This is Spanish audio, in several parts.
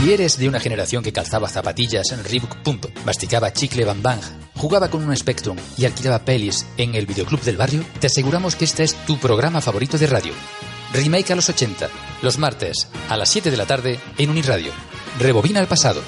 Si eres de una generación que calzaba zapatillas en Reebok Punto, masticaba chicle Bang Bang, jugaba con un Spectrum y alquilaba pelis en el videoclub del barrio, te aseguramos que este es tu programa favorito de radio. Remake a los 80, los martes a las 7 de la tarde en Uniradio. Rebobina el pasado.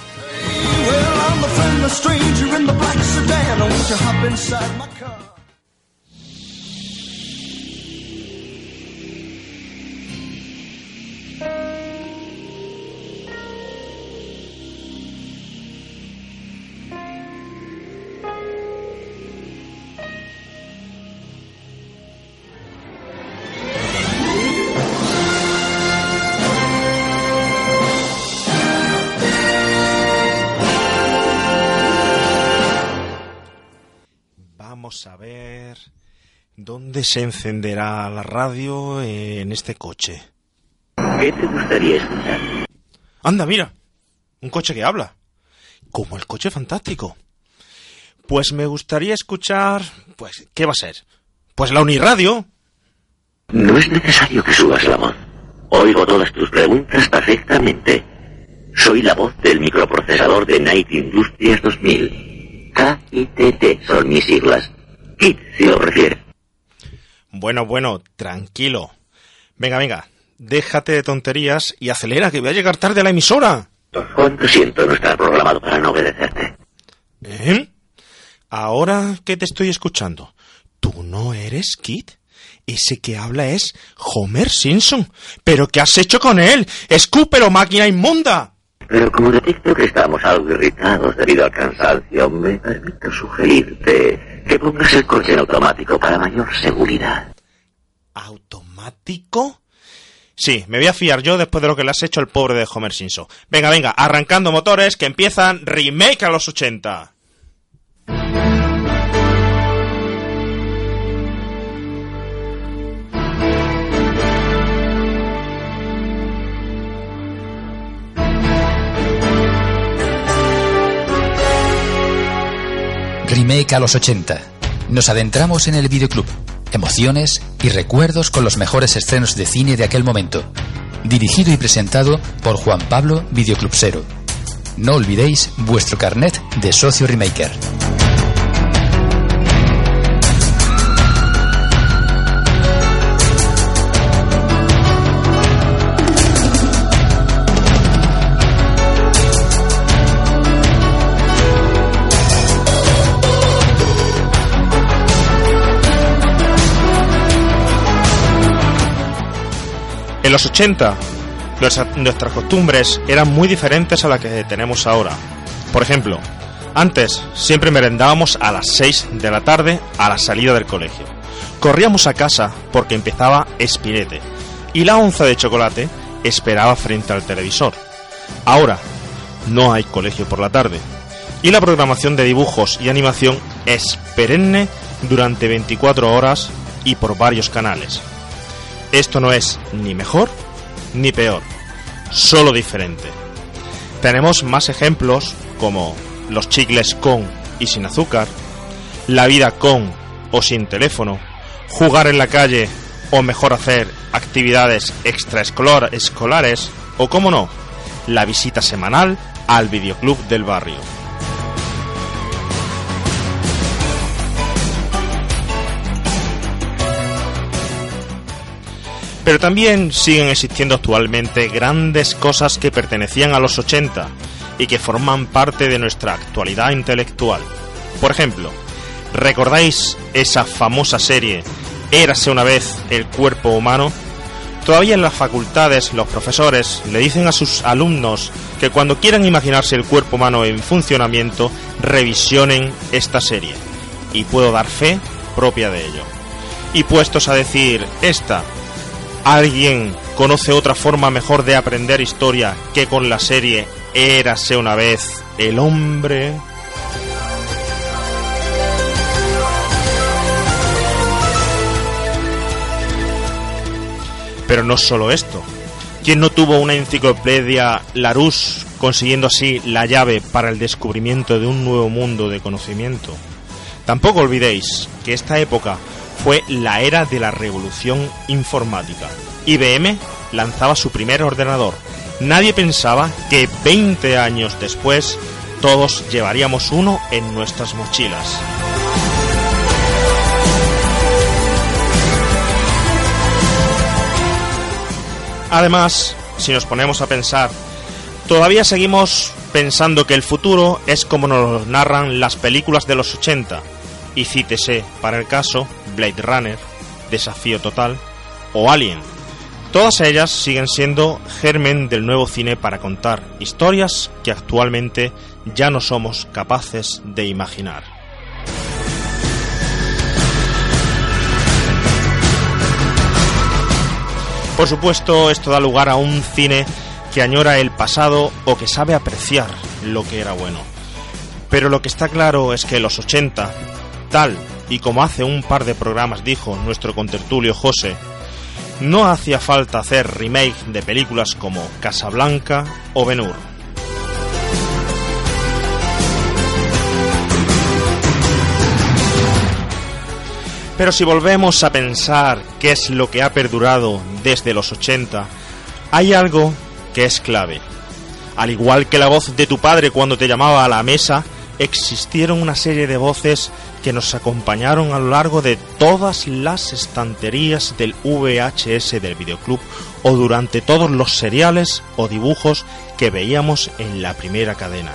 Dónde se encenderá la radio en este coche. ¿Qué te gustaría escuchar? Anda, mira, un coche que habla. Como el coche fantástico. Pues me gustaría escuchar, pues, ¿qué va a ser? Pues la Uniradio. No es necesario que subas la voz. Oigo todas tus preguntas perfectamente. Soy la voz del microprocesador de Night Industries 2000. KITT son mis siglas. KIT, si lo prefieres. Bueno, bueno, tranquilo. Venga, venga, déjate de tonterías y acelera, que voy a llegar tarde a la emisora. Cuánto siento no estar programado para no obedecerte. ¿Eh? Ahora que te estoy escuchando, ¿tú no eres Kit? Ese que habla es Homer Simpson. ¿Pero qué has hecho con él? ¡Escúpelo, máquina inmunda! Pero como detecto que estamos algo irritados debido al cansancio, me permito sugerirte que pongas el coche automático para mayor seguridad. ¿Automático? Sí, me voy a fiar yo después de lo que le has hecho al pobre de Homer Simpson. Venga, venga, arrancando motores que empiezan remake a los 80. Remake a los 80. Nos adentramos en el videoclub. Emociones y recuerdos con los mejores estrenos de cine de aquel momento. Dirigido y presentado por Juan Pablo Videoclubsero. No olvidéis vuestro carnet de socio remaker. En los 80, nuestra- nuestras costumbres eran muy diferentes a las que tenemos ahora. Por ejemplo, antes siempre merendábamos a las 6 de la tarde a la salida del colegio. Corríamos a casa porque empezaba Espinete y la onza de chocolate esperaba frente al televisor. Ahora no hay colegio por la tarde y la programación de dibujos y animación es perenne durante 24 horas y por varios canales. Esto no es ni mejor ni peor, solo diferente. Tenemos más ejemplos como los chicles con y sin azúcar, la vida con o sin teléfono, jugar en la calle o mejor hacer actividades extraescolares o, como no, la visita semanal al videoclub del barrio. Pero también siguen existiendo actualmente grandes cosas que pertenecían a los 80 y que forman parte de nuestra actualidad intelectual. Por ejemplo, ¿recordáis esa famosa serie Érase una vez el cuerpo humano? Todavía en las facultades los profesores le dicen a sus alumnos que cuando quieran imaginarse el cuerpo humano en funcionamiento, revisionen esta serie. Y puedo dar fe propia de ello. Y puestos a decir esta, ¿Alguien conoce otra forma mejor de aprender historia que con la serie Érase una vez el hombre? Pero no solo esto. ¿Quién no tuvo una enciclopedia Larousse consiguiendo así la llave para el descubrimiento de un nuevo mundo de conocimiento? Tampoco olvidéis que esta época fue la era de la revolución informática. IBM lanzaba su primer ordenador, nadie pensaba que 20 años después todos llevaríamos uno en nuestras mochilas. Además, si nos ponemos a pensar, todavía seguimos pensando que el futuro es como nos narran las películas de los 80, y cítese, para el caso, Blade Runner, Desafío Total o Alien. Todas ellas siguen siendo germen del nuevo cine para contar historias que actualmente ya no somos capaces de imaginar. Por supuesto, esto da lugar a un cine que añora el pasado o que sabe apreciar lo que era bueno. Pero lo que está claro es que los 80, tal y como hace un par de programas dijo nuestro contertulio José, no hacía falta hacer remake de películas como Casablanca o Benur. Pero si volvemos a pensar qué es lo que ha perdurado desde los 80, hay algo que es clave. Al igual que la voz de tu padre cuando te llamaba a la mesa, existieron una serie de voces que nos acompañaron a lo largo de todas las estanterías del VHS del videoclub o durante todos los seriales o dibujos que veíamos en la primera cadena.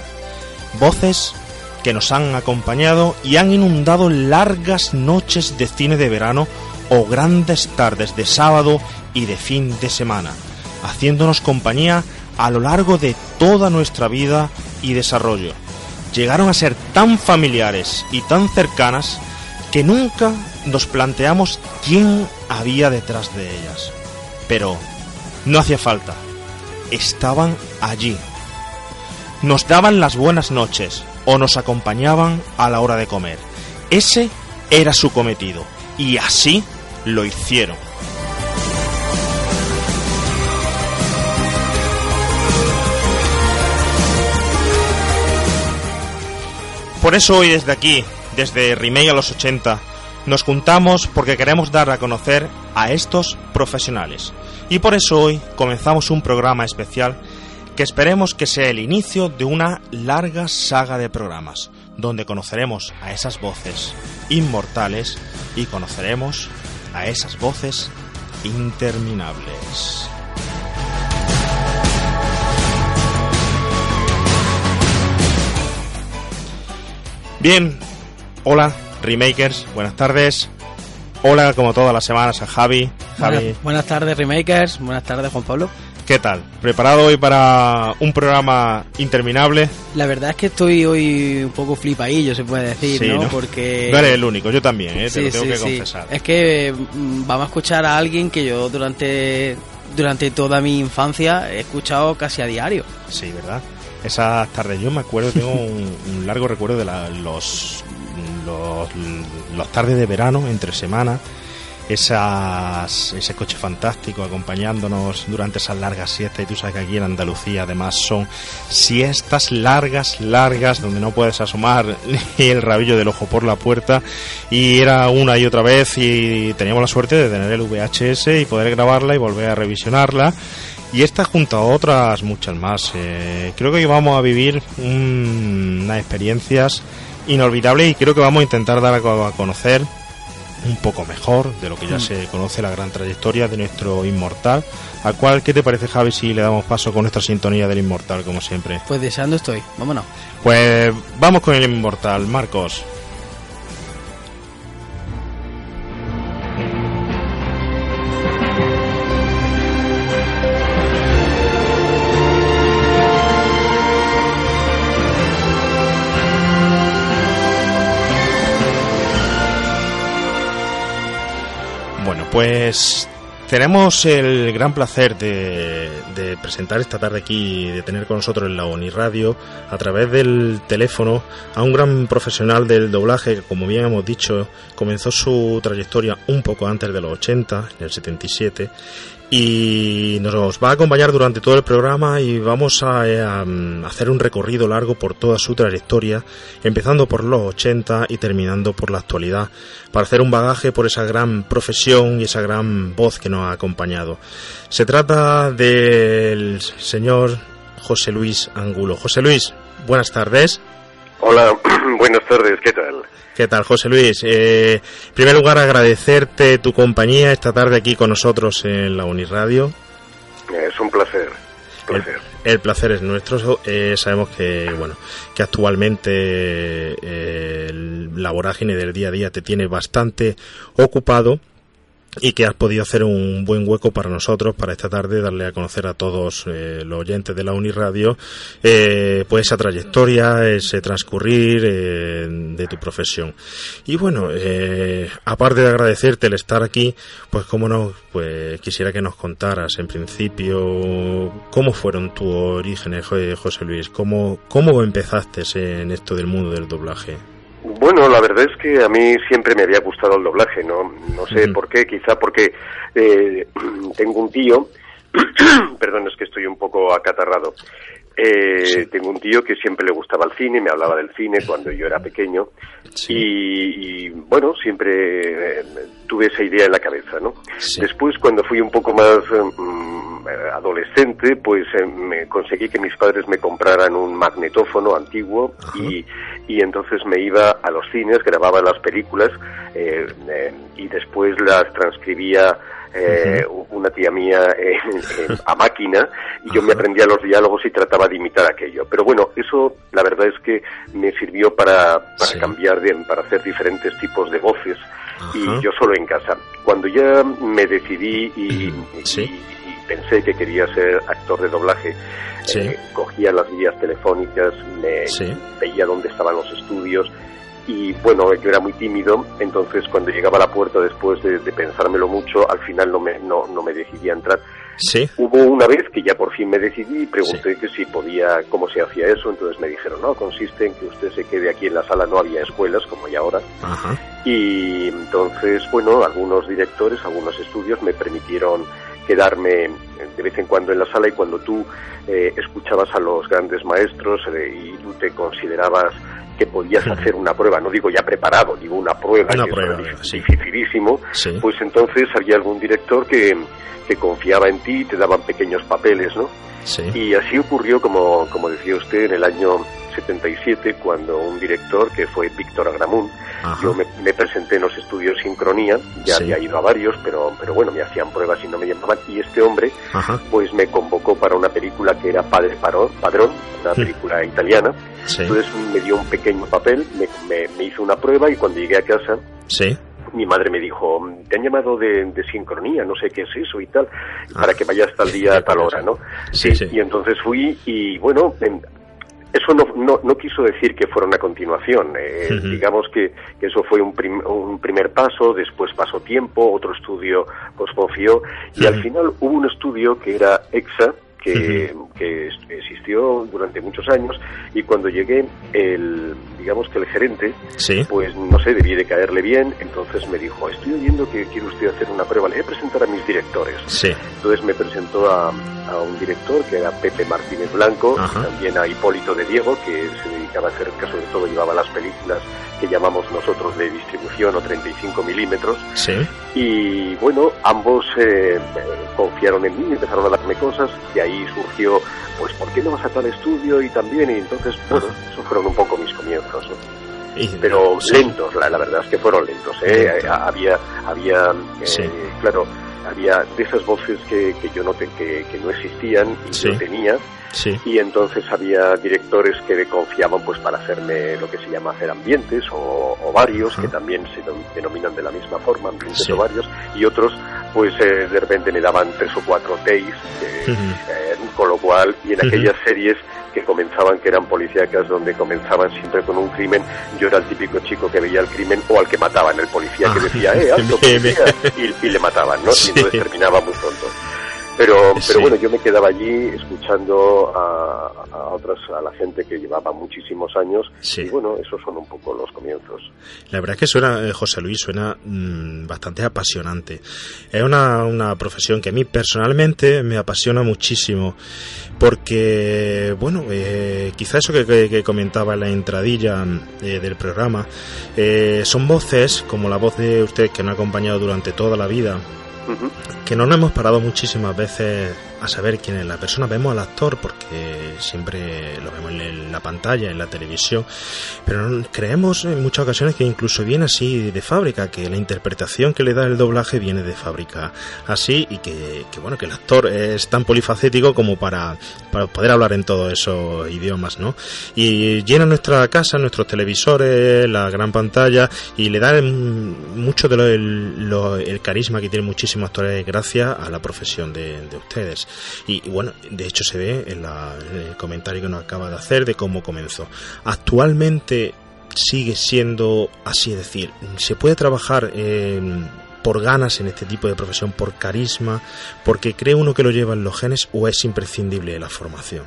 Voces que nos han acompañado y han inundado largas noches de cine de verano o grandes tardes de sábado y de fin de semana, haciéndonos compañía a lo largo de toda nuestra vida y desarrollo llegaron a ser tan familiares y tan cercanas que nunca nos planteamos quién había detrás de ellas. Pero no hacía falta. Estaban allí. Nos daban las buenas noches o nos acompañaban a la hora de comer. Ese era su cometido y así lo hicieron. Por eso hoy desde aquí, desde Remake a los 80, nos juntamos porque queremos dar a conocer a estos profesionales. Y por eso hoy comenzamos un programa especial que esperemos que sea el inicio de una larga saga de programas, donde conoceremos a esas voces inmortales y conoceremos a esas voces interminables. Bien, hola, Remakers, buenas tardes. Hola, como todas las semanas, a Javi. Javi. Buenas, tardes, Remakers. Buenas tardes, Juan Pablo. ¿Qué tal? ¿Preparado hoy para un programa interminable? La verdad es que estoy hoy un poco flipadillo, se puede decir, ¿no? Porque... No eres el único, yo también, ¿eh? te lo tengo que confesar. Es que mm, vamos a escuchar a alguien que yo durante, durante toda mi infancia he escuchado casi a diario. Sí, ¿verdad? Esas tardes. Yo me acuerdo, tengo un, largo recuerdo de los, los, tardes de verano, entre semanas, esas, ese coche fantástico acompañándonos durante esas largas siestas. Y tú sabes que aquí en Andalucía además son siestas largas, largas, donde no puedes asomar ni el rabillo del ojo por la puerta. Y era una y otra vez y teníamos la suerte de tener el VHS y poder grabarla y volver a revisionarla y esta junto a otras muchas más. Eh, creo que vamos a vivir unas experiencias inolvidables y creo que vamos a intentar dar a conocer un poco mejor de lo que ya mm. se conoce la gran trayectoria de nuestro inmortal. ¿A cuál qué te parece, Javi, si le damos paso con nuestra sintonía del inmortal, como siempre? Pues deseando estoy, vámonos. Pues vamos con el inmortal, Marcos. Pues tenemos el gran placer de, presentar esta tarde aquí, de tener con nosotros en la ONI Radio, a través del teléfono, a un gran profesional del doblaje que, como bien hemos dicho, comenzó su trayectoria un poco antes de los 80, en el 77, y nos va a acompañar durante todo el programa y vamos a, eh, hacer un recorrido largo por toda su trayectoria, empezando por los 80 y terminando por la actualidad, para hacer un bagaje por esa gran profesión y esa gran voz que nos ha acompañado. Se trata del señor José Luis Angulo. José Luis, buenas tardes. Hola, buenas tardes, ¿qué tal? ¿Qué tal, José Luis? Eh, en primer lugar, agradecerte tu compañía esta tarde aquí con nosotros en la Uniradio. Es un placer. El, placer es nuestro. Eh, sabemos que, bueno, que actualmente eh, la vorágine del día a día te tiene bastante ocupado y que has podido hacer un buen hueco para nosotros para esta tarde darle a conocer a todos eh, los oyentes de la Uniradio eh, pues esa trayectoria ese transcurrir eh, de tu profesión. Y bueno eh, aparte de agradecerte el estar aquí pues como no pues quisiera que nos contaras en principio cómo fueron tus orígenes José Luis cómo cómo empezaste en esto del mundo del doblaje bueno, la verdad es que a mí siempre me había gustado el doblaje, no, no sé por qué, quizá porque eh, tengo un tío, perdón, es que estoy un poco acatarrado, eh, Tengo un tío que siempre le gustaba el cine, me hablaba del cine cuando yo era pequeño. Y, bueno, siempre eh, tuve esa idea en la cabeza, ¿no? Después, cuando fui un poco más mm, adolescente, pues eh, me conseguí que mis padres me compraran un magnetófono antiguo y, y, entonces me iba a los cines, grababa las películas eh, y después las transcribía eh, una tía mía a máquina y yo me aprendía los diálogos y trataba de imitar aquello. Pero bueno, eso la verdad es que me sirvió para, para cambiar, de, para hacer diferentes tipos de voces y yo solo en casa. Cuando ya me decidí y, pensé que quería ser actor de doblaje, eh, cogía las guías telefónicas, me veía dónde estaban los estudios, y bueno, yo era muy tímido, entonces cuando llegaba a la puerta después de, pensármelo mucho, al final no me, no, no me decidí a entrar. Sí. Hubo una vez que ya por fin me decidí y pregunté que si podía, cómo se hacía eso, entonces me dijeron, no, consiste en que usted se quede aquí en la sala, no había escuelas como hay ahora. Ajá. Y entonces, bueno, algunos directores, algunos estudios me permitieron quedarme de vez en cuando en la sala y cuando tú eh, escuchabas a los grandes maestros eh, y tú te considerabas que podías hacer una prueba, no digo ya preparado, digo una prueba, que es dificilísimo, pues entonces había algún director que, que confiaba en ti y te daban pequeños papeles, ¿no? Y así ocurrió, como, como decía usted, en el año 77, cuando un director, que fue Víctor Agramun, yo me, presenté en los estudios Sincronía, ya había ido a varios, pero, pero bueno, me hacían pruebas y no me llamaban, y este hombre, pues me convocó para una película que era Padre Padrón, una película italiana, entonces me dio un pequeño papel, me, me, hizo una prueba y cuando llegué a casa, mi madre me dijo, te han llamado de, sincronía, no sé qué es eso y tal, para que vayas tal día a tal hora, ¿no? Sí, sí. Y entonces fui y bueno, eso no, no, no, quiso decir que fuera una continuación. Eh, digamos que, eso fue un, un, primer paso, después pasó tiempo, otro estudio pues confió y al final hubo un estudio que era EXA, que, que, existió durante muchos años y cuando llegué el digamos que el gerente pues no sé debí de caerle bien entonces me dijo estoy oyendo que quiere usted hacer una prueba le voy a presentar a mis directores entonces me presentó a, a, un director que era Pepe Martínez Blanco también a Hipólito de Diego que se dedicaba a hacer que sobre todo llevaba las películas que llamamos nosotros de distribución o 35 milímetros. Sí. Y bueno, ambos eh, confiaron en mí, empezaron a darme cosas y ahí surgió, pues, ¿por qué no vas a tal estudio? Y también, y entonces, bueno, esos fueron un poco mis comienzos. Pero lentos, la, verdad es que fueron lentos. ¿eh? Había, había eh, claro, había de esas voces que, que yo noté que, que no existían y yo tenía y entonces había directores que confiaban pues para hacerme lo que se llama hacer ambientes o, varios que también se denominan de la misma forma, ambientes o varios, y otros pues eh, de repente me daban tres o cuatro takes, eh, con lo cual, y en aquellas series que comenzaban, que eran policíacas, donde comenzaban siempre con un crimen, yo era el típico chico que veía el crimen o al que mataban, el policía que ah, decía, eh, alto, policía, y, le mataban, ¿no? Y entonces terminaba muy pronto. Pero, pero bueno, yo me quedaba allí escuchando a, a, otras, a la gente que llevaba muchísimos años. Y bueno, esos son un poco los comienzos. La verdad es que suena, eh, José Luis, suena mm, bastante apasionante. Es una, una profesión que a mí personalmente me apasiona muchísimo. Porque, bueno, eh, quizá eso que, comentaba en la entradilla eh, del programa, son voces como la voz de usted que nos ha acompañado durante toda la vida, que no nos hemos parado muchísimas veces a saber quién es la persona. Vemos al actor porque siempre lo vemos en la pantalla, en la televisión, pero creemos en muchas ocasiones que incluso viene así de fábrica, que la interpretación que le da el doblaje viene de fábrica así y que, bueno, que el actor es tan polifacético como para, para poder hablar en todos esos idiomas, ¿no? Y llena nuestra casa, nuestros televisores, la gran pantalla y le da mucho de el, carisma que tienen muchísimos actores gracias a la profesión de ustedes. Y, bueno, de hecho se ve en, el comentario que nos acaba de hacer de cómo comenzó. Actualmente sigue siendo así, es decir, se puede trabajar por ganas en este tipo de profesión, por carisma, porque cree uno que lo lleva en los genes o es imprescindible la formación.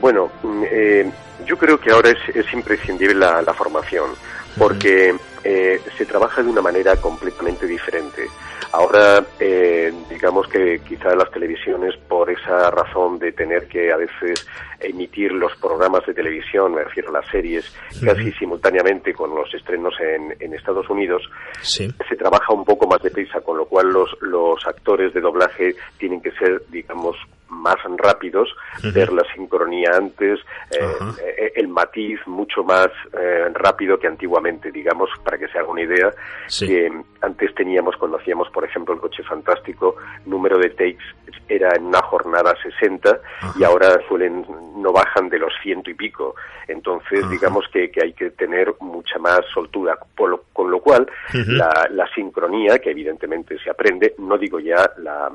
Bueno, mm, eh, yo creo que ahora es, imprescindible la, formación, porque eh, se trabaja de una manera completamente diferente. Ahora, eh, digamos que quizá las televisiones, por esa razón de tener que a veces emitir los programas de televisión, me refiero a las series, casi simultáneamente con los estrenos en, en Estados Unidos, se trabaja un poco más deprisa, con lo cual los, los actores de doblaje tienen que ser, digamos, más rápidos, ver la sincronía antes, eh, eh, el matiz mucho más eh, rápido que antiguamente, digamos, para que se haga una idea, que antes teníamos, cuando hacíamos, por ejemplo, el coche fantástico, número de takes era en una jornada 60 y ahora suelen, no bajan de los ciento y pico. Entonces, digamos que, que, hay que tener mucha más soltura, con lo cual la, la sincronía, que evidentemente se aprende, no digo ya la,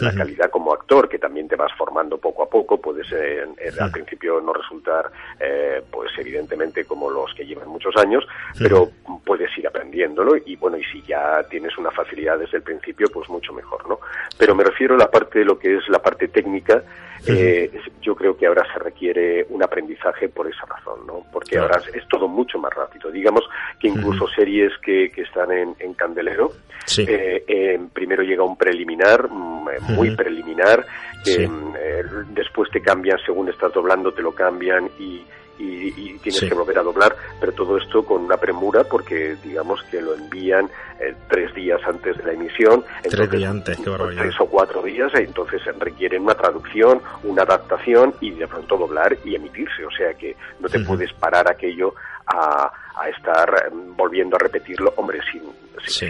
la calidad como actor, que también te vas formando poco a poco, puedes eh, al principio no resultar, eh, pues evidentemente como los que llevan muchos años, pero puedes ir aprendiéndolo y bueno, y si ya tienes una facilidad desde el principio, pues mucho mejor, ¿no? Pero me refiero a la parte de lo que es la parte técnica, eh, yo creo que ahora se requiere un aprendizaje por esa razón, ¿no? Porque ahora es, todo mucho más rápido. Digamos que incluso series que, que están en, en Candelero, eh, primero llega un preliminar, mm, eh, muy preliminar, mm, eh, después te cambian, según estás doblando, te lo cambian y, y, tienes que volver a doblar, pero todo esto con una premura porque digamos que lo envían tres días antes de la emisión. Tres días antes, qué barbaridad. Tres o cuatro días, entonces requieren una traducción, una adaptación y de pronto doblar y emitirse, o sea que no te puedes parar aquello a, a estar volviendo a repetirlo. Hombre, si,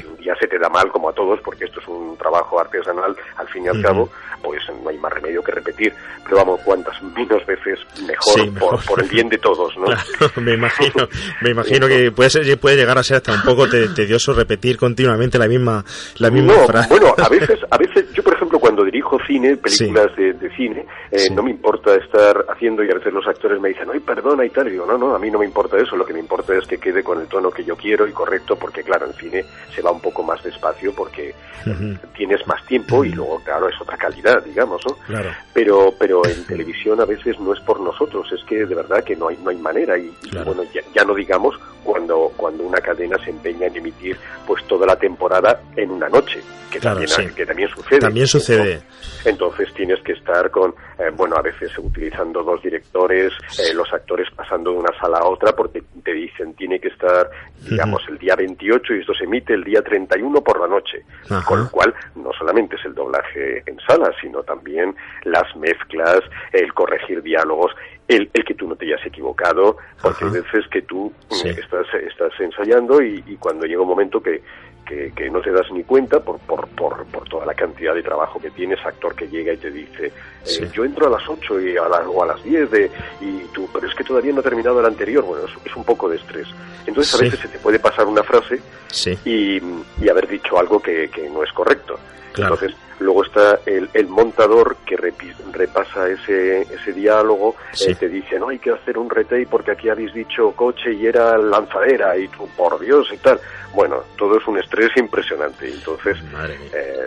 un día se te da mal, como a todos, porque esto es un trabajo artesanal, al fin y al cabo, pues no hay más remedio que repetir. Pero vamos, cuantas menos veces mejor, Por, el bien de todos, ¿no? me imagino, me imagino que puede, puede llegar a ser hasta un poco tedioso repetir continuamente la misma, la misma frase. Bueno, a veces, a veces, yo por ejemplo cuando dirijo cine, películas de, cine, eh, no me importa estar haciendo y a veces los actores me dicen, ay, perdona y tal, y digo, no, no, a mí no me importa eso, lo que me importa es que quede con el tono que yo quiero y correcto, porque claro, en cine se va un poco más despacio porque tienes más tiempo y luego, claro, es otra calidad, digamos, ¿no? Claro. Pero, pero en televisión a veces no es por nosotros, es que de verdad que no hay, no hay manera y, bueno, ya, ya, no digamos cuando, cuando una cadena se empeña en emitir pues toda la temporada en una noche, que, también, que también sucede. También sucede. Entonces tienes que estar con, eh, bueno, a veces utilizando dos directores, eh, los actores pasando de una sala a otra porque te dicen tiene que estar, digamos, el día 28 y esto se emite el día 31 por la noche. Con lo cual, no solamente es el doblaje en sala, sino también las mezclas, el corregir diálogos, el, el que tú no te hayas equivocado, porque hay veces que tú estás, estás ensayando y, y cuando llega un momento que que, no te das ni cuenta por, por, por, por, toda la cantidad de trabajo que tienes, actor que llega y te dice, eh, yo entro a las 8 y a o a las 10 de, y tú, pero es que todavía no ha terminado el anterior, bueno, es, un poco de estrés. Entonces a veces se te puede pasar una frase y, haber dicho algo que, no es correcto. Entonces, luego está el, el montador que repasa ese, ese diálogo, eh, te dice, no, hay que hacer un retake porque aquí habéis dicho coche y era lanzadera, y tú, por Dios, y tal. Bueno, todo es un estrés impresionante. Entonces, Madre mía. Eh,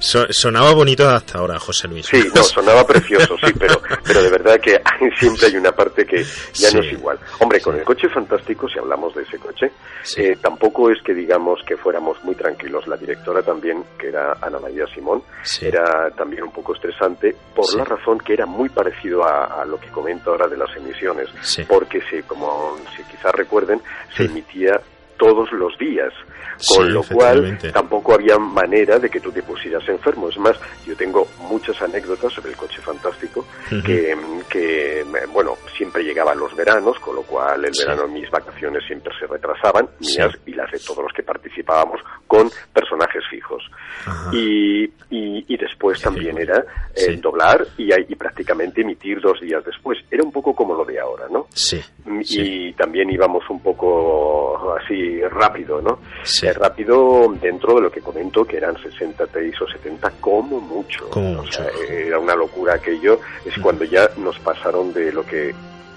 sonaba bonito hasta ahora, José Luis. Sí, no, sonaba precioso, sí, pero, pero de verdad que siempre hay una parte que ya no es igual. Hombre, con el coche fantástico, si hablamos de ese coche, eh, tampoco es que digamos que fuéramos muy tranquilos. La directora también, que era Ana María Simón, era también un poco estresante por la razón que era muy parecido a, lo que comento ahora de las emisiones, porque se, como si quizás recuerden, se emitía todos los días. Con lo cual tampoco había manera de que tú te pusieras enfermo. Es más, yo tengo muchas anécdotas sobre el coche fantástico que, que, bueno, siempre llegaban los veranos, con lo cual el verano mis vacaciones siempre se retrasaban, mías y las de todos los que participábamos, con personajes fijos. Y, y, después también era eh, doblar y, y prácticamente emitir dos días después. Era un poco como lo de ahora, ¿no? Sí. Y también íbamos un poco así rápido, ¿no? Sí. Rápido dentro de lo que comento, que eran 60 TIs o 70 como mucho. Como era una locura aquello. Es cuando ya nos pasaron de lo que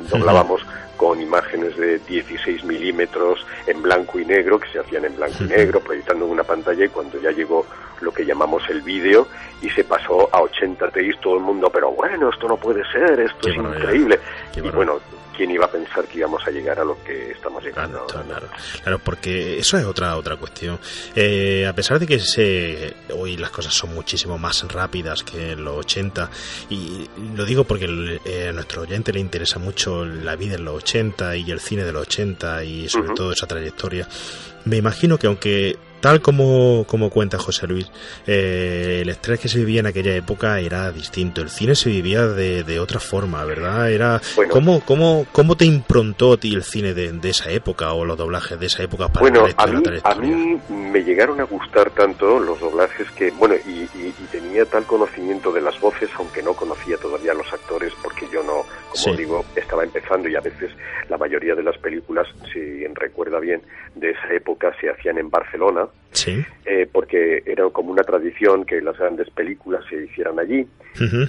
doblábamos con imágenes de 16 milímetros en blanco y negro, que se hacían en blanco y negro, proyectando en una pantalla, y cuando ya llegó lo que llamamos el vídeo, y se pasó a 80 TIs, todo el mundo, pero bueno, esto no puede ser, esto es increíble. y bueno, quién iba a pensar que íbamos a llegar a lo que estamos llegando. Claro, claro, porque eso es otra otra cuestión. Eh, a pesar de que se, hoy las cosas son muchísimo más rápidas que en los 80, y lo digo porque eh, a nuestro oyente le interesa mucho la vida en los 80 y el cine de los 80 y sobre todo esa trayectoria, me imagino que aunque Tal como, como cuenta José Luis, eh, el estrés que se vivía en aquella época era distinto. El cine se vivía de, de otra forma, ¿verdad? Era ¿cómo, cómo, ¿Cómo te improntó a ti el cine de, de, esa época o los doblajes de esa época para bueno, a mí, a mí me llegaron a gustar tanto los doblajes que, bueno, y, y, tenía tal conocimiento de las voces, aunque no conocía todavía a los actores, porque yo no, como digo, estaba empezando y a veces la mayoría de las películas, si recuerda bien, de esa época se hacían en Barcelona Sí. Eh, porque era como una tradición que las grandes películas se hicieran allí.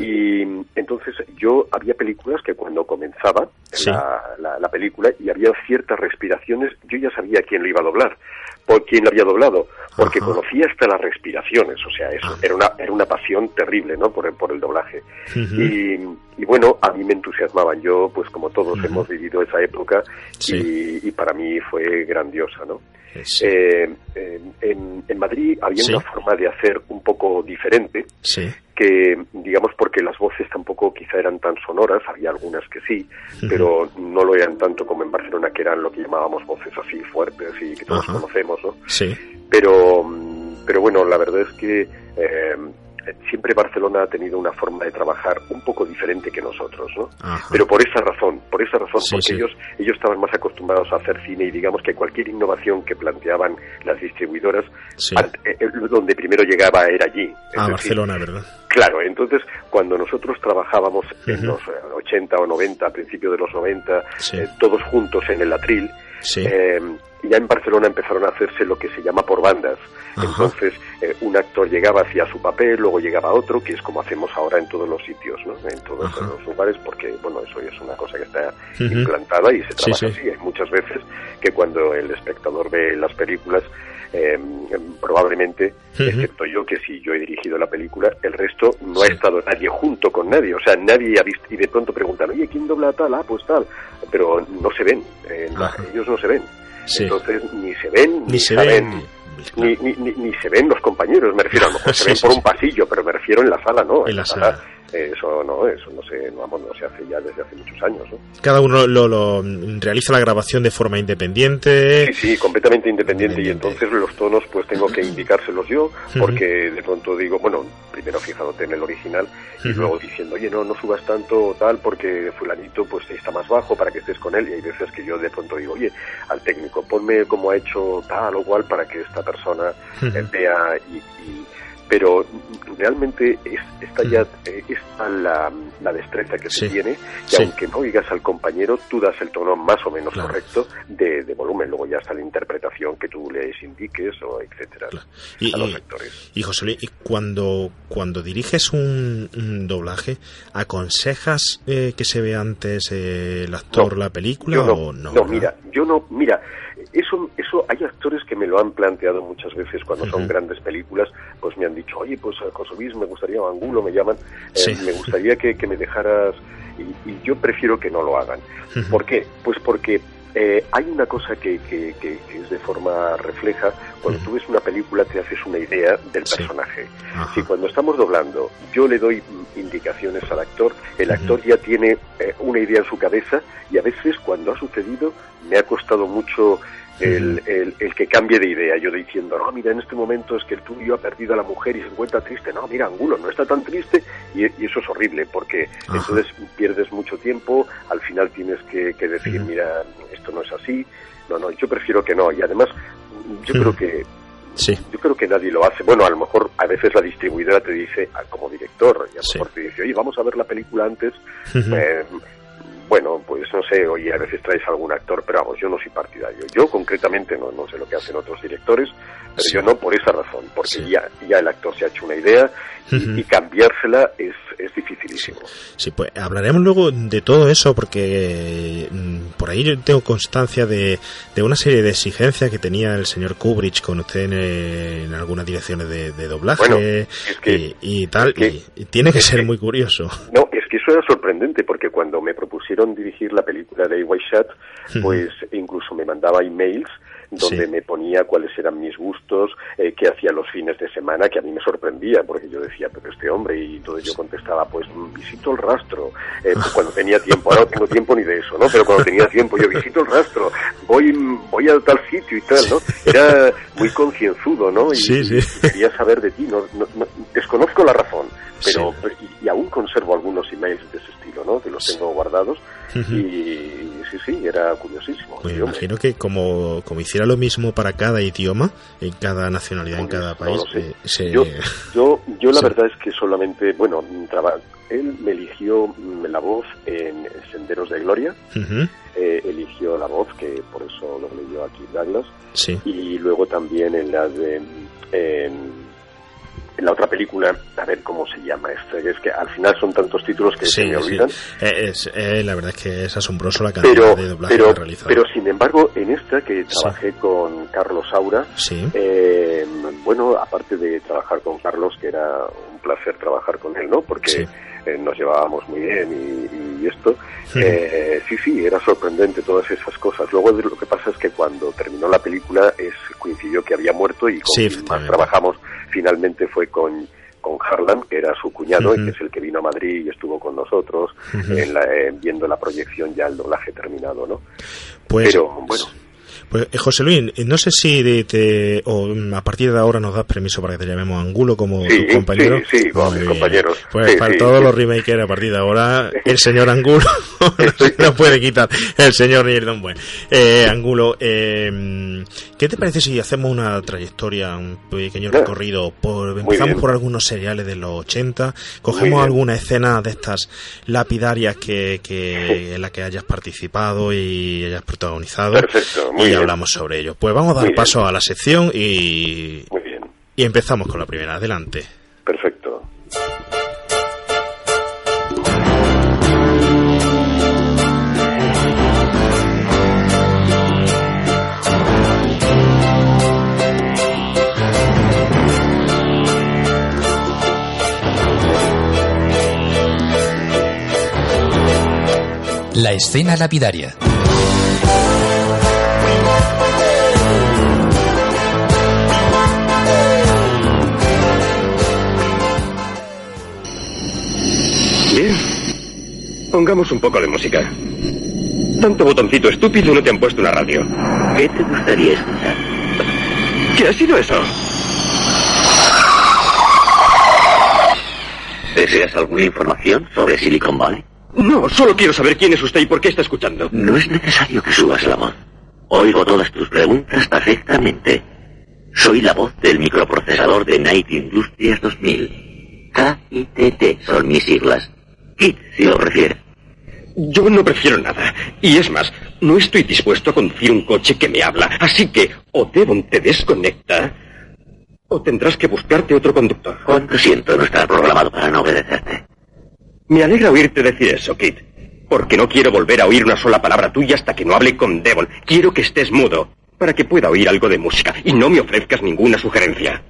Y entonces yo había películas que cuando comenzaba la, la, película y había ciertas respiraciones, yo ya sabía quién lo iba a doblar, por quién lo había doblado, porque conocía hasta las respiraciones, o sea, eso ah. era una, era una pasión terrible, ¿no? Por, por el doblaje. y, y, bueno, a mí me entusiasmaban, yo, pues como todos hemos vivido esa época, y, y, para mí fue grandiosa, ¿no? Eh, en, en, Madrid había una forma de hacer un poco diferente, que digamos porque las voces tampoco quizá eran tan sonoras, había algunas que sí, pero no lo eran tanto como en Barcelona, que eran lo que llamábamos voces así fuertes y que todos conocemos, ¿no? Sí. Pero, pero bueno, la verdad es que eh, siempre Barcelona ha tenido una forma de trabajar un poco diferente que nosotros, ¿no? Pero por esa razón, por esa razón, porque ellos ellos estaban más acostumbrados a hacer cine y digamos que cualquier innovación que planteaban las distribuidoras, eh, eh, donde primero llegaba era allí. A Barcelona, ¿verdad? Claro, entonces cuando nosotros trabajábamos en los 80 o 90, a principios de los 90, todos juntos en el atril, eh, ya en Barcelona empezaron a hacerse lo que se llama por bandas. Entonces, eh, un actor llegaba hacia su papel, luego llegaba otro, que es como hacemos ahora en todos los sitios, ¿no? En todos los lugares, porque, bueno, eso es una cosa que está implantada y se trabaja así. Hay muchas veces que cuando el espectador ve las películas, em, probablemente, excepto yo, que si yo he dirigido la película, el resto no ha estado nadie junto con nadie. O sea, nadie ha visto, y de pronto preguntan, oye, ¿quién dobla tal? Ah, pues tal. Pero no se ven, eh, ellos no se ven. Entonces, ni se ven, ni, se ven. Ni, ni, ni, se ven los compañeros, me refiero, a lo mejor se ven por un pasillo, pero me refiero en la sala, ¿no? En, la sala eso no, eso no se, vamos, no se hace ya desde hace muchos años. ¿no? Cada uno lo, realiza la grabación de forma independiente. Sí, sí, completamente independiente, y entonces los tonos pues tengo que indicárselos yo, porque de pronto digo, bueno, primero fijándote en el original y luego diciendo, oye, no, no subas tanto tal porque fulanito pues está más bajo para que estés con él y hay veces que yo de pronto digo, oye, al técnico, ponme como ha hecho tal o cual para que esta persona vea y pero realmente es, está ya eh, está la, la destreza que se tiene, que aunque no oigas al compañero, tú das el tono más o menos correcto de, de, volumen. Luego ya está la interpretación que tú les indiques, o etcétera, y, a los actores. Y, José Luis, cuando, cuando diriges un, doblaje, ¿aconsejas eh, que se vea antes eh, el actor la película o no? No, mira, yo no, mira, eso, eso hay actores que me lo han planteado muchas veces cuando son grandes películas, pues me han dicho, oye, pues José Luis, me gustaría, Angulo me llaman, eh, me gustaría que, me dejaras, y, yo prefiero que no lo hagan. ¿Por qué? Pues porque eh, hay una cosa que, que, es de forma refleja, cuando tú ves una película te haces una idea del personaje. Si cuando estamos doblando yo le doy indicaciones al actor, el actor ya tiene eh, una idea en su cabeza y a veces cuando ha sucedido me ha costado mucho el, el, que cambie de idea, yo diciendo, no, mira, en este momento es que el tuyo ha perdido a la mujer y se encuentra triste, no, mira, Angulo, no está tan triste, y, eso es horrible, porque entonces pierdes mucho tiempo, al final tienes que, decir, mira, esto no es así, no, no, yo prefiero que no, y además, yo creo que Sí. Yo creo que nadie lo hace. Bueno, a lo mejor a veces la distribuidora te dice, como director, y a lo mejor te dice, oye, vamos a ver la película antes, bueno, pues no sé, oye, a veces traes algún actor, pero vamos, yo no soy partidario. Yo concretamente no, no sé lo que hacen otros directores, pero yo no por esa razón, porque ya, ya el actor se ha hecho una idea y, cambiársela es, es dificilísimo. Sí, pues hablaremos luego de todo eso, porque mm, por ahí yo tengo constancia de, de una serie de exigencias que tenía el señor Kubrick con usted en, algunas direcciones de, doblaje y, tal, y, tiene que ser muy curioso. No, es que eso era sorprendente, porque cuando me propusieron dirigir la película de White Shot, pues incluso me mandaba emails donde me ponía cuáles eran mis gustos, eh, qué hacía los fines de semana, que a mí me sorprendía, porque yo decía, pero este hombre, y todo yo contestaba, pues mm, visito el rastro, eh, pues, cuando tenía tiempo, ahora no tengo tiempo ni de eso, ¿no? Pero cuando tenía tiempo, yo visito el rastro, voy, voy a tal sitio y tal, ¿no? Era muy concienzudo, ¿no? Y, quería saber de ti, no, desconozco la razón, pero, y, aún conservo algunos emails de ese estilo, ¿no? Que los tengo guardados, y sí, sí, era curiosísimo. Pues imagino que como, como hiciera lo mismo para cada idioma, en cada nacionalidad, en cada país. Eh, yo, yo, yo la verdad es que solamente, bueno, él me eligió mm, la voz en Senderos de Gloria, eh, eligió la voz, que por eso lo leyó aquí Douglas, y luego también en la de en la otra película, a ver cómo se llama este, es que al final son tantos títulos que se me olvidan. Eh, es, eh, la verdad es que es asombroso la cantidad de doblaje pero, que realizado. Pero sin embargo, en esta que trabajé con Carlos Saura, eh, bueno, aparte de trabajar con Carlos, que era un placer trabajar con él, ¿no? Porque nos llevábamos muy bien y, esto, sí, sí, era sorprendente todas esas cosas. Luego lo que pasa es que cuando terminó la película es coincidió que había muerto y con más trabajamos finalmente fue con, con Harlan, que era su cuñado, y que es el que vino a Madrid y estuvo con nosotros en la, viendo la proyección ya el doblaje terminado, ¿no? Pues, Pero bueno. Pues eh, José Luis, eh, no sé si te, o mm, a partir de ahora nos das permiso para que te llamemos Angulo como tu compañero. Sí, sí, compañeros. Pues para todos los remakers a partir de ahora, el señor Angulo no, puede quitar el señor Nierdon Buen. Eh, Angulo, eh, ¿qué te parece si hacemos una trayectoria, un pequeño recorrido? Por, empezamos por algunos seriales de los 80, cogemos alguna escena de estas lapidarias que, que en la que hayas participado y hayas protagonizado. Perfecto, muy hablamos sobre ello. Pues vamos a dar paso a la sección y, y empezamos con la primera. Adelante. Perfecto. La escena lapidaria. Pongamos un poco de música. Tanto botoncito estúpido no te han puesto una radio. ¿Qué te gustaría escuchar? ¿Qué ha sido eso? ¿Deseas alguna información sobre Silicon Valley? No, solo quiero saber quién es usted y por qué está escuchando. No es necesario que subas la voz. Oigo todas tus preguntas perfectamente. Soy la voz del microprocesador de Night Industries 2000. KITT son mis siglas. KIT, si lo prefiere. Yo no prefiero nada. Y es más, no estoy dispuesto a conducir un coche que me habla. Así que o Devon te desconecta o tendrás que buscarte otro conductor. Cuánto siento no estar programado para no obedecerte. Me alegra oírte decir eso, Kit. Porque no quiero volver a oír una sola palabra tuya hasta que no hable con Devon. Quiero que estés mudo para que pueda oír algo de música y no me ofrezcas ninguna sugerencia.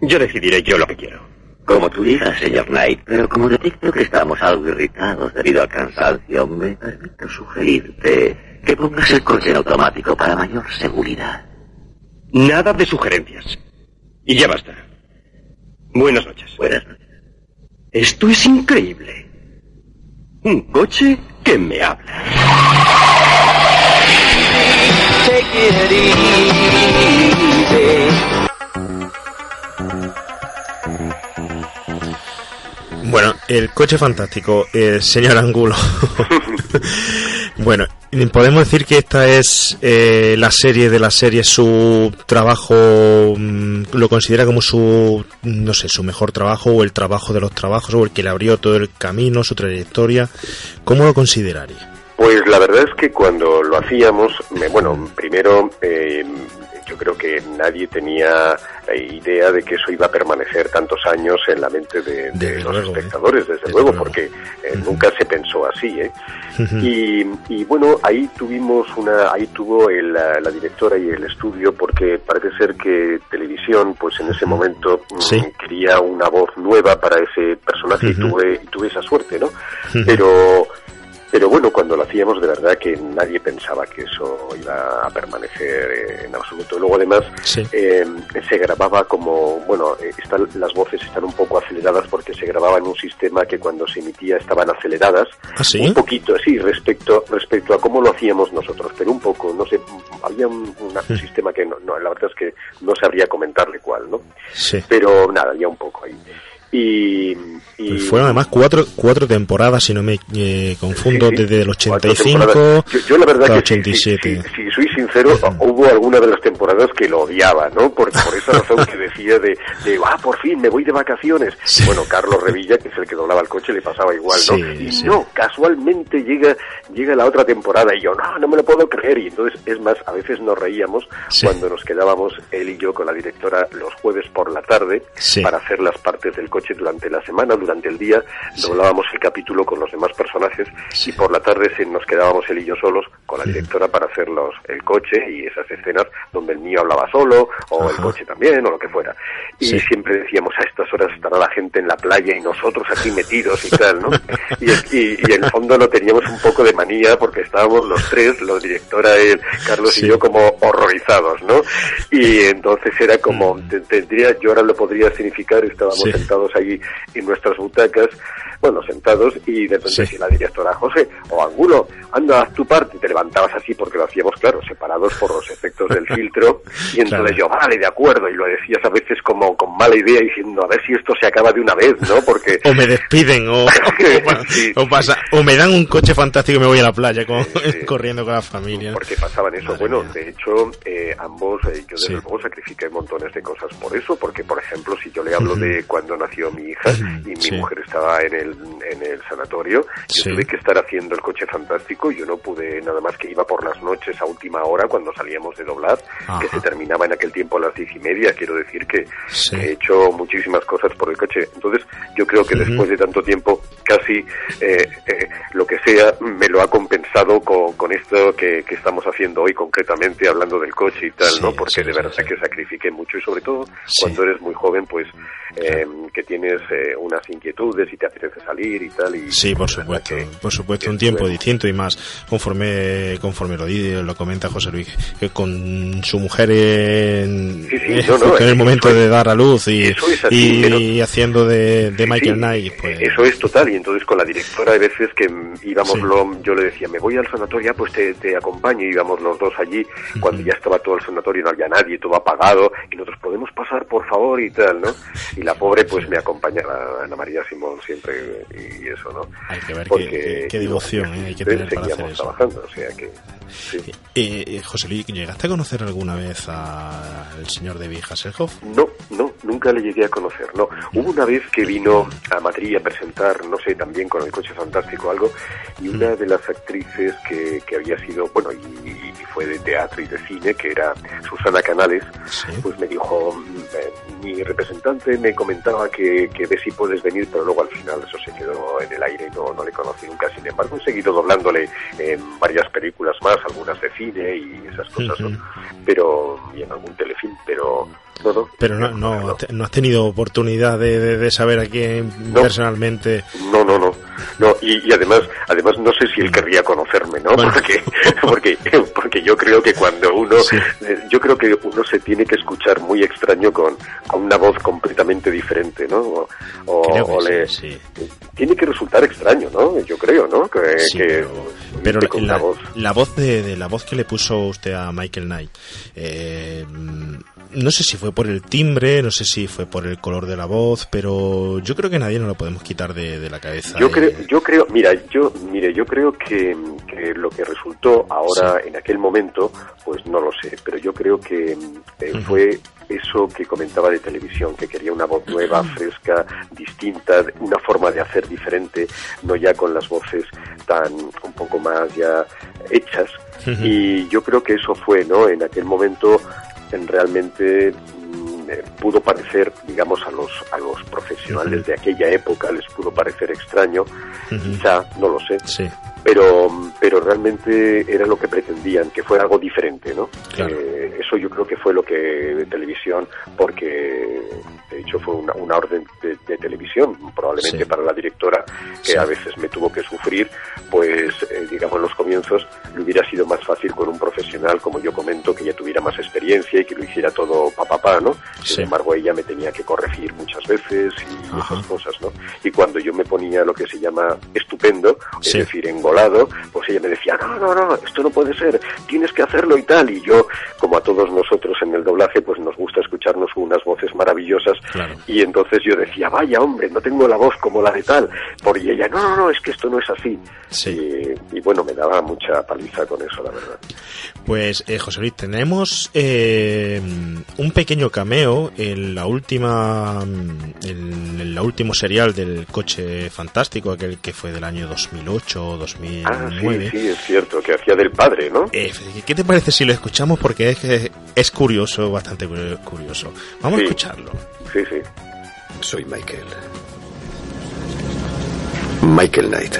Yo decidiré yo lo que quiero. Como tú digas, señor Knight, pero como detecto que estamos algo irritados debido al cansancio, me permito sugerirte que pongas el coche en automático para mayor seguridad. Nada de sugerencias. Y ya basta. Buenas noches. Buenas noches. Esto es increíble. Un coche que me habla. Bueno, el coche fantástico, eh, señor Angulo. bueno, podemos decir que esta es eh, la serie de la serie, su trabajo, mm, lo considera como su, no sé, su mejor trabajo o el trabajo de los trabajos o el que le abrió todo el camino, su trayectoria. ¿Cómo lo consideraría? Pues la verdad es que cuando lo hacíamos, bueno, primero eh, yo creo que nadie tenía idea de que eso iba a permanecer tantos años en la mente de, los ¿eh? espectadores, desde, luego, porque eh, nunca se pensó así. ¿eh? y, bueno, ahí tuvimos una, ahí tuvo la, directora y el estudio, porque parece ser que televisión, pues en ese momento mm, quería una voz nueva para ese personaje y tuve, y tuve esa suerte, ¿no? Pero pero bueno, cuando lo hacíamos de verdad que nadie pensaba que eso iba a permanecer eh, en absoluto. Luego además eh, se grababa como, bueno, eh, están, las voces están un poco aceleradas porque se grababa en un sistema que cuando se emitía estaban aceleradas. ¿Ah, un poquito, sí, respecto, respecto a cómo lo hacíamos nosotros, pero un poco, no sé, había un, sistema que no, la verdad es que no sabría comentarle cuál, ¿no? Sí. Pero nada, ya un poco ahí. Y, pues fueron además cuatro, cuatro temporadas, si no me eh, confundo, desde el 85 yo, la verdad 87. Si, soy sincero, hubo alguna de las temporadas que lo odiaba, ¿no? Por, por esa razón que decía de, de, ah, por fin, me voy de vacaciones. Bueno, Carlos Revilla, que es el que doblaba el coche, le pasaba igual, ¿no? y no, casualmente llega, llega la otra temporada y yo, no, no me lo puedo creer. Y entonces, es más, a veces nos reíamos cuando nos quedábamos él y yo con la directora los jueves por la tarde para hacer las partes del coche durante la semana, durante el día, doblábamos el capítulo con los demás personajes y por la tarde nos quedábamos él y yo solos con la directora para hacer los, el coche y esas escenas donde el niño hablaba solo o el coche también o lo que fuera. Y siempre decíamos a estas horas estará la gente en la playa y nosotros aquí metidos y tal, ¿no? y, y, en el fondo lo teníamos un poco de manía porque estábamos los tres, la directora, él, Carlos y yo como horrorizados, ¿no? Y entonces era como, mm. tendría, yo ahora lo podría significar, estábamos sentados ahí en nuestras butacas, bueno, sentados, y de repente si la directora, José, o Angulo, anda, haz tu parte, te levantabas así porque lo hacíamos, claro, separados por los efectos del filtro, y entonces yo, vale, de acuerdo, y lo decías a veces como con mala idea, diciendo, a ver si esto se acaba de una vez, ¿no? Porque... o me despiden, o, o, pasa, o me dan un coche fantástico y me voy a la playa corriendo con la familia. Porque pasaban eso. bueno, de hecho, eh, ambos, eh, yo desde luego sacrifiqué montones de cosas por eso, porque, por ejemplo, si yo le hablo de cuando nació mi hija y mi mujer estaba en el, en el sanatorio, yo tuve que estar haciendo el coche fantástico, yo no pude nada más que iba por las noches a última hora cuando salíamos de doblar, que se terminaba en aquel tiempo a las diez y media, quiero decir que, he hecho muchísimas cosas por el coche. Entonces, yo creo que después de tanto tiempo, casi eh, eh, lo que sea me lo ha compensado con, con esto que, que, estamos haciendo hoy concretamente, hablando del coche y tal, ¿no? Porque de verdad que sacrifique mucho y sobre todo cuando eres muy joven, pues eh, que tienes eh, unas inquietudes y te apetece salir y tal. Y sí, por supuesto, por supuesto, un tiempo distinto y más conforme conforme lo, lo comenta José Luis, que con su mujer en, el momento de dar a luz y, y, haciendo de, Michael Knight. Pues... Eso es total, y entonces con la directora hay veces que íbamos, yo le decía, me voy al sanatorio, pues te, te acompaño, y íbamos los dos allí, cuando ya estaba todo el sanatorio, no había nadie, todo apagado, y nosotros podemos pasar, por favor, y tal, ¿no? Y la pobre pues me acompañaba Ana María Simón siempre y y eso, ¿no? Hay que ver qué, qué, devoción ¿eh? hay que tener para hacer eso. trabajando, o sea que... Sí. Eh, eh, José Luis, ¿llegaste a conocer alguna vez al señor David Hasselhoff? No, no, nunca le llegué a conocer, no. Hubo una vez que vino a Madrid a presentar, no sé, también con el coche fantástico algo, y una mm. de las actrices que, que había sido, bueno, y, fue de teatro y de cine, que era Susana Canales, pues me dijo, mm, mi representante me comentaba que, que ve si puedes venir, pero luego al final eso se quedó en el aire y no, no le conocí nunca. Sin embargo, he seguido doblándole en varias películas más, algunas de cine y esas cosas, ¿no? Pero, y en algún telefilm, pero Pero no, no, no has tenido oportunidad de, de, saber a quién personalmente. No, no, no. No, y, además, además no sé si él querría conocerme, ¿no? Porque, porque, porque yo creo que cuando uno, eh, yo creo que uno se tiene que escuchar muy extraño con, con una voz completamente diferente, ¿no? O, le, tiene que resultar extraño, ¿no? Yo creo, ¿no? Que, pero, la, voz. la, voz de, de, la voz que le puso usted a Michael Knight, eh, no sé si fue por el timbre, no sé si fue por el color de la voz, pero yo creo que nadie nos lo podemos quitar de, la cabeza. Yo creo, yo creo, mira, yo, mire, yo creo que, lo que resultó ahora en aquel momento, pues no lo sé, pero yo creo que eh, fue eso que comentaba de televisión, que quería una voz nueva, fresca, distinta, una forma de hacer diferente, no ya con las voces tan un poco más ya hechas. Y yo creo que eso fue, ¿no? En aquel momento realmente mm, eh, pudo parecer, digamos, a los, a los profesionales de aquella época les pudo parecer extraño, quizá, no lo sé, pero, pero realmente era lo que pretendían, que fuera algo diferente, ¿no? Eh, eso yo creo que fue lo que de televisión, porque de hecho fue una, una orden de, televisión, probablemente para la directora, que a veces me tuvo que sufrir, pues eh, digamos en los comienzos le hubiera sido más fácil con un profesional, como yo comento, que ya tuviera más experiencia y que lo hiciera todo papá, pa, ¿no? Sin embargo, ella me tenía que corregir muchas veces y esas cosas, ¿no? Y cuando yo me ponía lo que se llama estupendo, es decir, en pues ella me decía, no, no, no, esto no puede ser, tienes que hacerlo y tal. Y yo, como a todos nosotros en el doblaje, pues nos gusta escucharnos unas voces maravillosas. Y entonces yo decía, vaya hombre, no tengo la voz como la de tal. Por y ella, no, no, no, es que esto no es así. Y, bueno, me daba mucha paliza con eso, la verdad. Pues, eh, José Luis, tenemos eh, un pequeño cameo en la última, en, el último serial del coche fantástico, aquel que fue del año 2008 o 2009. Ah, sí, sí, es cierto, que hacía del padre, ¿no? Eh, ¿Qué te parece si lo escuchamos? Porque es que es curioso, bastante curioso. Vamos a escucharlo. Sí, sí. Soy Michael. Michael Knight.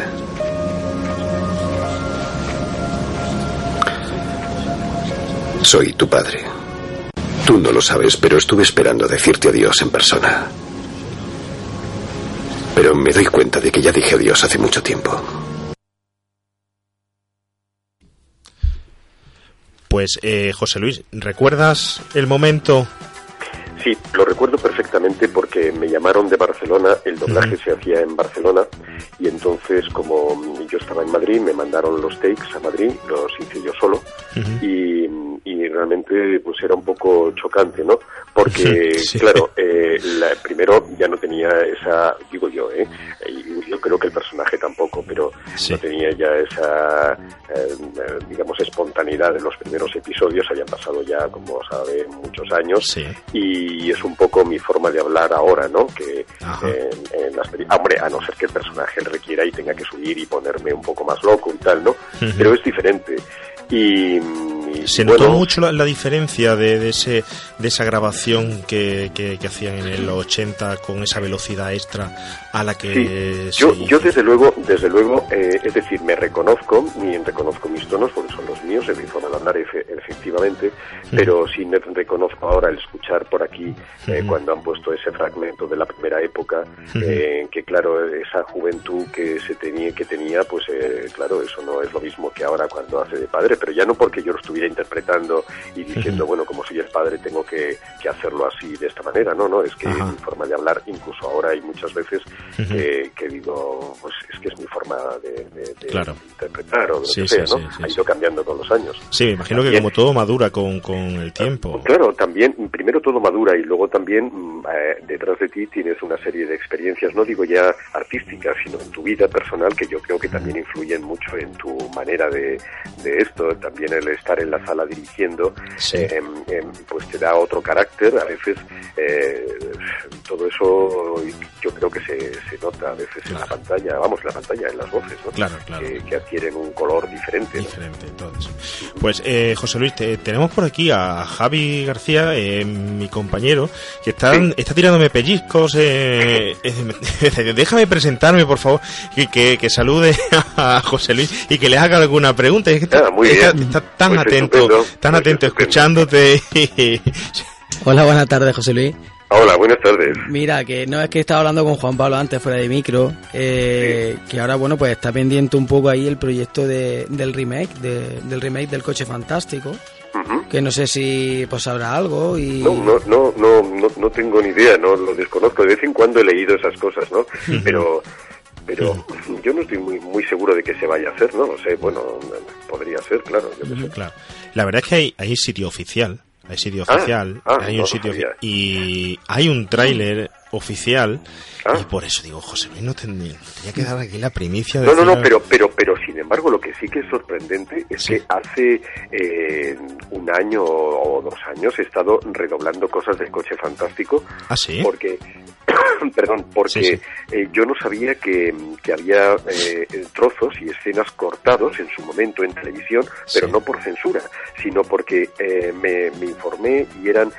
Soy tu padre. Tú no lo sabes, pero estuve esperando decirte adiós en persona. Pero me doy cuenta de que ya dije adiós hace mucho tiempo. Pues eh, José Luis, ¿recuerdas el momento? Sí, lo recuerdo perfectamente porque me llamaron de Barcelona, el doblaje se hacía en Barcelona y entonces como yo estaba en Madrid me mandaron los takes a Madrid, los hice yo solo y, realmente pues era un poco chocante, ¿no? Porque claro, eh, primero ya no tenía esa, digo yo, ¿eh? yo creo que el personaje tampoco, pero no tenía ya esa, eh, digamos, espontaneidad de los primeros episodios, habían pasado ya, como sabe, muchos años, y es un poco mi forma de hablar ahora, ¿no? Que en, las hombre, a no ser que el personaje requiera y tenga que subir y ponerme un poco más loco y tal, ¿no? Pero es diferente. Y, se notó mucho la, diferencia de, ese de esa grabación que, que, hacían en los 80 con esa velocidad extra a la que yo, yo desde luego desde luego eh, es decir me reconozco y reconozco mis tonos porque son los míos en mi forma de hablar efectivamente pero sí me reconozco ahora el escuchar por aquí eh, cuando han puesto ese fragmento de la primera época eh, que claro esa juventud que se tenía que tenía pues claro eso no es lo mismo que ahora cuando hace de padre pero ya no porque yo lo estuviera interpretando y diciendo, bueno, como soy el padre, tengo que, hacerlo así, de esta manera. No, no, es que mi forma de hablar, incluso ahora hay muchas veces que digo, pues es que es mi forma de, interpretar o lo que sea, ¿no? ha ido cambiando con los años. Sí, me imagino que como todo madura con, con el tiempo. Claro, también, primero todo madura y luego también mm, eh, detrás de ti tienes una serie de experiencias, no digo ya artísticas, sino en tu vida personal, que yo creo que también influyen mucho en tu manera de, de esto. También el estar en la sala dirigiendo, eh, pues te da otro carácter. A veces eh, todo eso yo creo que se, se nota a veces en la pantalla, vamos, en la pantalla, en las voces, ¿no? Claro, claro. Que, adquieren un color diferente. Diferente, entonces. Pues José Luis, tenemos por aquí a Javi García, mi compañero, que está, está tirándome pellizcos. Eh, déjame presentarme, por favor, y que, que, salude a José Luis y que le haga alguna pregunta. Es que está, ah, tan atento, tan atento escuchándote. Hola, buenas tardes, José Luis. Hola, buenas tardes. Mira, que no es que estaba hablando con Juan Pablo antes fuera de micro, eh, que ahora, bueno, pues está pendiente un poco ahí el proyecto de, del remake, del remake del Coche Fantástico que no sé si pues habrá algo y... No, no, no, no, no, tengo ni idea, no lo desconozco. De vez en cuando he leído esas cosas, ¿no? Pero pero yo no estoy muy muy seguro de que se vaya a hacer, ¿no? No sé, bueno, podría ser, claro. claro. La verdad es que hay, hay sitio oficial, hay sitio ah, oficial, ah, hay un sitio y hay un tráiler oficial Ah. Y por eso digo, José Luis, no tendría, que dar aquí la primicia de. No, no, no, pero, pero, pero sin embargo, lo que sí que es sorprendente es que hace eh, un año o dos años he estado redoblando cosas del coche fantástico. Ah, sí. Porque, perdón, porque eh, yo no sabía que, que había eh, trozos y escenas cortados en su momento en televisión, pero no por censura, sino porque me, me, informé y eran,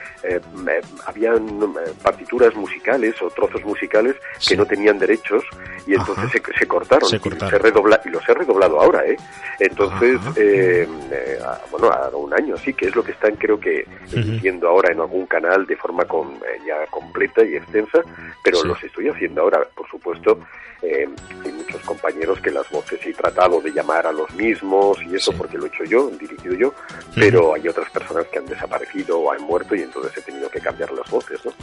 habían partituras musicales o trozos musicales que no tenían derechos y entonces se, cortaron, se Y, redobla, y los he redoblado ahora, ¿eh? Entonces, eh, eh, bueno, a un año, sí, que es lo que están creo que emitiendo ahora en algún canal de forma con, eh, ya completa y extensa, pero los estoy haciendo ahora, por supuesto, eh, hay muchos compañeros que las voces he tratado de llamar a los mismos y eso porque lo he hecho yo, dirigido yo, pero hay otras personas que han desaparecido o han muerto y entonces he tenido que cambiar las voces, ¿no?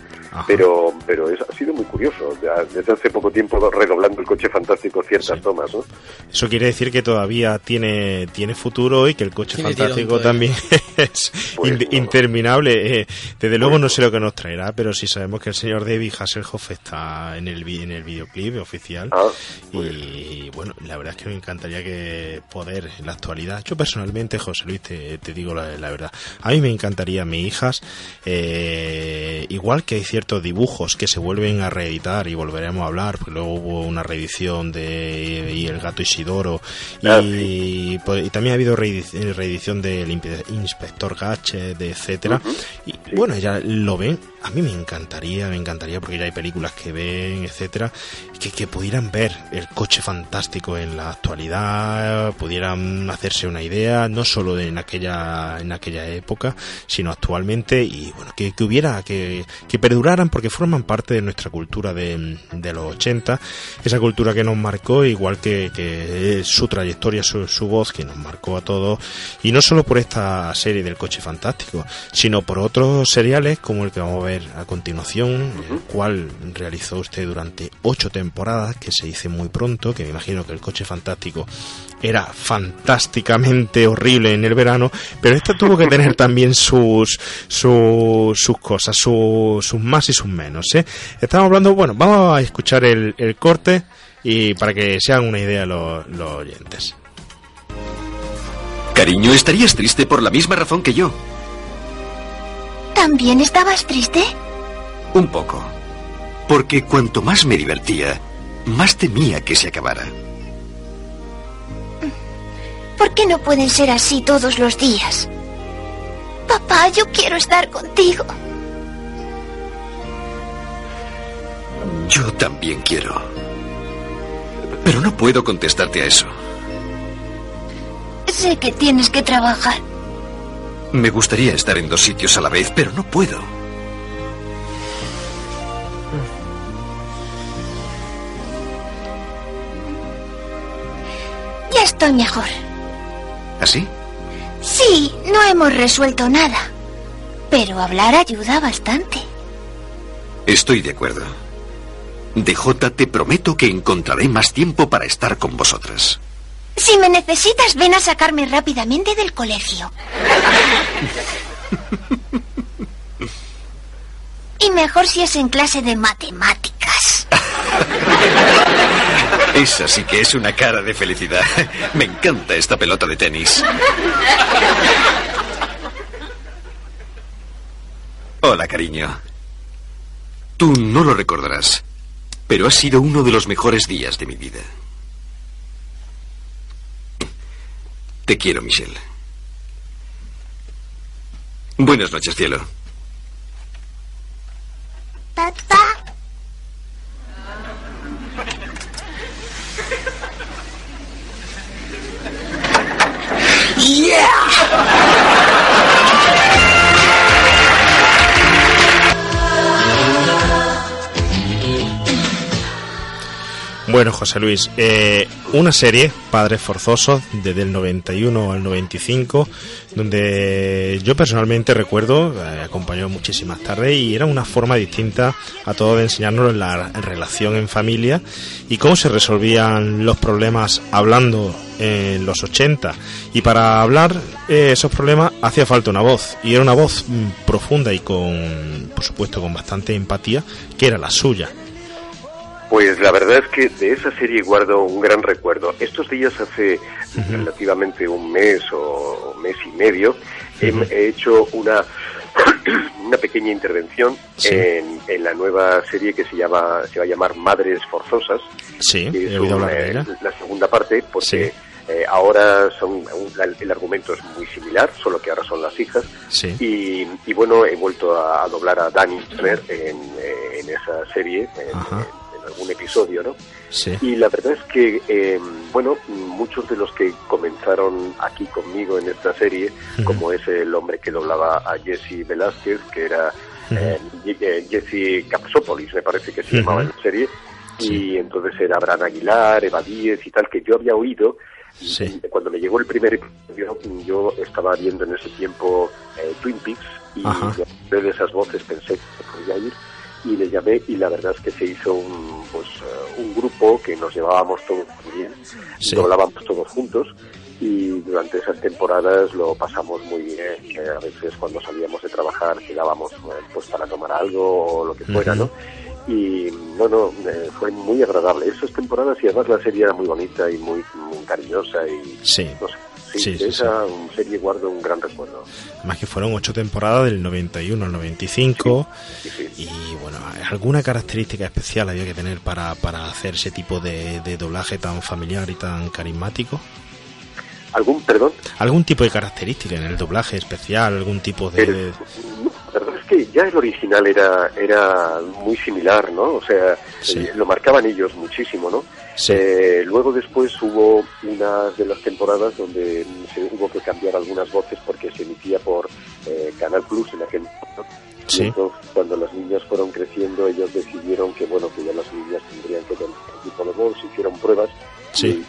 Pero, pero es, ha sido muy curioso, desde hace poco tiempo redoblando el coche fantástico ciertas tomas, ¿no? Eso quiere decir que todavía tiene, tiene futuro y que el coche fantástico también es pues interminable. Eh, desde luego no sé lo que nos traerá, pero sí sabemos que el señor David Hasselhoff está en el, en el videoclip oficial Ah, y bueno, la verdad es que me encantaría que poder en la actualidad, yo personalmente, José Luis, te, digo la, verdad, a mí me encantaría mis hijas, eh, igual que hay ciertos dibujos que se vuelven a reeditar y volveremos a hablar, porque luego hubo una reedición de y el gato Isidoro ah, y, pues, y, también ha habido reedición del inspector Gache, de etcétera, y bueno, ya lo ven, a mí me encantaría, me encantaría porque ya hay películas que ven, etcétera, que, que pudieran ver el coche fantástico en la actualidad, pudieran hacerse una idea, no solo en aquella, en aquella época, sino actualmente, y bueno, que, que hubiera, que, que perduraran porque forman parte de nuestra cultura de, de los 80, esa cultura que nos marcó, igual que, que su trayectoria, su, su voz, que nos marcó a todos, y no solo por esta serie del coche fantástico, sino por otros seriales como el que vamos a ver a continuación, el cual realizó usted durante ocho temporadas, que se dice muy pronto, que me imagino que el coche fantástico era fantásticamente horrible en el verano, pero esta tuvo que tener también sus, sus, sus cosas, sus más y sus menos. ¿eh? Estamos hablando, bueno, vamos a escuchar el, el corte y para que se hagan una idea los, los oyentes. Cariño, estarías triste por la misma razón que yo. ¿También estabas triste? Un poco. Porque cuanto más me divertía, más temía que se acabara. ¿Por qué no pueden ser así todos los días? Papá, yo quiero estar contigo. Yo también quiero. Pero no puedo contestarte a eso. Sé que tienes que trabajar. Me gustaría estar en dos sitios a la vez, pero no puedo. Estoy mejor. ¿Así? Sí, no hemos resuelto nada. Pero hablar ayuda bastante. Estoy de acuerdo. DJ, te prometo que encontraré más tiempo para estar con vosotras. Si me necesitas, ven a sacarme rápidamente del colegio. y mejor si es en clase de matemáticas. Esa sí que es una cara de felicidad. Me encanta esta pelota de tenis. Hola, cariño. Tú no lo recordarás, pero ha sido uno de los mejores días de mi vida. Te quiero, Michelle. Buenas noches, cielo. Papá. Yeah! Bueno, José Luis, eh, una serie, Padres Forzosos, desde el 91 al 95, donde yo personalmente recuerdo, eh, acompañó muchísimas tardes y era una forma distinta a todo de enseñarnos la relación en familia y cómo se resolvían los problemas hablando en los 80. Y para hablar eh, esos problemas hacía falta una voz, y era una voz mm, profunda y con, por supuesto, con bastante empatía, que era la suya. Pues la verdad es que de esa serie guardo un gran recuerdo. Estos días, hace relativamente un mes o mes y medio, he, he hecho una una pequeña intervención Sí. en, en la nueva serie que se llama se va a llamar Madres Forzosas. Sí, que he es oído un, hablar de ella. la segunda parte, porque Sí. eh, ahora son un- el argumento es muy similar, solo que ahora son las hijas. Sí. Y, y bueno, he vuelto a, a doblar a Danny Turner en, eh, en esa serie, en. En- algún episodio, ¿no? Sí. Y la verdad es que, eh, bueno, muchos de los que comenzaron aquí conmigo en esta serie, como es el hombre que doblaba a Jesse Velázquez, que era eh, eh, Jesse Capsópolis, me parece que se llamaba en la serie, y entonces era Abraham Aguilar, Eva Díez y tal, que yo había oído. Sí. Cuando me llegó el primer episodio, yo estaba viendo en ese tiempo eh, Twin Peaks y de esas voces pensé que podía ir y le llamé y la verdad es que se hizo un, pues, eh, un grupo que nos llevábamos todos muy bien, Sí. doblábamos todos juntos y durante esas temporadas lo pasamos muy bien, a veces cuando salíamos de trabajar quedábamos eh, pues para tomar algo o lo que fuera. ¿no? Y no, no, eh, fue muy agradable. Esas temporadas y además la serie era muy bonita y muy, muy cariñosa y Sí. no sé, sí, Sí, de esa serie guardo un gran recuerdo. Más que fueron ocho temporadas del 91 al 95. Sí, sí. Y bueno, ¿alguna característica especial había que tener para, para hacer ese tipo de, de doblaje tan familiar y tan carismático? ¿Algún, perdón? ¿Algún tipo de característica en el doblaje especial? ¿Algún tipo de...? El- que ya el original era, era muy similar, ¿no? O sea, Sí. eh, lo marcaban ellos muchísimo, ¿no? Sí. Eh, luego después hubo una de las temporadas donde se hubo que cambiar algunas voces porque se emitía por eh, Canal Plus en aquel momento. Sí. Entonces, cuando las niñas fueron creciendo, ellos decidieron que, bueno, que ya las niñas tendrían que tener un tipo de voz, hicieron pruebas Sí.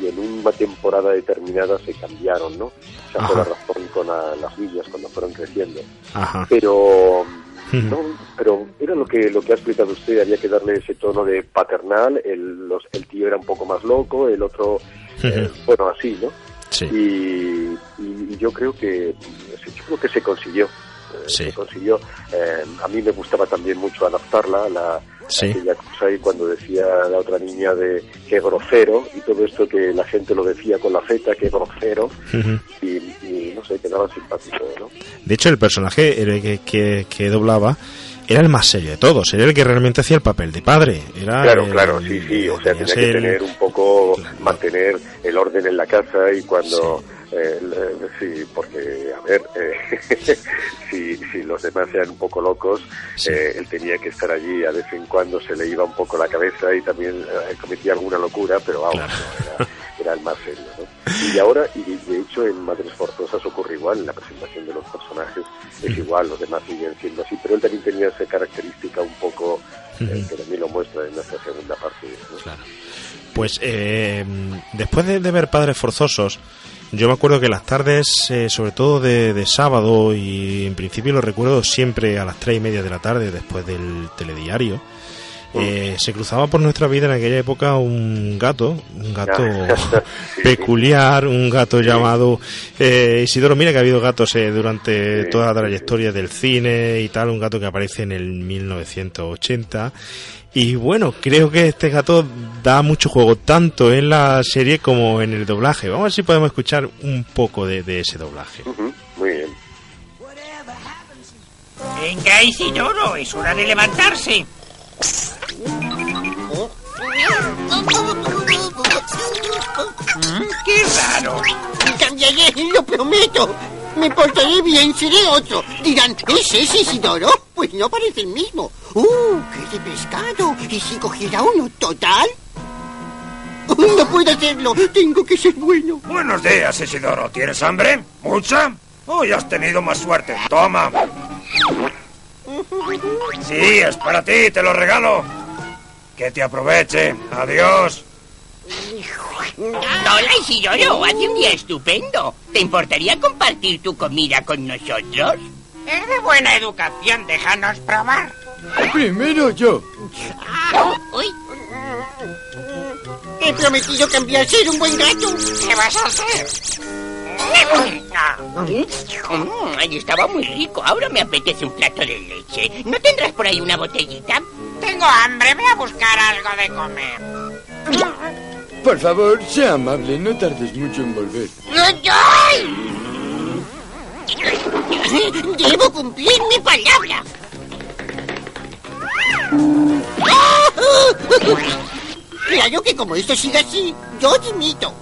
y, en una temporada determinada se cambiaron, ¿no? Esa fue la razón con la- las niñas cuando fueron creciendo. Ajá. Pero no, pero era lo que lo que ha explicado usted, había que darle ese tono de paternal, el, los, el tío era un poco más loco, el otro, eh, bueno, así, ¿no? Sí. Y, y yo creo que yo creo que se consiguió. Eh, Sí. Consiguió. Eh, a mí me gustaba también mucho adaptarla, la, Sí. aquella cosa ahí cuando decía la otra niña de qué grosero y todo esto que la gente lo decía con la Z, qué grosero Ujú. y, y no sé, quedaba simpático, ¿no? De hecho, el personaje el que, que, que doblaba era el más serio de todos, era el que realmente hacía el papel de padre. Era Claro, el- claro, sí, sí, o sea, tenía que tener un poco, mantener el orden en la casa y cuando, eh, sí, porque, a ver, eh, si, si los demás eran un poco locos, Sí. eh, él tenía que estar allí, a vez en cuando se le iba un poco la cabeza y también eh, cometía alguna locura, pero vamos, Claro. no, era, era el más serio, ¿no? Y ahora, y de hecho en Madres Forzosas ocurre igual, en la presentación de los personajes es igual, los demás siguen siendo así, pero él también tenía esa característica un poco eh, que también lo muestra en esta segunda parte. ¿no? Claro. Pues eh, después de, de ver Padres Forzosos Yo me acuerdo que las tardes, eh, sobre todo de, de, sábado, y en principio lo recuerdo siempre a las tres y media de la tarde, después del telediario, eh, se cruzaba por nuestra vida en aquella época un gato, un gato peculiar, un gato llamado eh, Isidoro. Mira que ha habido gatos eh, durante toda la trayectoria del cine y tal, un gato que aparece en el 1980. Y bueno, creo que este gato da mucho juego, tanto en la serie como en el doblaje. Vamos a ver si podemos escuchar un poco de, de ese doblaje. Muy bien. Venga, Isidoro, es hora de levantarse. ¡Qué raro! Cambiaré, lo prometo. Me portaré bien, seré otro. Dirán, ¿ese es Isidoro? Pues no parece el mismo. ¡Uh, qué de pescado! ¿Y si cogiera uno total? No puedo hacerlo, tengo que ser bueno. Buenos días, Isidoro. ¿Tienes hambre? ¿Mucha? Hoy has tenido más suerte. Toma. Sí, es para ti, te lo regalo. Que te aproveche. Adiós. Hola, Isidoro. Hace un día estupendo. ¿Te importaría compartir tu comida con nosotros? Es de buena educación. Déjanos probar. Primero yo. Uy. He prometido cambiar ser un buen gato. ¿Qué vas a hacer? Mm, ahí estaba muy rico. Ahora me apetece un plato de leche. ¿No tendrás por ahí una botellita? Tengo hambre. Voy a buscar algo de comer. Por favor, sea amable. No tardes mucho en volver. Debo cumplir mi palabra. Claro que como esto siga así, yo dimito.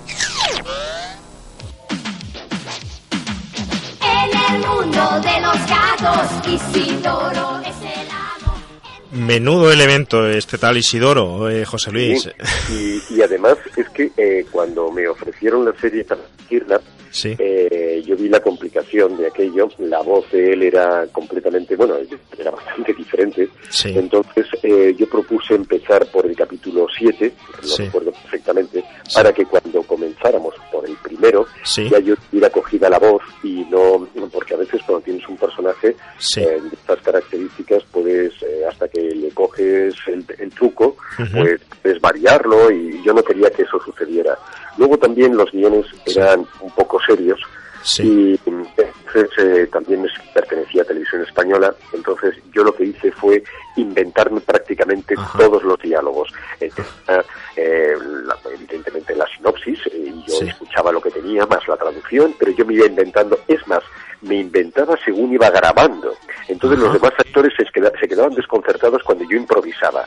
En el mundo de los gatos, Isidoro es el amo. Menudo elemento este tal Isidoro, eh, José Luis. Sí, y, y, además es que eh, cuando me ofrecieron la serie para dirigirla, Sí. eh, yo vi la complicación de aquello. La voz de él era completamente, bueno, era bastante diferente. Sí. Entonces eh, yo propuse empezar por el capítulo 7, lo Sí. recuerdo perfectamente, para que cuando comenzáramos por el primero, ya yo tuviera cogida la voz y no, porque a veces cuando tienes un personaje eh, de estas características, puedes, eh, hasta que le coges el, el truco, pues puedes variarlo y yo no quería que eso sucediera. Luego también los guiones eran un poco serios y entonces eh, también pertenecía a Televisión Española, entonces yo lo que hice fue inventarme prácticamente todos los diálogos. Eh, eh, la- evidentemente la sinopsis, eh, y yo escuchaba lo que tenía, más la traducción, pero yo me iba inventando, es más, me inventaba según iba grabando. Entonces los demás actores se, queda- se quedaban desconcertados cuando yo improvisaba.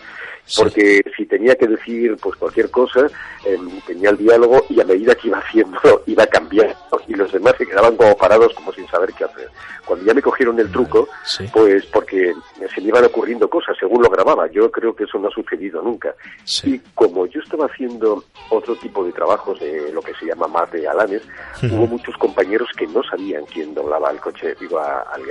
Porque si tenía que decir pues cualquier cosa, em, tenía el diálogo y a medida que iba haciendo iba cambiando y los demás se quedaban como parados como sin saber qué hacer. Cuando ya me cogieron el truco, pues porque se me iban ocurriendo cosas según lo grababa. Yo creo que eso no ha sucedido nunca. Y como yo estaba haciendo otro tipo de trabajos de lo que se llama más de galanes, Ujú. hubo muchos compañeros que no sabían quién doblaba al coche, digo, a- al,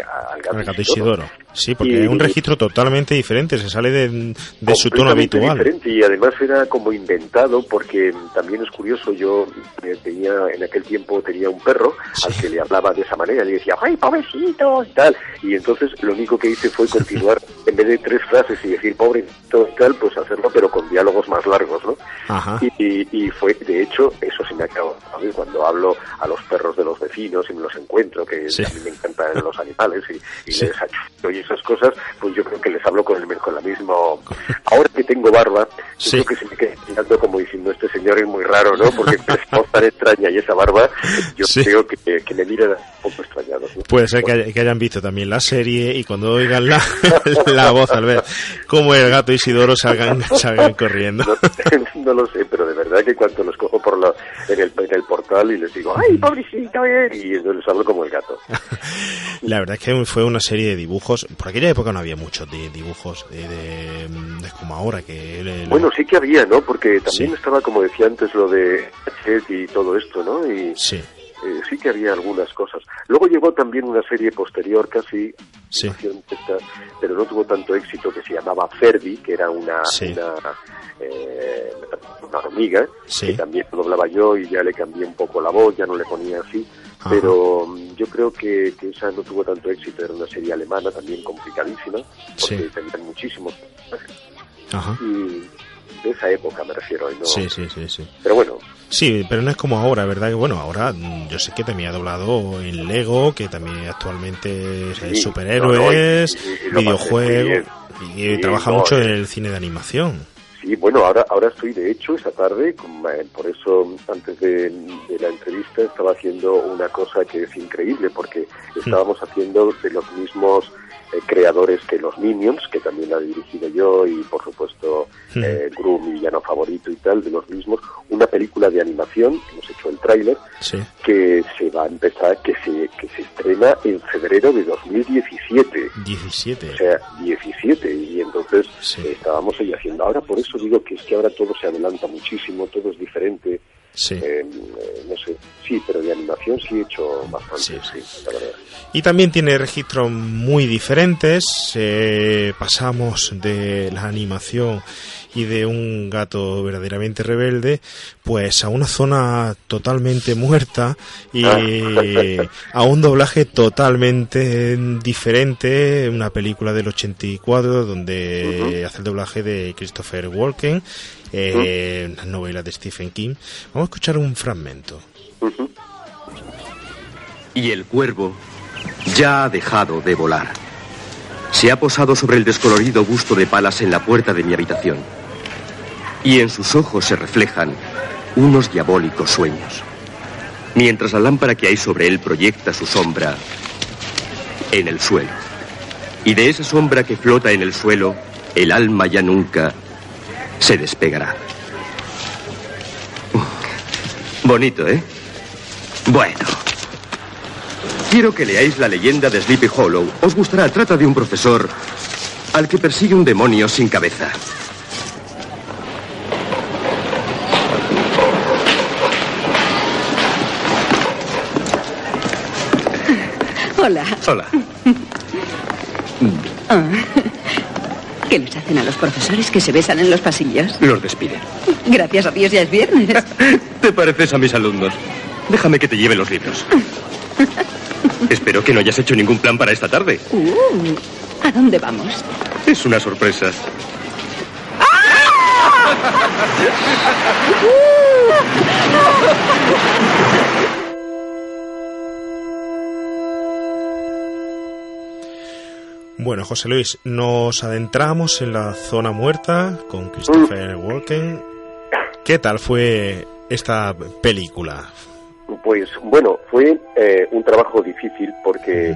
al gato Isidoro. Sí, porque Y- es un registro totalmente diferente, se sale de, de su tono habitual. diferente y además era como inventado porque también es curioso yo eh, tenía en aquel tiempo tenía un perro al que le hablaba de esa manera le decía ay pobrecito y tal y entonces lo único que hice fue continuar en vez de tres frases y decir pobrecito y tal pues hacerlo pero con diálogos más largos no Ajá. y, y- y fue de hecho eso se me ha quedado a mí cuando hablo a los perros de los vecinos y me los encuentro que Sí. a mí me encantan los animales y, y Sí. les y esas cosas pues yo creo que les hablo con el con la misma ahora que tengo barba yo creo que se me queda mirando como diciendo este señor es muy raro no porque es tan extraña y esa barba yo creo que, que me miran un poco extrañados ¿no? Puede ser que, hay- que hayan visto también la serie y cuando oigan la, la voz al ver cómo el gato Isidoro salgan, salgan corriendo. no lo sé, pero de verdad que cuando los cojo por la, en, el, en el portal y les digo, ¡ay, pobrecito! eh", Y entonces les hablo como el gato. La verdad es que fue una serie de dibujos. Por aquella época no había muchos de dibujos de, de- de como ahora que Bueno, sí que había, ¿no? Porque también Sí. estaba, como decía antes, lo de Hachette y todo esto, ¿no? Y Sí. eh, sí que había algunas cosas. Luego llegó también una serie posterior, casi, Sí. pero no tuvo tanto éxito, que se llamaba Ferdi, que era una, Sí. una, eh, una hormiga, Sí. que también lo doblaba yo y ya le cambié un poco la voz, ya no le ponía así. Ajá. Pero mm, yo creo que, que esa no tuvo tanto éxito, era una serie alemana también complicadísima, porque Sí. tenían muchísimos. Ajá. y de esa época me refiero, no- Sí, sí, sí, sí. pero bueno, Sí, pero no es como ahora, ¿verdad? Que bueno, ahora mm, yo sé que también ha doblado en Lego, que también actualmente es Sí, superhéroes, no, no, y- y- y lo videojuegos, y. Sí, trabaja mucho eh. en el cine de animación. Sí, bueno, ahora ahora estoy de hecho esta tarde, eh, por eso antes de, de la entrevista estaba haciendo una cosa que es increíble, porque estábamos haciendo de los mismos eh, creadores que los Minions, que también la he dirigido yo, y por supuesto Hmm. eh, Gru, mi villano favorito y tal, de los mismos, una película de animación, hemos hecho el tráiler, Sí. que se va a empezar, que se, que se estrena en febrero de 2017. 17. O sea, 17, y entonces eh, estábamos ahí haciendo. Ahora, por eso digo que es que ahora todo se adelanta muchísimo, todo es diferente. Sí. Eh, no sé, sí, pero de animación sí he hecho bastante, sí, la verdad. Y también tiene registros muy diferentes. eh, pasamos de la animación y de un gato verdaderamente rebelde, pues a una zona totalmente muerta y a un doblaje totalmente diferente. Una película del 84 donde hace el doblaje de Christopher Walken, eh, una novela de Stephen King. Vamos a escuchar un fragmento. Y el cuervo ya ha dejado de volar. Se ha posado sobre el descolorido busto de Palas en la puerta de mi habitación. Y en sus ojos se reflejan unos diabólicos sueños. Mientras la lámpara que hay sobre él proyecta su sombra en el suelo. Y de esa sombra que flota en el suelo, el alma ya nunca se despegará. Bonito, ¿eh? Bueno. Quiero que leáis la leyenda de Sleepy Hollow. Os gustará. Trata de un profesor al que persigue un demonio sin cabeza. Hola. Hola. Ah. ¿Qué les hacen a los profesores que se besan en los pasillos? Los despide. Gracias a Dios ya es viernes. Te pareces a mis alumnos. Déjame que te lleve los libros. Espero que no hayas hecho ningún plan para esta tarde. Uh, ¿A dónde vamos? Es una sorpresa. Bueno, José Luis, nos adentramos en la zona muerta con Christopher Walken. ¿Qué tal fue esta película? Pues bueno, fue eh, un trabajo difícil porque,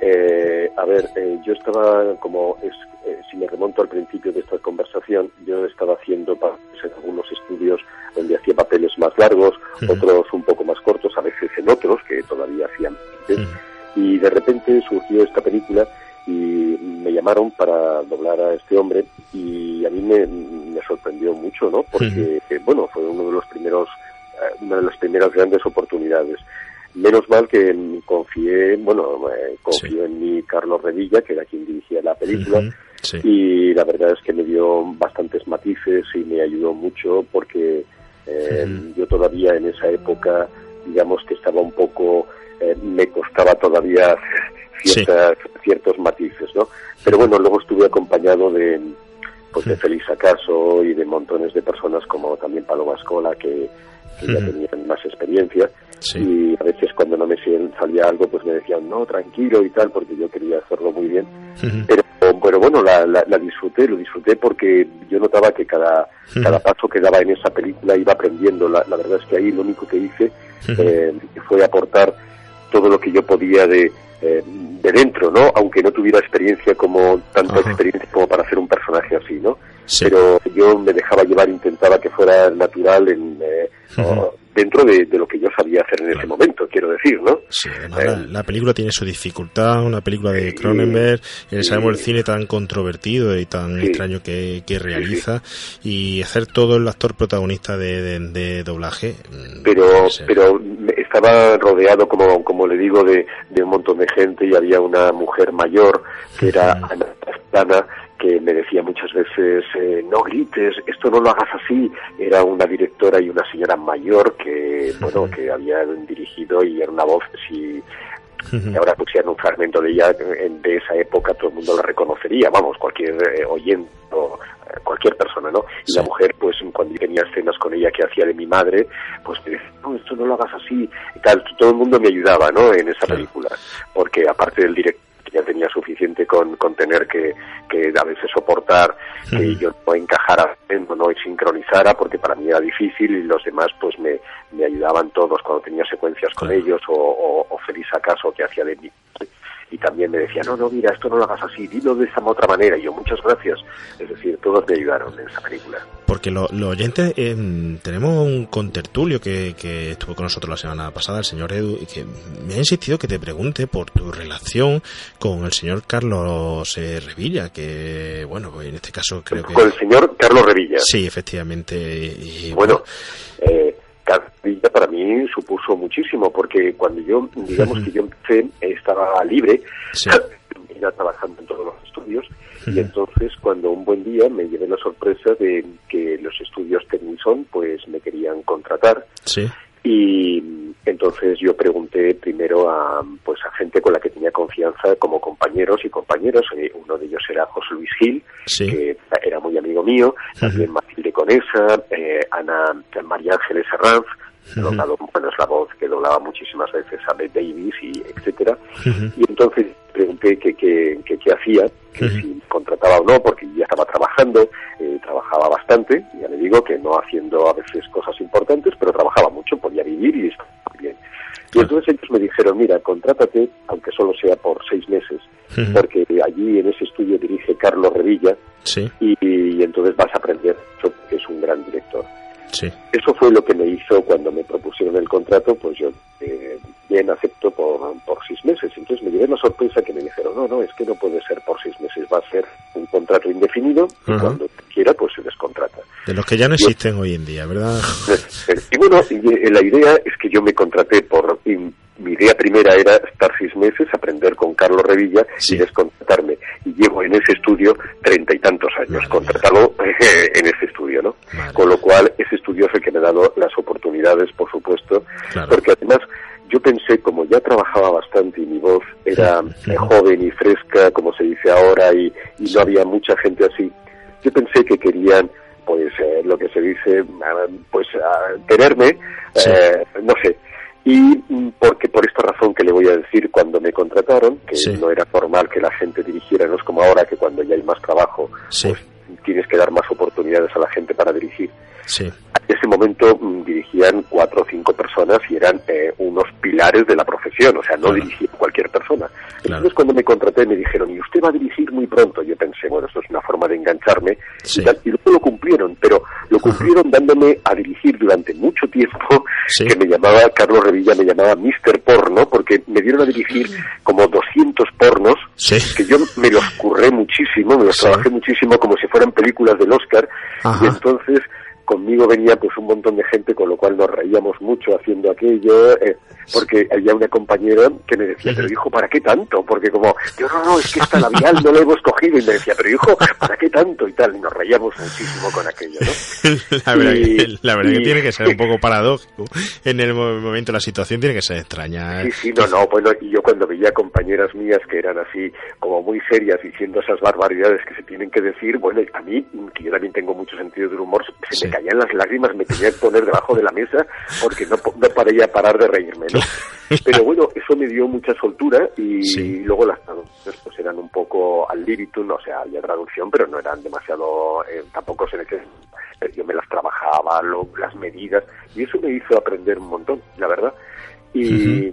eh, a ver, eh, yo estaba como, es, eh, si me remonto al principio de esta conversación, yo estaba haciendo en algunos estudios donde hacía papeles más largos, otros un poco más cortos, a veces en otros que todavía hacían. Y de repente surgió esta película y me llamaron para doblar a este hombre y a mí me, me sorprendió mucho, ¿no? Porque, eh, bueno, fue uno de los primeros, una de las primeras grandes oportunidades. Menos mal que confié, bueno, eh, confió en mí Carlos Revilla, que era quien dirigía la película, y la verdad es que me dio bastantes matices y me ayudó mucho porque eh, yo todavía en esa época, digamos que estaba un poco, eh, me costaba todavía ciertas, ciertos matices, ¿no? Pero bueno, luego estuve acompañado de, pues de Félix Acaso y de montones de personas como también Paloma Escola que, que ya tenían más experiencia y a veces cuando no me salía algo pues me decían no tranquilo y tal porque yo quería hacerlo muy bien. Pero pero bueno la, la, la disfruté lo disfruté porque yo notaba que cada cada paso que daba en esa película iba aprendiendo. La, la verdad es que ahí lo único que hice eh, fue aportar todo lo que yo podía de eh, de dentro, ¿no? Aunque no tuviera experiencia como tanta experiencia como para hacer un personaje así, ¿no? Pero yo me dejaba llevar, intentaba que fuera natural en, eh, dentro de, de, lo que yo sabía hacer en ese momento, quiero decir, ¿no? Sí, además la, la película tiene su dificultad, una película de Cronenberg, eh, sabemos el cine tan controvertido y tan extraño que, que realiza, y hacer todo el actor protagonista de, de, de doblaje. mm, pero pero estaba rodeado como como le digo de, de un montón de gente y había una mujer mayor que era Ana Pastrana que me decía muchas veces eh, no grites esto no lo hagas así era una directora y una señora mayor que bueno que habían dirigido y era una voz si y ahora pusieran un fragmento de ella de esa época todo el mundo la reconocería vamos cualquier eh, oyente o eh, cualquier persona no y la mujer pues cuando yo tenía escenas con ella que hacía de mi madre pues me decía no esto no lo hagas así y tal todo el mundo me ayudaba no en esa película porque aparte del director ya tenía suficiente con, con tener que, que a veces soportar que yo no encajara no, no sincronizara porque para mí era difícil y los demás pues me, me ayudaban todos cuando tenía secuencias con ellos o, o, o Feliz Acaso que hacía de mí y también me decía no no mira esto no lo hagas así dilo de esa otra manera y yo muchas gracias es decir todos me ayudaron en esa película. Porque lo- los oyentes, eh, tenemos un contertulio que, que estuvo con nosotros la semana pasada, el señor Edu, y que me ha insistido que te pregunte por tu relación con el señor Carlos eh, Revilla, que, bueno, pues en este caso creo que... con el señor Carlos Revilla. Sí, efectivamente. Y, bueno. eh, Revilla para mí supuso muchísimo porque cuando yo digamos que yo empecé estaba libre iba trabajando en todos los estudios y entonces cuando un buen día me llevé la sorpresa de que los estudios Tennyson pues me querían contratar Sí. y entonces yo pregunté primero a pues a gente con la que tenía confianza como compañeros y compañeras. Eh, uno de ellos era José Luis Gil Sí. que era muy amigo mío. También Matilde Conesa eh, Ana María Ángeles Herranz doblado, bueno, es la voz que doblaba muchísimas veces a Bette Davis y etcétera. Y entonces pregunté qué qué- qué hacía, que si contrataba o no, porque ya estaba trabajando, eh, trabajaba bastante, ya le digo que no haciendo a veces cosas importantes, pero trabajaba mucho, podía vivir y estaba. Y entonces ellos me dijeron, mira, contrátate, aunque solo sea por seis meses, porque allí en ese estudio dirige Carlos Revilla Sí, y, y entonces vas a aprender porque es un gran director. Sí. Eso fue lo que me hizo cuando me propusieron el contrato, pues yo eh, bien acepto por, por seis meses. Entonces me llevé la sorpresa que me dijeron, no, no, es que no puede ser por seis meses, va a ser un contrato indefinido y cuando quiera pues se descontrata. De los que ya no existen hoy en día, ¿verdad? Y bueno, eh, la idea es que yo me contraté por... mi idea primera era estar seis meses, aprender con Carlos Revilla y descontratarme. Y llevo en ese estudio treinta y tantos años, contratado eh, en ese estudio, ¿no? Con lo cual, ese estudio es el que me ha dado las oportunidades, por supuesto, porque además yo pensé, como ya trabajaba bastante y mi voz era joven y fresca, como se dice ahora, y, y no había mucha gente así, yo pensé que querían pues eh, lo que se dice ah, pues ah, tenerme eh, no sé y mm, porque por esta razón que le voy a decir cuando me contrataron que no era formal que la gente dirigiera no es como ahora que cuando ya hay más trabajo Sí, tienes que dar más oportunidades a la gente para dirigir sí. en ese momento mm, dirigían cuatro o cinco personas y eran eh, unos pilares de la profesión, o sea, no dirigía cualquier persona. Entonces cuando me contraté me dijeron, y usted va a dirigir muy pronto. Yo pensé, bueno, esto es una forma de engancharme. Y, tal, y luego lo cumplieron, pero lo cumplieron dándome a dirigir durante mucho tiempo, que me llamaba, Carlos Revilla me llamaba Mr. Porno, porque me dieron a dirigir como 200 pornos, que yo me los curré muchísimo, me los trabajé muchísimo como si fueran películas del Oscar, y entonces conmigo venía pues un montón de gente con lo cual nos reíamos mucho haciendo aquello eh, porque había una compañera que me decía pero hijo para qué tanto porque como yo no no es que esta labial no la hemos cogido y me decía pero hijo para qué tanto y tal y nos reíamos muchísimo con aquello ¿no? La verdad, Y- que, la verdad que tiene que ser un poco paradójico. En el mo- momento la situación tiene que ser extraña. Sí, sí, no, no, bueno, y yo cuando veía compañeras mías que eran así como muy serias diciendo esas barbaridades que se tienen que decir, bueno, a mí, que yo también tengo mucho sentido del humor, se me caían las lágrimas, me tenía que poner debajo de la mesa porque no, no podía parar de reírme, ¿no? Pero bueno, eso me dio mucha soltura y luego las traducciones pues eran un poco al libitum, o sea, había traducción, pero no eran demasiado, eh, tampoco se me que yo me las trabajaba, lo- las medidas, y eso me hizo aprender un montón, la verdad. Y,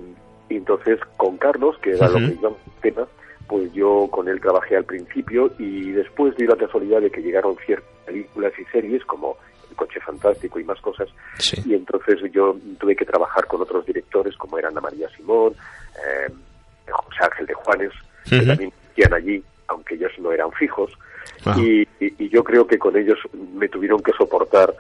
y entonces con Carlos, que era lo que el tema, pues yo con él trabajé al principio y después di la casualidad de que llegaron ciertas películas y series como Coche Fantástico y más cosas. Y entonces yo tuve que trabajar con otros directores como eran Ana María Simón, eh, José Ángel de Juanes, que también hacían allí, aunque ellos no eran fijos. Y, y, yo creo que con ellos me tuvieron que soportar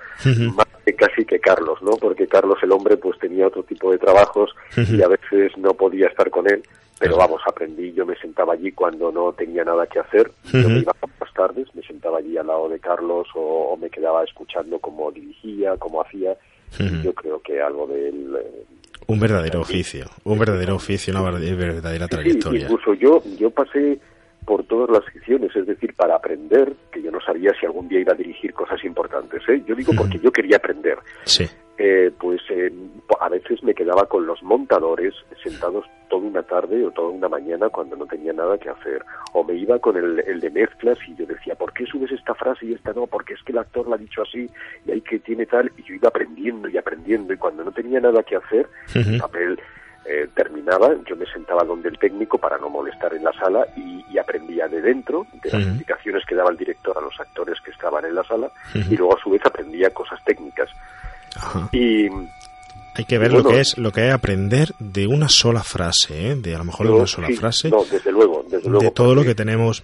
más que casi que Carlos, ¿no? Porque Carlos el hombre pues tenía otro tipo de trabajos y a veces no podía estar con él, pero vamos, aprendí, yo me sentaba allí cuando no tenía nada que hacer, yo me iba más tardes, me sentaba allí al lado de Carlos o, me quedaba escuchando cómo dirigía, cómo hacía, y yo creo que algo de él... Eh, un verdadero oficio, un verdadero oficio, una verdadera trayectoria. incluso yo, yo pasé por todas las secciones, es decir, para aprender, que yo no sabía si algún día iba a dirigir cosas importantes, ¿eh? yo digo porque yo quería aprender. Sí. Eh, pues eh, a veces me quedaba con los montadores sentados toda una tarde o toda una mañana cuando no tenía nada que hacer. O me iba con el, el, de mezclas y yo decía, ¿por qué subes esta frase y esta no? Porque es que el actor la ha dicho así y hay que tiene tal. Y yo iba aprendiendo y aprendiendo y cuando no tenía nada que hacer, el papel eh, terminaba, yo me sentaba donde el técnico para no molestar en la sala y, aprendía de dentro, de las indicaciones que daba el director a los actores que estaban en la sala, y luego a su vez aprendía cosas técnicas. Y hay que ver lo que es lo que es aprender de una sola frase, ¿eh? de a lo mejor de una sola frase. desde luego, desde luego. De todo lo que tenemos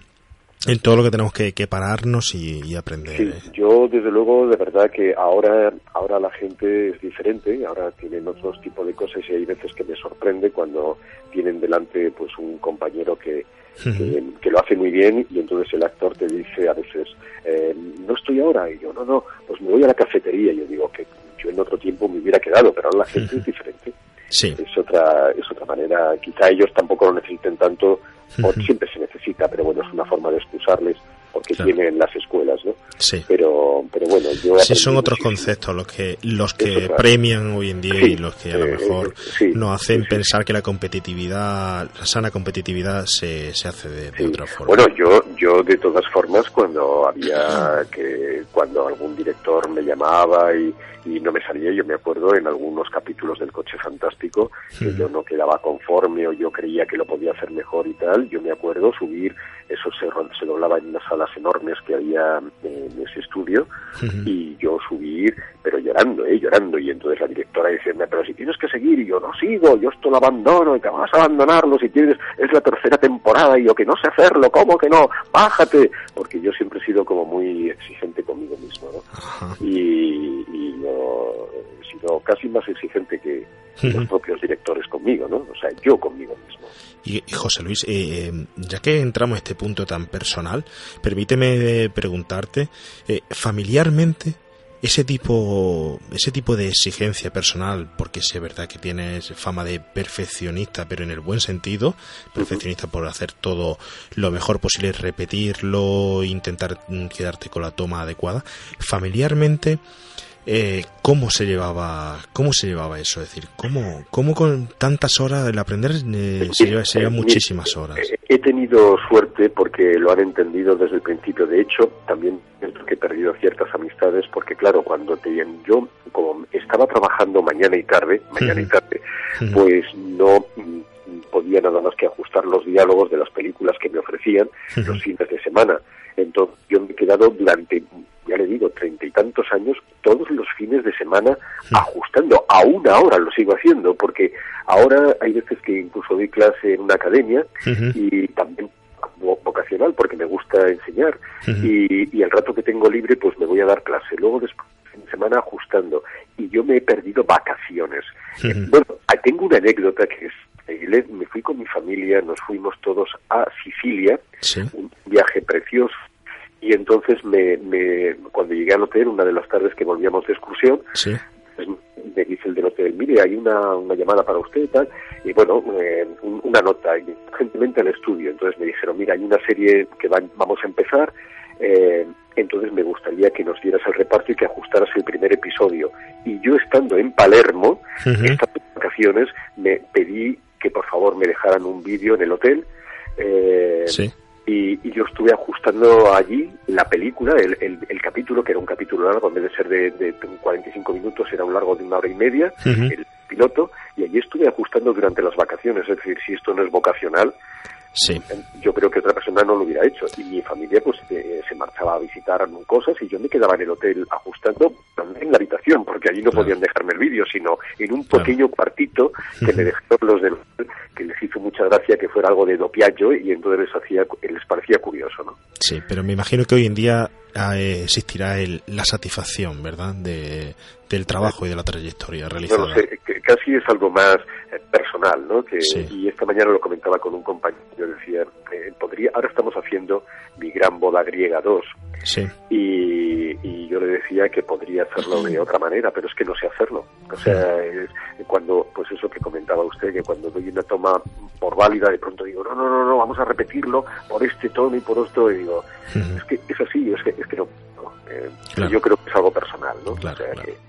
en todo lo que tenemos que, pararnos y, aprender. Sí, ¿eh? yo desde luego de verdad que ahora ahora la gente es diferente, ahora tienen otros tipos de cosas y hay veces que me sorprende cuando tienen delante pues un compañero que, que, lo hace muy bien y entonces el actor te dice a veces eh, no estoy ahora y yo no no pues me voy a la cafetería y yo digo que yo en otro tiempo me hubiera quedado pero ahora la gente es diferente. Sí. es otra es otra manera. Quizá ellos tampoco lo necesiten tanto o siempre se necesita, pero bueno, es una forma de excusarles porque tienen las escuelas, ¿no? Sí. Pero, pero bueno, yo... Sí, son otros conceptos los que los que premian hoy en día y los que a lo eh, mejor nos hacen pensar que la competitividad, la sana competitividad se, se hace de, otra forma. Bueno, yo, yo de todas formas, cuando había que, cuando algún director me llamaba y, y no me salía, yo me acuerdo en algunos capítulos del Coche Fantástico, que yo no quedaba conforme o yo creía que lo podía hacer mejor y tal, yo me acuerdo subir, eso se, se doblaba en unas salas enormes que había en ese estudio, y yo subir, pero llorando, ¿eh? llorando, y entonces la directora decía, pero si tienes que seguir, y yo no sigo, yo esto lo abandono, y te vas a abandonarlo, si tienes, es la tercera temporada, y yo que no sé hacerlo, ¿cómo que no? Bájate, porque yo siempre he sido como muy exigente conmigo mismo, ¿no? Y, y yo he sido casi más exigente que los propios directores conmigo, ¿no? O sea, yo conmigo mismo. Y, José Luis, eh, eh, ya que entramos a este punto tan personal, permíteme preguntarte, eh, familiarmente, ese tipo, ese tipo de exigencia personal, porque es verdad que tienes fama de perfeccionista, pero en el buen sentido, perfeccionista por hacer todo lo mejor posible, repetirlo, intentar quedarte con la toma adecuada, familiarmente, eh, cómo se llevaba cómo se llevaba eso es decir cómo cómo con tantas horas el aprender eh, se, lleva, muchísimas horas he tenido suerte porque lo han entendido desde el principio. De hecho también que he perdido ciertas amistades porque claro cuando te yo como estaba trabajando mañana y tarde mañana y tarde pues no podía nada más que ajustar los diálogos de las películas que me ofrecían los fines de semana entonces yo me he quedado durante ya le digo, treinta y tantos años, todos los fines de semana ajustando. Aún ahora lo sigo haciendo, porque ahora hay veces que incluso doy clase en una academia y también vocacional, porque me gusta enseñar. y, y el rato que tengo libre, pues me voy a dar clase. Luego después de semana ajustando. Y yo me he perdido vacaciones. Bueno, tengo una anécdota que es me fui con mi familia, nos fuimos todos a Sicilia, un viaje precioso, y entonces me, me, cuando llegué al hotel, una de las tardes que volvíamos de excursión, pues me dice el del hotel, mire, hay una, una llamada para usted y tal, y bueno, eh, una nota, y urgentemente al estudio. Entonces me dijeron, mira, hay una serie que vamos a empezar, eh, entonces me gustaría que nos dieras el reparto y que ajustaras el primer episodio. Y yo estando en Palermo, estas vacaciones, me pedí que por favor me dejaran un vídeo en el hotel. Eh, sí. y, yo estuve ajustando allí la película, el, el, capítulo, que era un capítulo largo, en vez de ser de, de 45 minutos, era un largo de una hora y media, el piloto, y allí estuve ajustando durante las vacaciones, es decir, si esto no es vocacional, Sí. Yo creo que otra persona no lo hubiera hecho. Y mi familia pues eh, se marchaba a visitar cosas y yo me quedaba en el hotel ajustando en la habitación, porque allí no podían dejarme el vídeo, sino en un pequeño cuartito que me dejaron los del hotel, que les hizo mucha gracia que fuera algo de dopiaggio y entonces les, hacía, les parecía curioso, ¿no? Sí, pero me imagino que hoy en día existirá el, la satisfacción, ¿verdad?, de, del trabajo y de la trayectoria realizada. No sé, casi es algo más eh, personal, ¿no? Que, Y esta mañana lo comentaba con un compañero, yo decía, eh, podría, ahora estamos haciendo mi gran boda griega 2, Sí. y, y yo le decía que podría hacerlo de otra manera, pero es que no sé hacerlo. O sea, es cuando, pues eso que comentaba usted, que cuando doy una toma por válida, de pronto digo, no, no, no, no, vamos a repetirlo por este tono y por esto, y digo, es que es así, es que, es no, eh, Claro. Yo creo que es algo personal, ¿no? Claro, o sea, claro. que-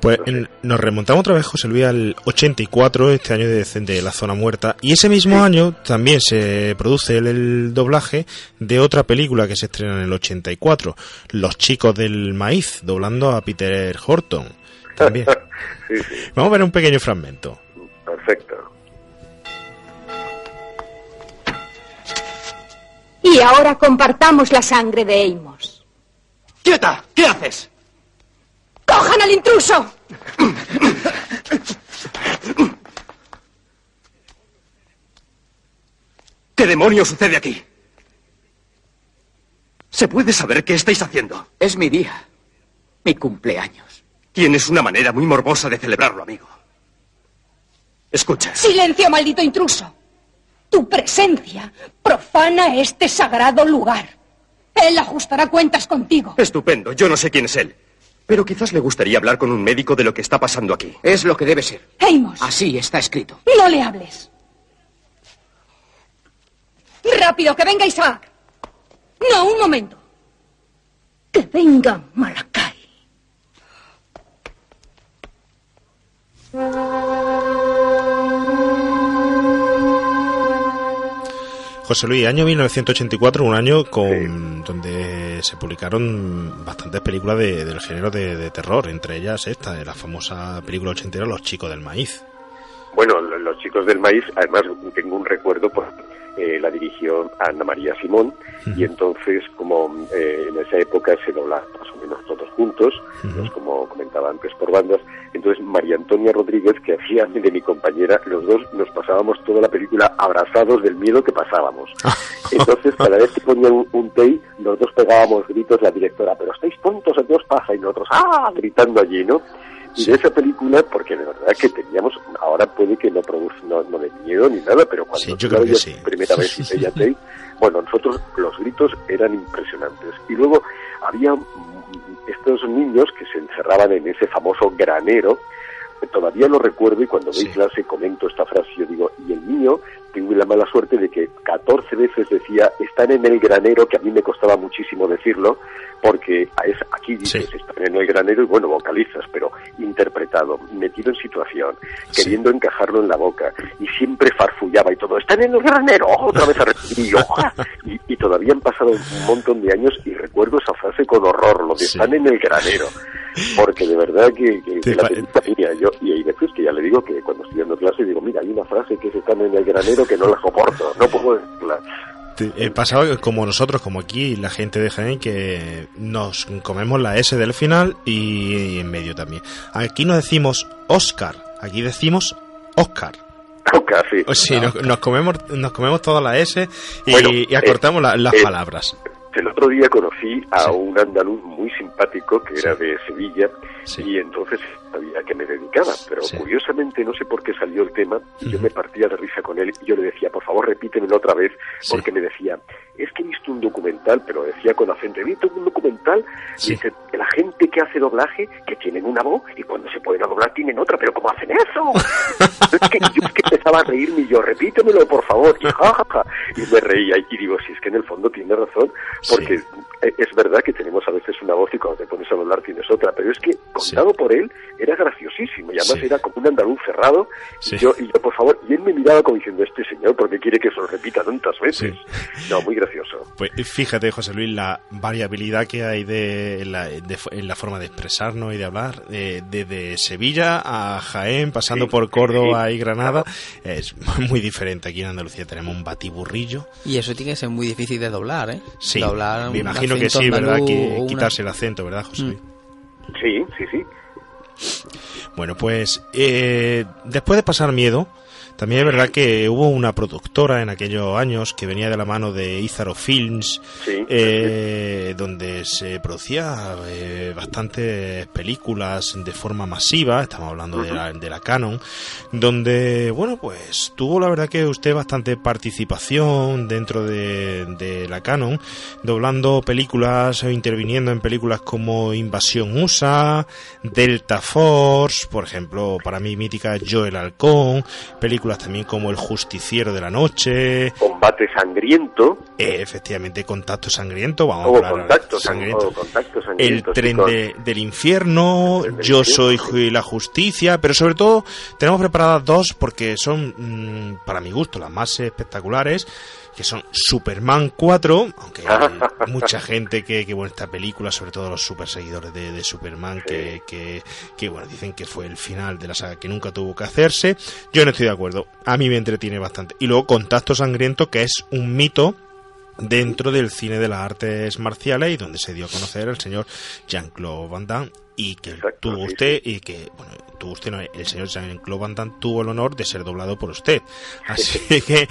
Pues en- nos remontamos otra vez, José Luis, al 84, este año de, de La Zona Muerta. Y ese mismo año también se produce el, el doblaje de otra película que se estrena en el 84, Los Chicos del Maíz, doblando a Peter Horton. También. sí, sí, Vamos a ver un pequeño fragmento. perfecto. Y ahora compartamos la sangre de Amos. ¡Quieta! ¿Qué haces? ¡Cojan al intruso! ¿Qué demonios sucede aquí? ¿Se puede saber qué estáis haciendo? Es mi día. Mi cumpleaños. Tienes una manera muy morbosa de celebrarlo, amigo. Escucha. ¡Silencio, maldito intruso! Tu presencia profana este sagrado lugar. Él ajustará cuentas contigo. Estupendo. Yo no sé quién es él. Pero quizás le gustaría hablar con un médico de lo que está pasando aquí. Es lo que debe ser. Amos, Así está escrito. no le hables. Rápido, que venga Isaac. No, un momento. Que venga Malakai. José Luis, año 1984, un año con donde se publicaron bastantes películas de- del género de, de terror, entre ellas esta, de la famosa película ochentera Los Chicos del Maíz. Bueno, lo- los chicos del maíz, además tengo un recuerdo, pues eh, la dirigió Ana María Simón y entonces como eh, en esa época se doblaban más o menos todos juntos, pues, como comentaba antes por bandas, entonces María Antonia Rodríguez, que hacía de mi compañera, los dos nos pasábamos toda la película abrazados del miedo que pasábamos. Entonces cada vez que ponían un, un take, los dos pegábamos gritos, la directora, pero estáis tontos, ¿a qué os pasa? Y nosotros, ¡ah! gritando allí, ¿no? Y de esa película, porque de verdad que teníamos, ahora puede que no produce, no, no de miedo ni nada, pero cuando Sí, yo creo que sí. primera vez y ahí, bueno, nosotros los gritos eran impresionantes. Y luego había estos niños que se encerraban en ese famoso granero, todavía lo recuerdo y cuando doy clase comento esta frase, yo digo, y el mío tuve la mala suerte de que 14 veces decía, están en el granero, que a mí me costaba muchísimo decirlo, porque a es- aquí dices, están en el granero y bueno, vocalizas, pero interpretado, metido en situación, queriendo encajarlo en la boca, y siempre farfullaba y todo, están en el granero, otra vez a repetir, y, todavía han pasado un montón de años y recuerdo esa frase con horror, lo de están en el granero, porque de verdad que, que- que la película mía, yo, y hay veces que ya le digo que cuando estoy dando clase digo, mira, hay una frase que es están en el granero que no la soporto, no puedo decirla. Te- He pasado como nosotros, como aquí, la gente de Jaén, que nos comemos la S del final y en medio también. Aquí no decimos Oscar, aquí decimos Oscar. Oscar, sí. O sí, nos, nos comemos, nos comemos toda la S y, Bueno, y acortamos la- las eh, palabras. El otro día conocí a un andaluz muy simpático que era de Sevilla y entonces sabía a qué me dedicaba, pero curiosamente no sé por qué salió el tema y yo me partía de risa con él y yo le decía, por favor repítemelo otra vez, porque me decía, es que he visto un documental, pero decía con acento, he visto un documental, dice, de la gente que hace doblaje, que tienen una voz y cuando se pueden a doblar tienen otra, pero ¿cómo hacen eso? es que yo es que empezaba a reírme y yo, repítemelo por favor, y ja, ja, ja, y me reía y digo, si es que en el fondo tiene razón, porque eh, es verdad que tenemos a veces una voz y cuando te pones a doblar tienes otra, pero es que contado por él era graciosísimo y además Sí. era como un andaluz cerrado Sí. y, yo, y yo, por favor, y él me miraba como diciendo, este señor, ¿por qué quiere que se lo repita tantas veces? No, muy gracioso. Pues fíjate, José Luis, la variabilidad que hay de, en, la, de- en la forma de expresarnos y de hablar, eh, desde Sevilla a Jaén, pasando por Córdoba y Granada, es muy diferente. Aquí en Andalucía tenemos un batiburrillo. Y eso tiene que ser muy difícil de doblar, ¿eh? Sí, Doblar me imagino que sí, ¿verdad? andaluz una- quitarse el acento, ¿verdad, José Mm. Sí, sí, sí. Bueno, pues eh, después de pasar miedo, también es verdad que hubo una productora en aquellos años que venía de la mano de Izaro Films, Sí, eh, donde se producía eh, bastantes películas de forma masiva, estamos hablando de, la, de la Canon, donde, bueno, pues tuvo la verdad que usted bastante participación dentro de, de la Canon, doblando películas o interviniendo en películas como Invasión USA, Delta Force, por ejemplo, para mí mítica Joel Halcón, películas también como El Justiciero de la Noche, Combate sangriento. eh, efectivamente Contacto Sangriento, vamos O a hablar contacto, sang- sangriento. contacto El sangriento. tren de- del infierno, Yo soy la justicia, pero sobre todo tenemos preparadas dos porque son, mm, para mi gusto, las más espectaculares, que son Superman 4, aunque hay mucha gente que, que, bueno, esta película, sobre todo los super seguidores de, de Superman, que, que, que, bueno, dicen que fue el final de la saga que nunca tuvo que hacerse. Yo no estoy de acuerdo, a mí me entretiene bastante. Y luego Contacto Sangriento, que es un mito dentro del cine de las artes marciales y donde se dio a conocer el señor Jean-Claude Van Damme y que tuvo usted y que bueno tuvo usted no, el señor Jean-Claude Van Damme tuvo el honor de ser doblado por usted así que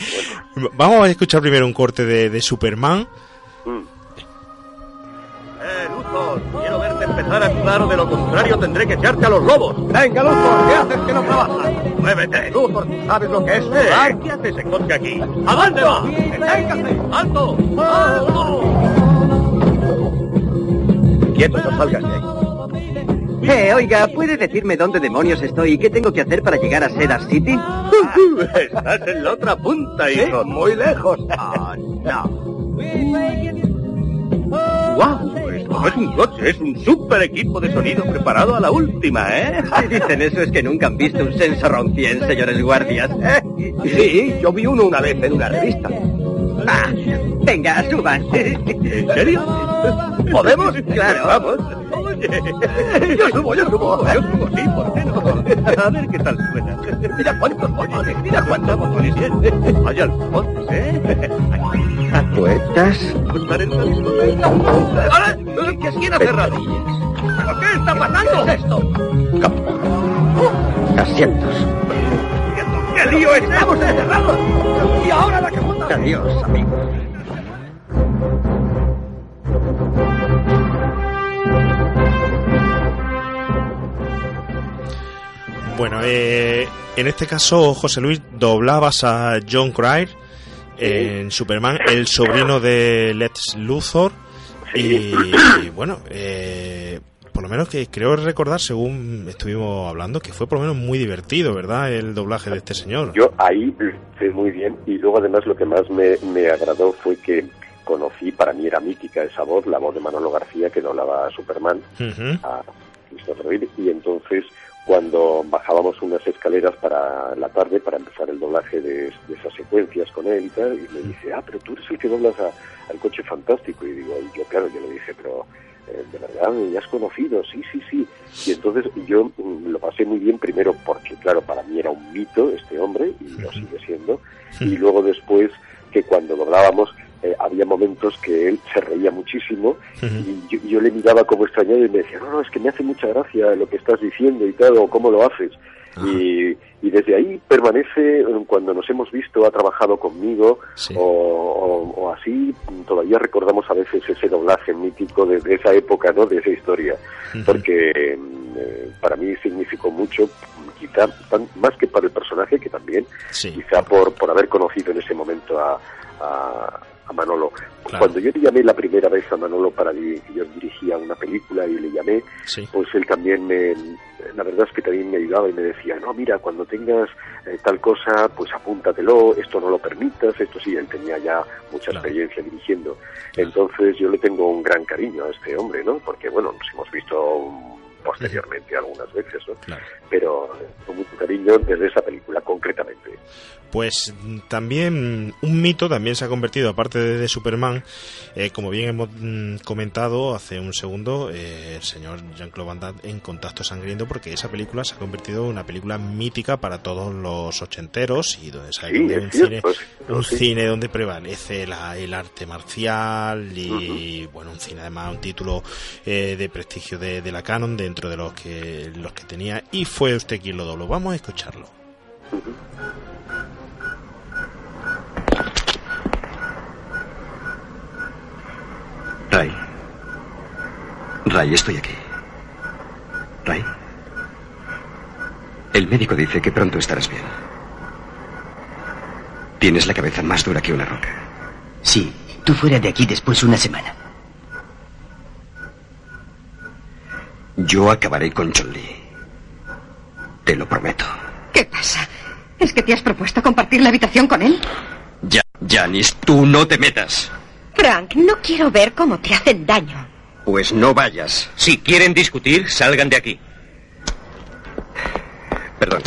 vamos a escuchar primero un corte de, de Superman Eh, Luthor, quiero verte empezar a sudar o de lo contrario tendré que echarte a los lobos. Venga, Luthor, ¿qué haces que no trabajas? Muévete. Luthor, ¿tú sabes lo que es? ¿Qué hace ese coche aquí? ¿A dónde va? ¡Deténgase! ¡Alto! ¡Alto! Quieto, no salgas de ahí. Eh, oiga, ¿puede decirme dónde demonios estoy y qué tengo que hacer para llegar a Cedar City? Estás en la otra punta, hijo. Muy lejos. Ah, no. ¡Wow! Esto no es un coche, es un super equipo de sonido preparado a la última, ¿eh? Si dicen eso es que nunca han visto un Sensoron 100, señores guardias. Sí, yo vi uno una vez en una revista. Ah, venga, suban. ¿En serio? ¿Podemos? Claro. Vamos. Oye, yo subo, yo subo, yo subo, sí, ¿por qué no? A ver qué tal suena. Mira cuántos botones, mira cuántos botones tiene. Vaya montes, ¿eh? ¿Apuestas? Estar en ¡Ahora! ¡Que quién hace radillas! ¿Pero qué está pasando? ¿Qué es esto? Asientos. ¡Qué lío! ¡Estamos encerrados! ¡Y ahora la que monta! Adiós, amigo. bueno eh, en este caso José Luis doblabas a John Cryer en Superman el sobrino de Lex Luthor y, y, bueno eh, por lo menos que creo recordar, según estuvimos hablando, que fue por lo menos muy divertido, ¿verdad? El doblaje de este señor. Yo ahí hice muy bien y luego además lo que más me, me agradó fue que conocí, para mí era mítica esa voz, la voz de Manolo García que doblaba a Superman, a Christopher Reeve, y entonces cuando bajábamos unas escaleras para la tarde para empezar el doblaje de, de esas secuencias con él y tal, y me dice, ah, pero tú eres el que doblas a- al coche fantástico, y digo, yo claro, yo le dije, pero eh, de verdad, me has conocido, sí, sí, sí. Y entonces yo mm, lo pasé muy bien primero porque, claro, para mí era un mito este hombre y lo sigue siendo. Y luego después que cuando doblábamos eh, había momentos que él se reía muchísimo y yo, yo le miraba como extrañado y me decía, no, no, es que me hace mucha gracia lo que estás diciendo y tal, o cómo lo haces. Y, y desde ahí permanece, eh, cuando nos hemos visto, ha trabajado conmigo o, o- o así, todavía recordamos a veces ese doblaje mítico de, de esa época, ¿no? De esa historia, porque eh, para mí significó mucho, quizá tan- más que para el personaje, que también, quizá por, por haber conocido en ese momento a, a, a Manolo. Cuando yo le llamé la primera vez a Manolo para que yo dirigía una película y le llamé, pues él también me, la verdad es que también me ayudaba y me decía, no, mira, cuando tengas eh, tal cosa, pues apúntatelo, esto no lo permitas, esto sí, él tenía ya mucha experiencia dirigiendo. Entonces yo le tengo un gran cariño a este hombre, ¿no? Porque, bueno, nos hemos visto posteriormente algunas veces, ¿no? Pero con mucho cariño desde esa película concretamente. Pues mm, también un mito también se ha convertido, aparte de, Superman, eh, como bien hemos mm, comentado hace un segundo, eh, el señor Jean-Claude Van Damme en Contacto Sangriento, porque esa película se ha convertido en una película mítica para todos los ochenteros y donde se ha un, cine, un cine donde prevalece el arte marcial y, bueno, un cine además, un título eh, de prestigio de, la canon dentro de los que, los que tenía y fue usted quien lo dobló. Vamos a escucharlo. Ray. Ray, estoy aquí. Ray. El médico dice que pronto estarás bien. Tienes la cabeza más dura que una roca. Sí, tú fuera de aquí después de una semana. Yo acabaré con Lee. Te lo prometo. ¿Qué pasa? ¿Es que te has propuesto compartir la habitación con él? Ya, Janice, tú no te metas. Frank, no quiero ver cómo te hacen daño. Pues no vayas. Si quieren discutir, salgan de aquí. Perdón.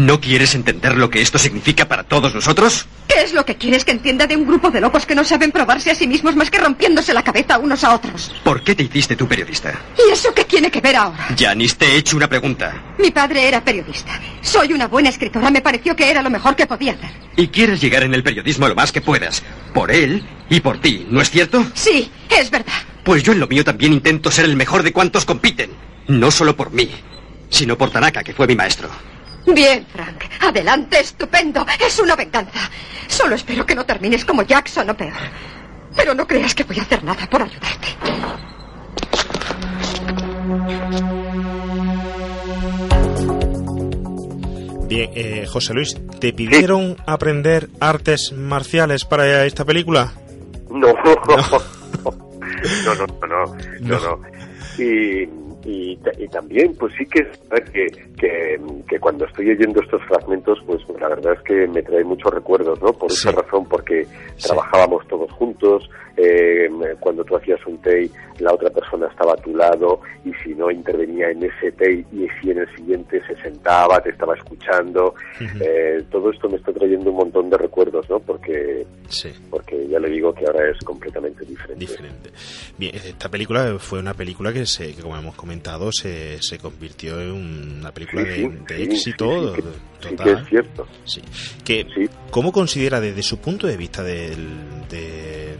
¿No quieres entender lo que esto significa para todos nosotros? ¿Qué es lo que quieres que entienda de un grupo de locos que no saben probarse a sí mismos más que rompiéndose la cabeza unos a otros? ¿Por qué te hiciste tú periodista? ¿Y eso qué tiene que ver ahora? Janis, te he hecho una pregunta. Mi padre era periodista. Soy una buena escritora. Me pareció que era lo mejor que podía hacer. Y quieres llegar en el periodismo lo más que puedas. Por él y por ti, ¿no es cierto? Sí, es verdad. Pues yo en lo mío también intento ser el mejor de cuantos compiten. No solo por mí, sino por Tanaka, que fue mi maestro. Bien, Frank. Adelante, estupendo. Es una venganza. Solo espero que no termines como Jackson o peor. Pero no creas que voy a hacer nada por ayudarte. Bien, eh, José Luis, ¿te pidieron aprender artes marciales para esta película? No, no, no, no, no, no, no. Y y, también pues sí que es que, que, cuando estoy oyendo estos fragmentos pues la verdad es que me trae muchos recuerdos no por esa razón porque trabajábamos todos juntos eh, cuando tú hacías un take la otra persona estaba a tu lado y si no intervenía en ese take y si en el siguiente se sentaba te estaba escuchando. Eh, todo esto me está trayendo un montón de recuerdos no porque porque ya le digo que ahora es completamente diferente. Diferente. Bien esta película fue una película que se que como hemos comentado se, se convirtió en una película de, éxito total. que es cierto. Sí. Que, ¿Cómo considera desde su punto de vista del, de,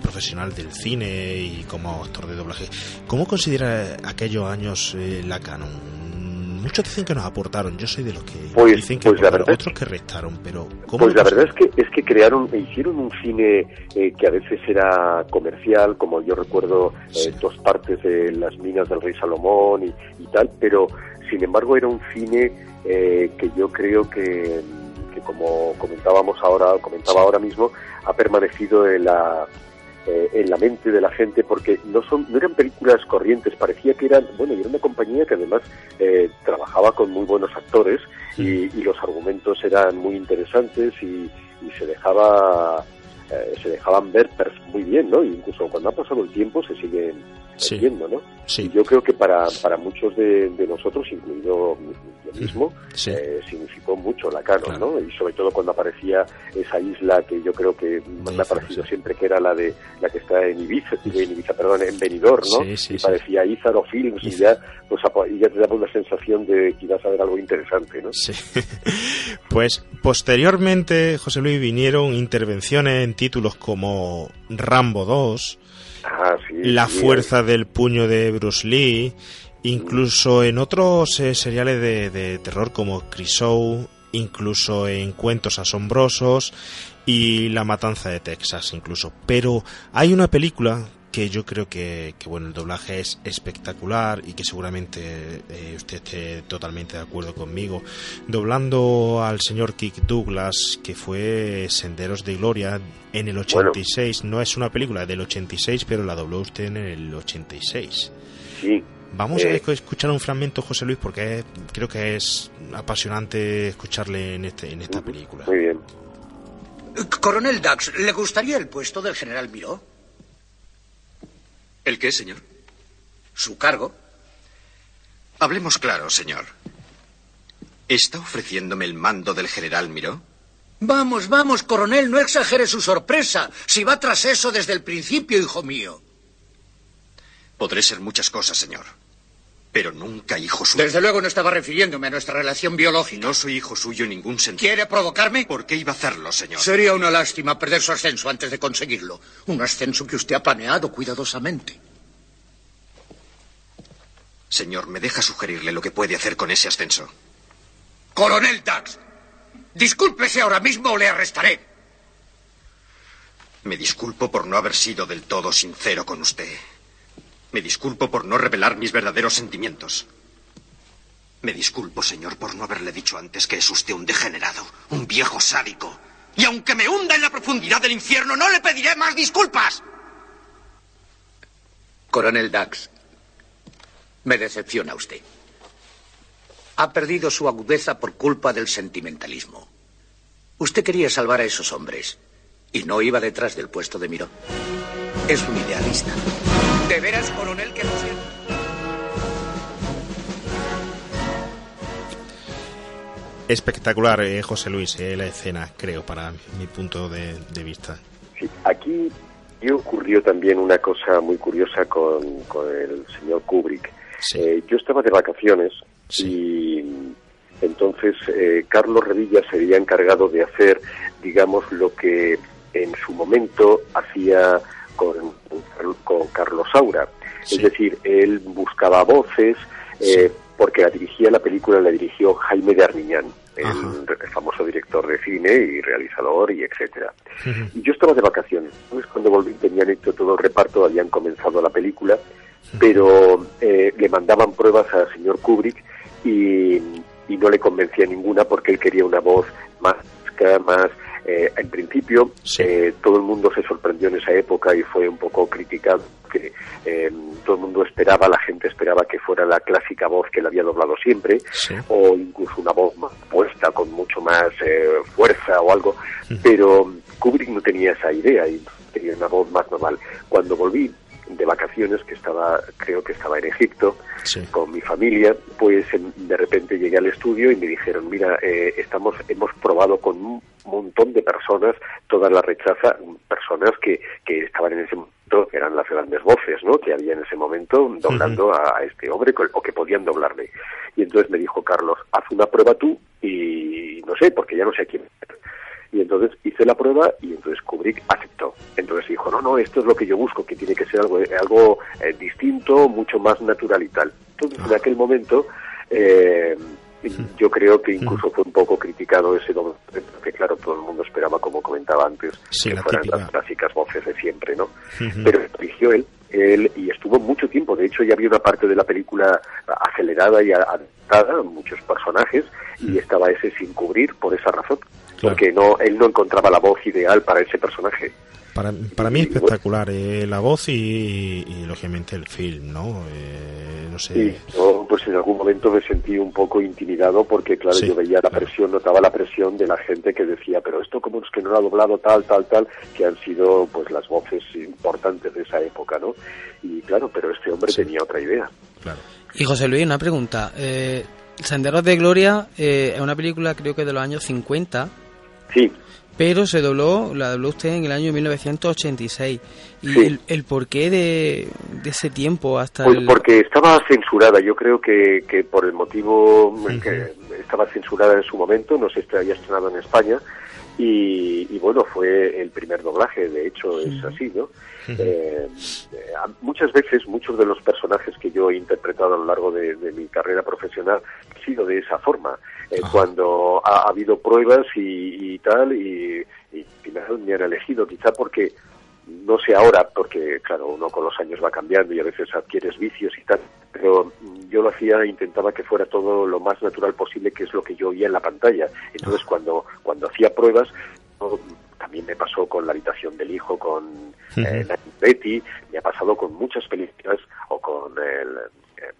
profesional del cine y como actor de doblaje, cómo considera aquellos años eh, la Canon? muchos dicen que nos aportaron, yo soy de los que pues, dicen que pues otros que restaron, pero Pues la verdad es que es que crearon, hicieron un cine eh, que a veces era comercial, como yo recuerdo eh, dos partes de las minas del rey Salomón y, tal, pero sin embargo era un cine que yo creo que, que como comentábamos ahora, comentaba ahora mismo, ha permanecido en la eh, en la mente de la gente porque no son no eran películas corrientes parecía que eran bueno y era una compañía que además eh, trabajaba con muy buenos actores y, los argumentos eran muy interesantes y, se dejaba eh, se dejaban ver muy bien no incluso cuando ha pasado el tiempo se siguen viendo no y yo creo que para, para muchos de, nosotros incluido yo mismo eh, significó mucho la canon, ¿no? Y sobre todo cuando aparecía esa isla que yo creo que me ha parecido siempre que era la de la que está en Ibiza, en Ibiza, perdón, en Benidorm, ¿no? y parecía Izar o Films y ya, pues, y ya te daba una sensación de que ibas a ver algo interesante, ¿no? Sí. pues posteriormente, José Luis, vinieron intervenciones en títulos como Rambo 2, ah, La fuerza del puño de Bruce Lee, Incluso en otros eh, seriales de, terror como Crisou, incluso en Cuentos Asombrosos y La Matanza de Texas, incluso. Pero hay una película que yo creo que, bueno el doblaje es espectacular y que seguramente eh, usted esté totalmente de acuerdo conmigo doblando al señor Kick Douglas que fue Senderos de Gloria en el 86 no es una película del 86 pero la dobló usted en el 86 sí Vamos a eh. escuchar un fragmento, José Luis, porque creo que es apasionante escucharle en, este, en esta película. Muy bien. Coronel Dax, ¿le gustaría el puesto del general Miró? ¿El qué, señor? Su cargo. Hablemos claro, señor. ¿Está ofreciéndome el mando del general Miró? Vamos, vamos, coronel, no exagere su sorpresa. Si va tras eso desde el principio, hijo mío. Podré ser muchas cosas, señor. Pero nunca hijo suyo. Desde luego no estaba refiriéndome a nuestra relación biológica. No soy hijo suyo en ningún sentido. ¿Quiere provocarme? ¿Por qué iba a hacerlo, señor? Sería una lástima perder su ascenso antes de conseguirlo. Un ascenso que usted ha planeado cuidadosamente. Señor, me deja sugerirle lo que puede hacer con ese ascenso. Coronel Dax, discúlpese ahora mismo o le arrestaré. Me disculpo por no haber sido del todo sincero con usted. Me disculpo por no revelar mis verdaderos sentimientos. Me disculpo, señor, por no haberle dicho antes que es usted un degenerado, un viejo sádico. Y aunque me hunda en la profundidad del infierno, no le pediré más disculpas. Coronel Dax, me decepciona usted. Ha perdido su agudeza por culpa del sentimentalismo. Usted quería salvar a esos hombres y no iba detrás del puesto de Miró. Es un idealista. ¿De veras, coronel, que lo siento? Espectacular, eh, José Luis, eh, la escena, creo, para mi punto de, de vista. Sí, aquí y ocurrió también una cosa muy curiosa con, con el señor Kubrick. Eh, yo estaba de vacaciones y entonces eh, Carlos Revilla se había encargado de hacer, digamos, lo que en su momento hacía con, con Carlos Saura. Es decir, él buscaba voces, eh, porque la dirigía la película, la dirigió Jaime de Armiñán, el, el famoso director de cine y realizador y etcétera. Y yo estaba de vacaciones. Entonces, cuando volví, tenían hecho todo el reparto, habían comenzado la película, pero eh, le mandaban pruebas al señor Kubrick y, y no le convencía ninguna porque él quería una voz más más eh, en principio eh, todo el mundo se sorprendió en esa época y fue un poco criticado que eh, todo el mundo esperaba la gente esperaba que fuera la clásica voz que él había doblado siempre o incluso una voz más puesta con mucho más eh, fuerza o algo pero Kubrick no tenía esa idea y tenía una voz más normal. Cuando volví de vacaciones que estaba creo que estaba en Egipto con mi familia pues em, de repente llegué al estudio y me dijeron mira eh, estamos hemos probado con un montón de personas todas las rechaza personas que, que estaban en ese momento que eran las grandes voces no que había en ese momento doblando a, a este hombre o que podían doblarle y entonces me dijo Carlos haz una prueba tú y no sé porque ya no sé a quién y entonces hice la prueba y entonces Kubrick aceptó. Entonces dijo, no, no, esto es lo que yo busco, que tiene que ser algo, algo eh, distinto, mucho más natural y tal. Entonces en aquel momento eh, yo creo que incluso fue un poco criticado ese doble, porque claro, todo el mundo esperaba, como comentaba antes, Sí, que la fueran típica. las clásicas voces de siempre, ¿no? Pero eligió él, él y estuvo mucho tiempo. De hecho, ya había una parte de la película acelerada y adaptada, muchos personajes, y estaba ese sin cubrir por esa razón. Porque no, él no encontraba la voz ideal para ese personaje. Para, para mí espectacular, eh, la voz y, y, lógicamente el film, ¿no? Eh, no sé. Sí, yo pues en algún momento me sentí un poco intimidado porque claro, Sí, yo veía la presión, notaba la presión de la gente que decía, pero esto como es que no lo ha doblado tal, tal, tal, que han sido pues las voces importantes de esa época, ¿no? Y claro, pero este hombre tenía otra idea. Y José Luis, una pregunta. Eh, Senderos de Gloria eh, es una película creo que de los años 50. Sí. Pero se dobló, la dobló usted en el año 1986. ¿Y Sí. el, el porqué de, de ese tiempo hasta Pues el... porque estaba censurada, yo creo que, que por el motivo que estaba censurada en su momento, no se había estrenado en España, y, y bueno, fue el primer doblaje, de hecho es así, ¿no? Eh, eh, muchas veces, muchos de los personajes que yo he interpretado a lo largo de, de mi carrera profesional han sido de esa forma. Eh, cuando ha, ha habido pruebas y, y tal, y, y final me han elegido, quizá porque no sé ahora, porque claro, uno con los años va cambiando y a veces adquieres vicios y tal, pero yo lo hacía, intentaba que fuera todo lo más natural posible, que es lo que yo oía en la pantalla. Entonces, cuando, cuando hacía pruebas, también me pasó con La habitación del hijo, con eh, Betty, me ha pasado con muchas películas o con el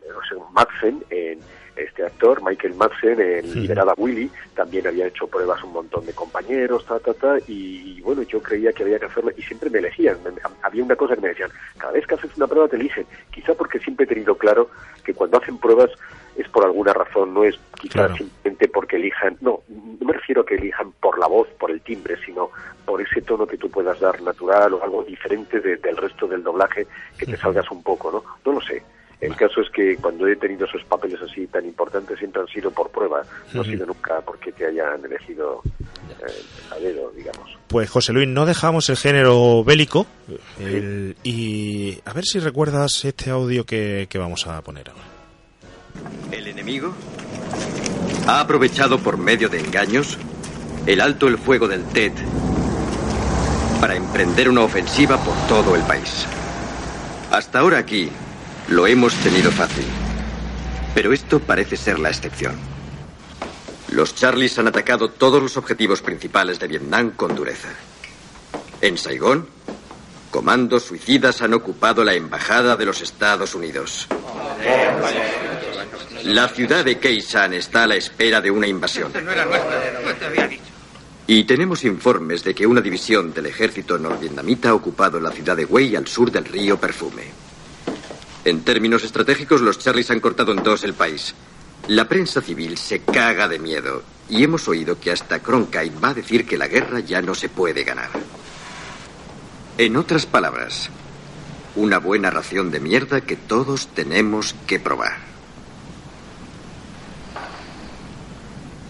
no sé, Madsen, en este actor, Michael Madsen, en Sí. Liberada Willy, también había hecho pruebas un montón de compañeros, ta, ta, ta, y, bueno, yo creía que había que hacerlo y siempre me elegían. Me- había una cosa que me decían, cada vez que haces una prueba te eligen. Quizá porque siempre he tenido claro que cuando hacen pruebas es por alguna razón, no es quizá Claro. simplemente porque elijan, no, no me refiero a que elijan por la voz, por el timbre, sino por ese tono que tú puedas dar natural o algo diferente de- del resto del doblaje, que te salgas un poco, ¿no? No lo sé. El caso es que cuando he tenido esos papeles así tan importantes siempre han sido por prueba, no ha sido nunca porque te hayan elegido eh, a dedo, digamos. Pues José Luis, no dejamos el género bélico el- y a ver si recuerdas este audio que, que vamos a poner ahora. El enemigo ha aprovechado por medio de engaños el alto el fuego del TED para emprender una ofensiva por todo el país. Hasta ahora aquí lo hemos tenido fácil, pero esto parece ser la excepción. Los Charlies han atacado todos los objetivos principales de Vietnam con dureza. En Saigón, comandos suicidas han ocupado la embajada de los Estados Unidos. La ciudad de Keisan está a la espera de una invasión. Y tenemos informes de que una división del ejército norvietnamita ha ocupado la ciudad de Wei al sur del río Perfume. En términos estratégicos, los Charlies han cortado en dos el país. La prensa civil se caga de miedo y hemos oído que hasta Cronkite va a decir que la guerra ya no se puede ganar. En otras palabras, una buena ración de mierda que todos tenemos que probar.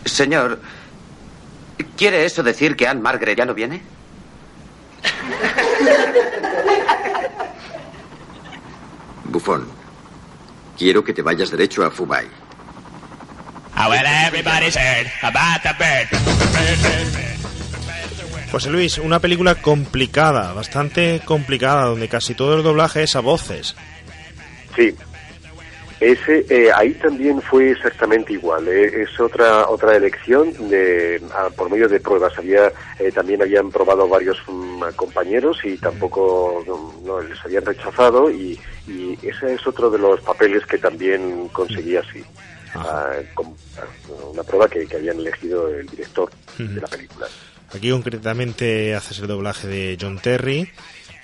Señor, ¿quiere eso decir que Anne Margaret ya no viene? Bufón, quiero que te vayas derecho a Fubai. José Luis, una película complicada, bastante complicada, donde casi todo el doblaje es a voces. Sí. Ese, eh, ahí también fue exactamente igual. eh, Es otra otra elección de ah, por medio de pruebas. Había eh, también habían probado varios mm, compañeros y tampoco no, no, les habían rechazado y, y ese es otro de los papeles que también conseguí así. Ah, con- ah, una prueba que, que habían elegido el director de la película. Aquí concretamente haces el doblaje de John Terry,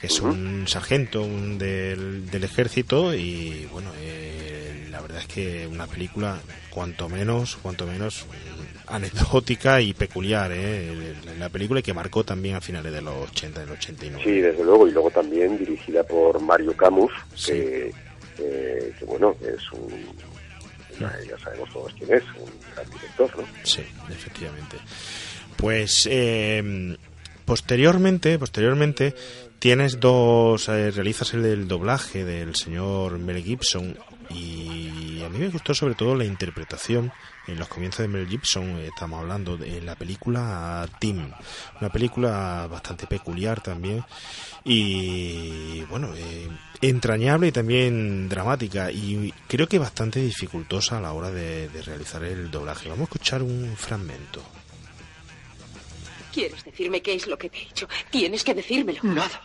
que es un sargento un del, del ejército y bueno, eh, verdad es que una película cuanto menos, cuanto menos mm, anecdótica y peculiar, ¿eh? la película que marcó también a finales de los 80, del 89. Sí, desde luego, y luego también dirigida por Mario Camus, que, eh, que, bueno, es un, ya, ya sabemos todos quién es, un gran director, ¿no? Sí, efectivamente. Pues eh, posteriormente, posteriormente tienes dos, eh, realizas el doblaje del señor Mel Gibson y a mí me gustó sobre todo la interpretación en los comienzos de Mel Gibson, estamos hablando de la película Tim, una película bastante peculiar también y bueno, eh, entrañable y también dramática y creo que bastante dificultosa a la hora de, de realizar el doblaje. Vamos a escuchar un fragmento. ¿Quieres decirme qué es lo que te he hecho? Tienes que decírmelo. Nada.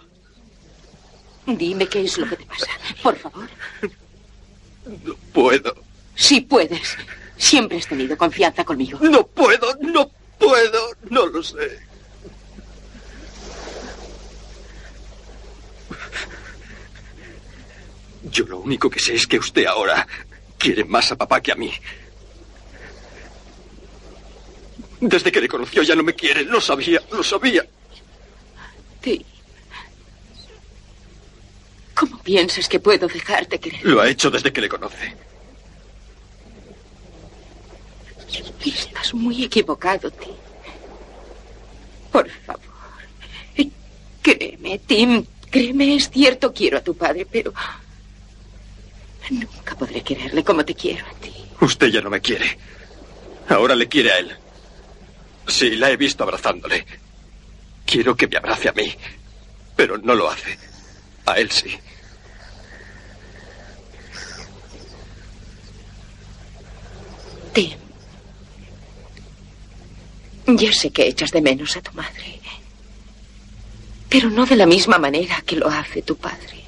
Dime qué es lo que te pasa. Por favor. No puedo. Si puedes. Siempre has tenido confianza conmigo. No puedo, no puedo, no lo sé. Yo lo único que sé es que usted ahora quiere más a papá que a mí. Desde que le conoció ya no me quiere, lo sabía, lo sabía. Sí. ¿Cómo piensas que puedo dejarte querer? Lo ha hecho desde que le conoce. Estás muy equivocado, Tim. Por favor. Créeme, Tim. Créeme, es cierto, quiero a tu padre, pero nunca podré quererle como te quiero a ti. Usted ya no me quiere. Ahora le quiere a él. Sí, la he visto abrazándole. Quiero que me abrace a mí, pero no lo hace. A él sí. Tim. Ya sé que echas de menos a tu madre. Pero no de la misma manera que lo hace tu padre.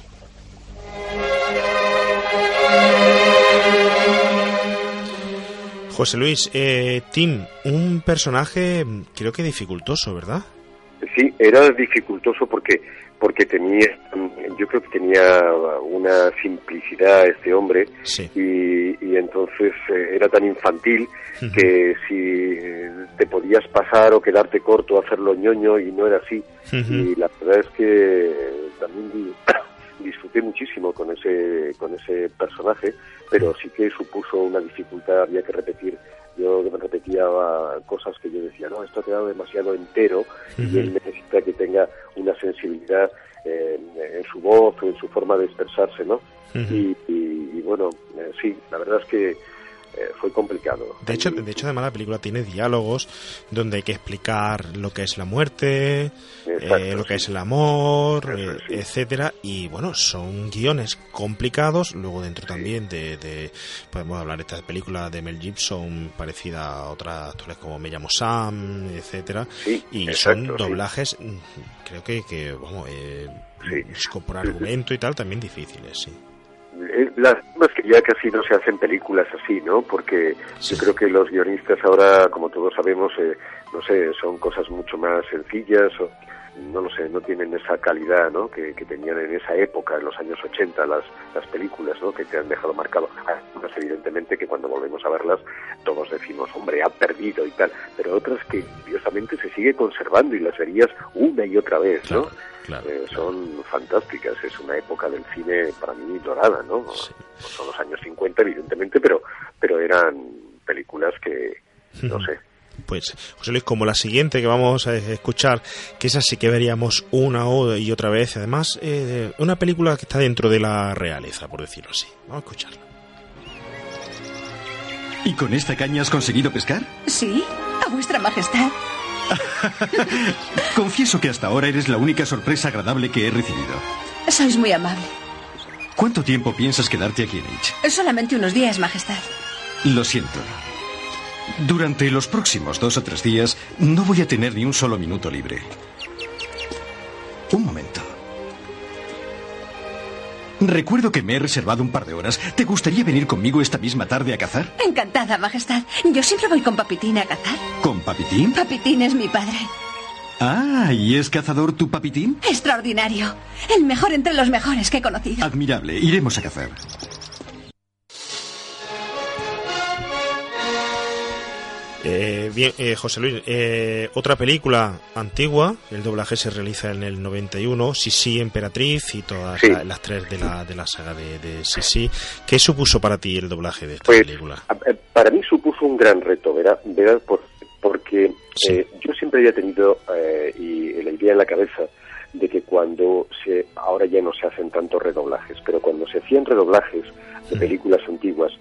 José Luis, eh, Tim, un personaje mm, creo que dificultoso, ¿verdad? Sí, era dificultoso porque porque tenía, yo creo que tenía una simplicidad este hombre y, y, entonces eh, era tan infantil que si te podías pasar o quedarte corto, hacerlo ñoño y no era así. Y la verdad es que también di- disfruté muchísimo con ese con ese personaje, pero sí que supuso una dificultad, había que repetir yo repetía cosas que yo decía, no, esto ha quedado demasiado entero y él necesita que tenga una sensibilidad eh, en su voz o en su forma de expresarse, ¿no? y, y- y bueno, eh, sí, la verdad es que eh, fue complicado. De hecho, de hecho, además la película tiene diálogos donde hay que explicar lo que es la muerte, eh, lo que es el amor, eh, etcétera. Y bueno, son guiones complicados. Luego dentro también de, de- podemos hablar de esta película de Mel Gibson parecida a otras actores como Me llamo Sam, etcétera. y son exacto, doblajes, mm, creo que, que vamos, eh, por argumento y tal también difíciles, sí. Eh, Las es que ya casi no se hacen películas así, ¿no? Porque yo creo que los guionistas ahora, como todos sabemos, eh, no sé, son cosas mucho más sencillas o no lo sé, no tienen esa calidad, ¿no? Que, que tenían en esa época, en los años 80, las, las películas, ¿no? Que te han dejado marcado. Hay unas, evidentemente, que cuando volvemos a verlas, todos decimos, hombre, ha perdido y tal, pero otras que, curiosamente, se sigue conservando y las verías una y otra vez, ¿no? Eh, son fantásticas, es una época del cine para mí dorada, ¿no? Son los años 50, evidentemente, pero, pero eran películas que, no sé, Pues, José Luis, como la siguiente que vamos a escuchar, que esa sí que veríamos una o- y otra vez, además, eh, una película que está dentro de la realeza, por decirlo así. Vamos a escucharla. ¿Y con esta caña has conseguido pescar? Sí, a vuestra majestad. Confieso que hasta ahora eres la única sorpresa agradable que he recibido. Sois muy amable. ¿Cuánto tiempo piensas quedarte aquí en H? Solamente unos días, majestad. Lo siento. Durante los próximos dos o tres días no voy a tener ni un solo minuto libre. Un momento. Recuerdo que me he reservado un par de horas. ¿Te gustaría venir conmigo esta misma tarde a cazar? Encantada, majestad. Yo siempre voy con Papitín a cazar. ¿Con Papitín? Papitín es mi padre. Ah, ¿y es cazador tu Papitín? Extraordinario. El mejor entre los mejores que he conocido. Admirable. Iremos a cazar. Eh, bien, eh, José Luis, eh, otra película antigua, el doblaje se realiza en el 91, Sisi Emperatriz y todas Sí. la- las tres de la, de la saga de, de Sisi. ¿Qué supuso para ti el doblaje de esta Pues, película? a- para mí supuso un gran reto, ¿verdad? ¿verdad? Por- porque eh, yo siempre había tenido eh, y la idea en la cabeza de que cuando se, ahora ya no se hacen tantos redoblajes, pero cuando se hacían redoblajes de películas antiguas,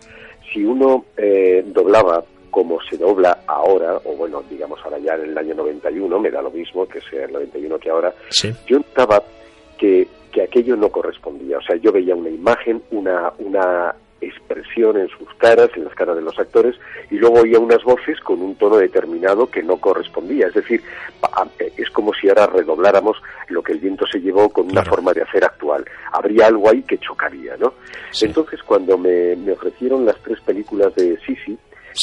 si uno eh, doblaba como se dobla ahora, o bueno, digamos ahora ya en el año 91, me da lo mismo que sea el 91 que ahora, yo notaba que, que aquello no correspondía. O sea, yo veía una imagen, una, una expresión en sus caras, en las caras de los actores, y luego oía unas voces con un tono determinado que no correspondía. Es decir, es como si ahora redobláramos lo que el viento se llevó con una forma de hacer actual. Habría algo ahí que chocaría, ¿no? Entonces, cuando me, me ofrecieron las tres películas de Sisi,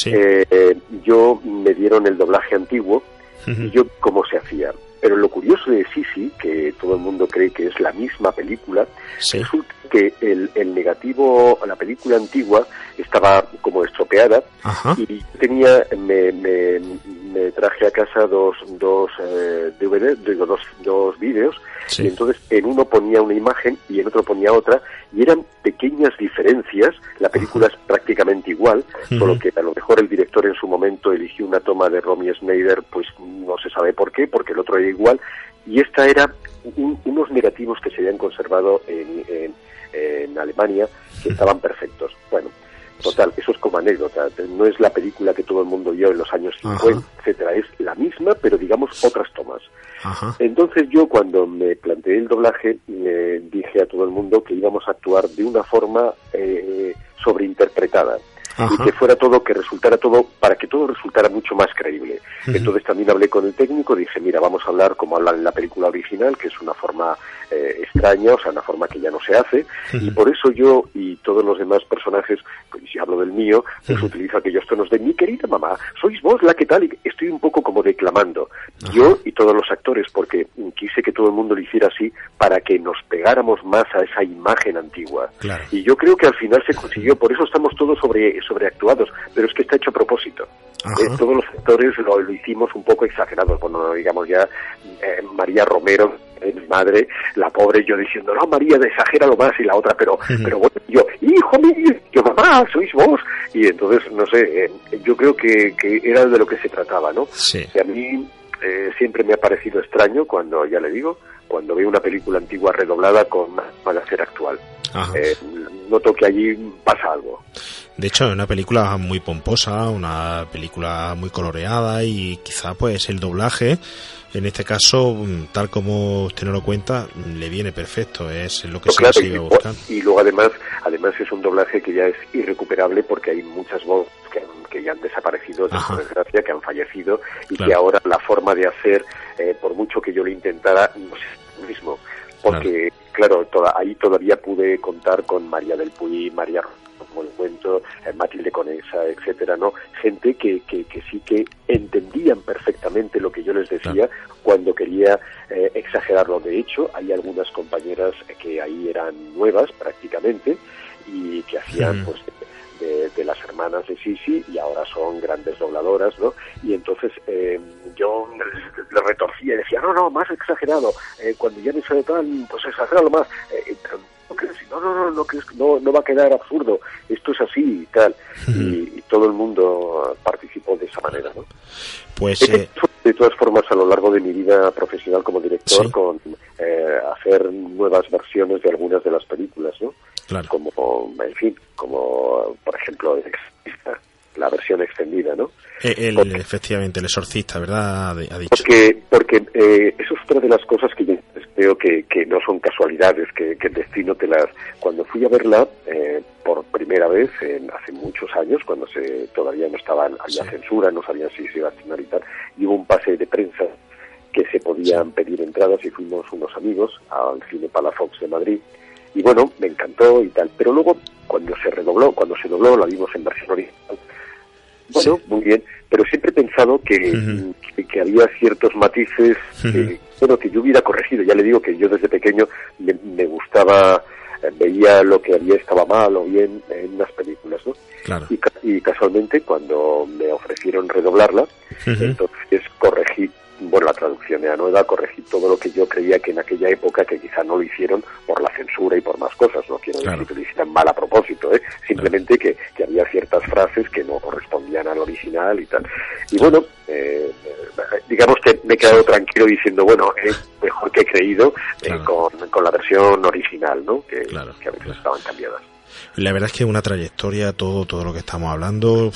eh, eh, yo me dieron el doblaje antiguo y yo cómo se hacía. Pero lo curioso de Sisi, que todo el mundo cree que es la misma película, resulta que el, el negativo, la película antigua, estaba como estropeada y tenía, me, me, me traje a casa dos, dos eh, DVD, digo, dos, dos vídeos, y entonces en uno ponía una imagen y en otro ponía otra, y eran pequeñas diferencias, la película es prácticamente igual, solo que a lo mejor el director en su momento eligió una toma de Romy Schneider, pues no se sabe por qué, porque el otro igual, y esta era un- unos negativos que se habían conservado en, en- en Alemania, que estaban perfectos. Bueno, total, eso es como anécdota, no es la película que todo el mundo vio en los años 50, etcétera, es la misma, pero digamos otras tomas. Entonces yo cuando me planteé el doblaje le dije a todo el mundo que íbamos a actuar de una forma eh, sobreinterpretada. Y que fuera todo, que resultara todo, para que todo resultara mucho más creíble. Entonces también hablé con el técnico, dije, mira, vamos a hablar como hablan en la película original, que es una forma eh, extraña, o sea, una forma que ya no se hace, y por eso yo y todos los demás personajes, pues si hablo del mío, pues utilizo aquellos tonos de mi querida mamá, sois vos la que tal, y estoy un poco como declamando, yo y todos los actores, porque quise que todo el mundo lo hiciera así para que nos pegáramos más a esa imagen antigua. Y yo creo que al final se consiguió, por eso estamos todos sobre, sobreactuados, pero es que está hecho a propósito. Eh, todos los actores lo, lo, hicimos un poco exagerados, bueno, digamos ya eh, María Romero, eh, mi madre, la pobre, yo diciendo, no, María, exagera lo más, y la otra, pero, pero bueno, yo, hijo mío, yo, mamá, sois vos. Y entonces, no sé, yo creo que, que era de lo que se trataba, ¿no? Sí. a mí siempre me ha parecido extraño cuando, ya le digo, cuando veo una película antigua redoblada con una hacer actual. Eh, noto que allí pasa algo. De hecho, es una película muy pomposa, una película muy coloreada y quizá pues el doblaje, en este caso, mm, tal como usted no lo cuenta, le viene perfecto, es lo que se sigue buscando. Y luego además, además es un doblaje que ya es irrecuperable porque hay muchas voces que, que ya han desaparecido, por desgracia, que han fallecido y que ahora la forma de hacer, eh, por mucho que yo lo intentara, no es lo mismo. Porque claro, ahí todavía pude contar con María del Puy, María como el cuento, eh, Matilde Conesa, etcétera, ¿no? Gente que, que, que, sí que entendían perfectamente lo que yo les decía cuando quería eh, exagerarlo. De hecho, hay algunas compañeras que ahí eran nuevas prácticamente y que hacían pues de, las hermanas de Sisi y ahora son grandes dobladoras, ¿no? Y entonces eh, yo le retorcía y decía, no, no, más exagerado, eh, cuando ya me sale tan, pues exageralo más. Eh, no, no, no, no, no, no va a quedar absurdo, esto es así y tal. y, todo el mundo participó de esa manera, ¿no? Pues... De todas formas, a lo largo de mi vida profesional como director, con hacer nuevas versiones de algunas de las películas, ¿no? Claro. Como, en fin, como por ejemplo la versión extendida, ¿no? Eh, efectivamente, el exorcista, ¿verdad? Ha dicho. Porque, porque eh, eso es otra de las cosas que yo creo que, que no son casualidades, que, que, el destino te las... Cuando fui a verla eh, por primera vez, en, hace muchos años, cuando se todavía no estaba, había censura, no sabían si se iba a estrenar y tal, y hubo un pase de prensa que se podían pedir entradas y fuimos unos amigos al Cine Palafox de Madrid y bueno, me encantó y tal. Pero luego, cuando se redobló, cuando se dobló, la vimos en versión original. Bueno, muy bien, pero siempre he pensado que, que, había ciertos matices que, bueno, que yo hubiera corregido. Ya le digo que yo desde pequeño me, gustaba, eh, veía lo que había estaba mal o bien en las películas, ¿no? Y, y, casualmente cuando me ofrecieron redoblarla, entonces corregí bueno, la traducción era nueva, corregí todo lo que yo creía que en aquella época, que quizá no lo hicieron por la censura y por más cosas, no quiero decir que lo hicieran mal a propósito, ¿eh? simplemente que, que, había ciertas frases que no correspondían al original y tal. Y bueno, eh, digamos que me he quedado tranquilo diciendo, bueno, es mejor que he creído eh, con, con, la versión original, ¿no? Que, que a veces estaban cambiadas. La verdad es que una trayectoria, todo, todo lo que estamos hablando,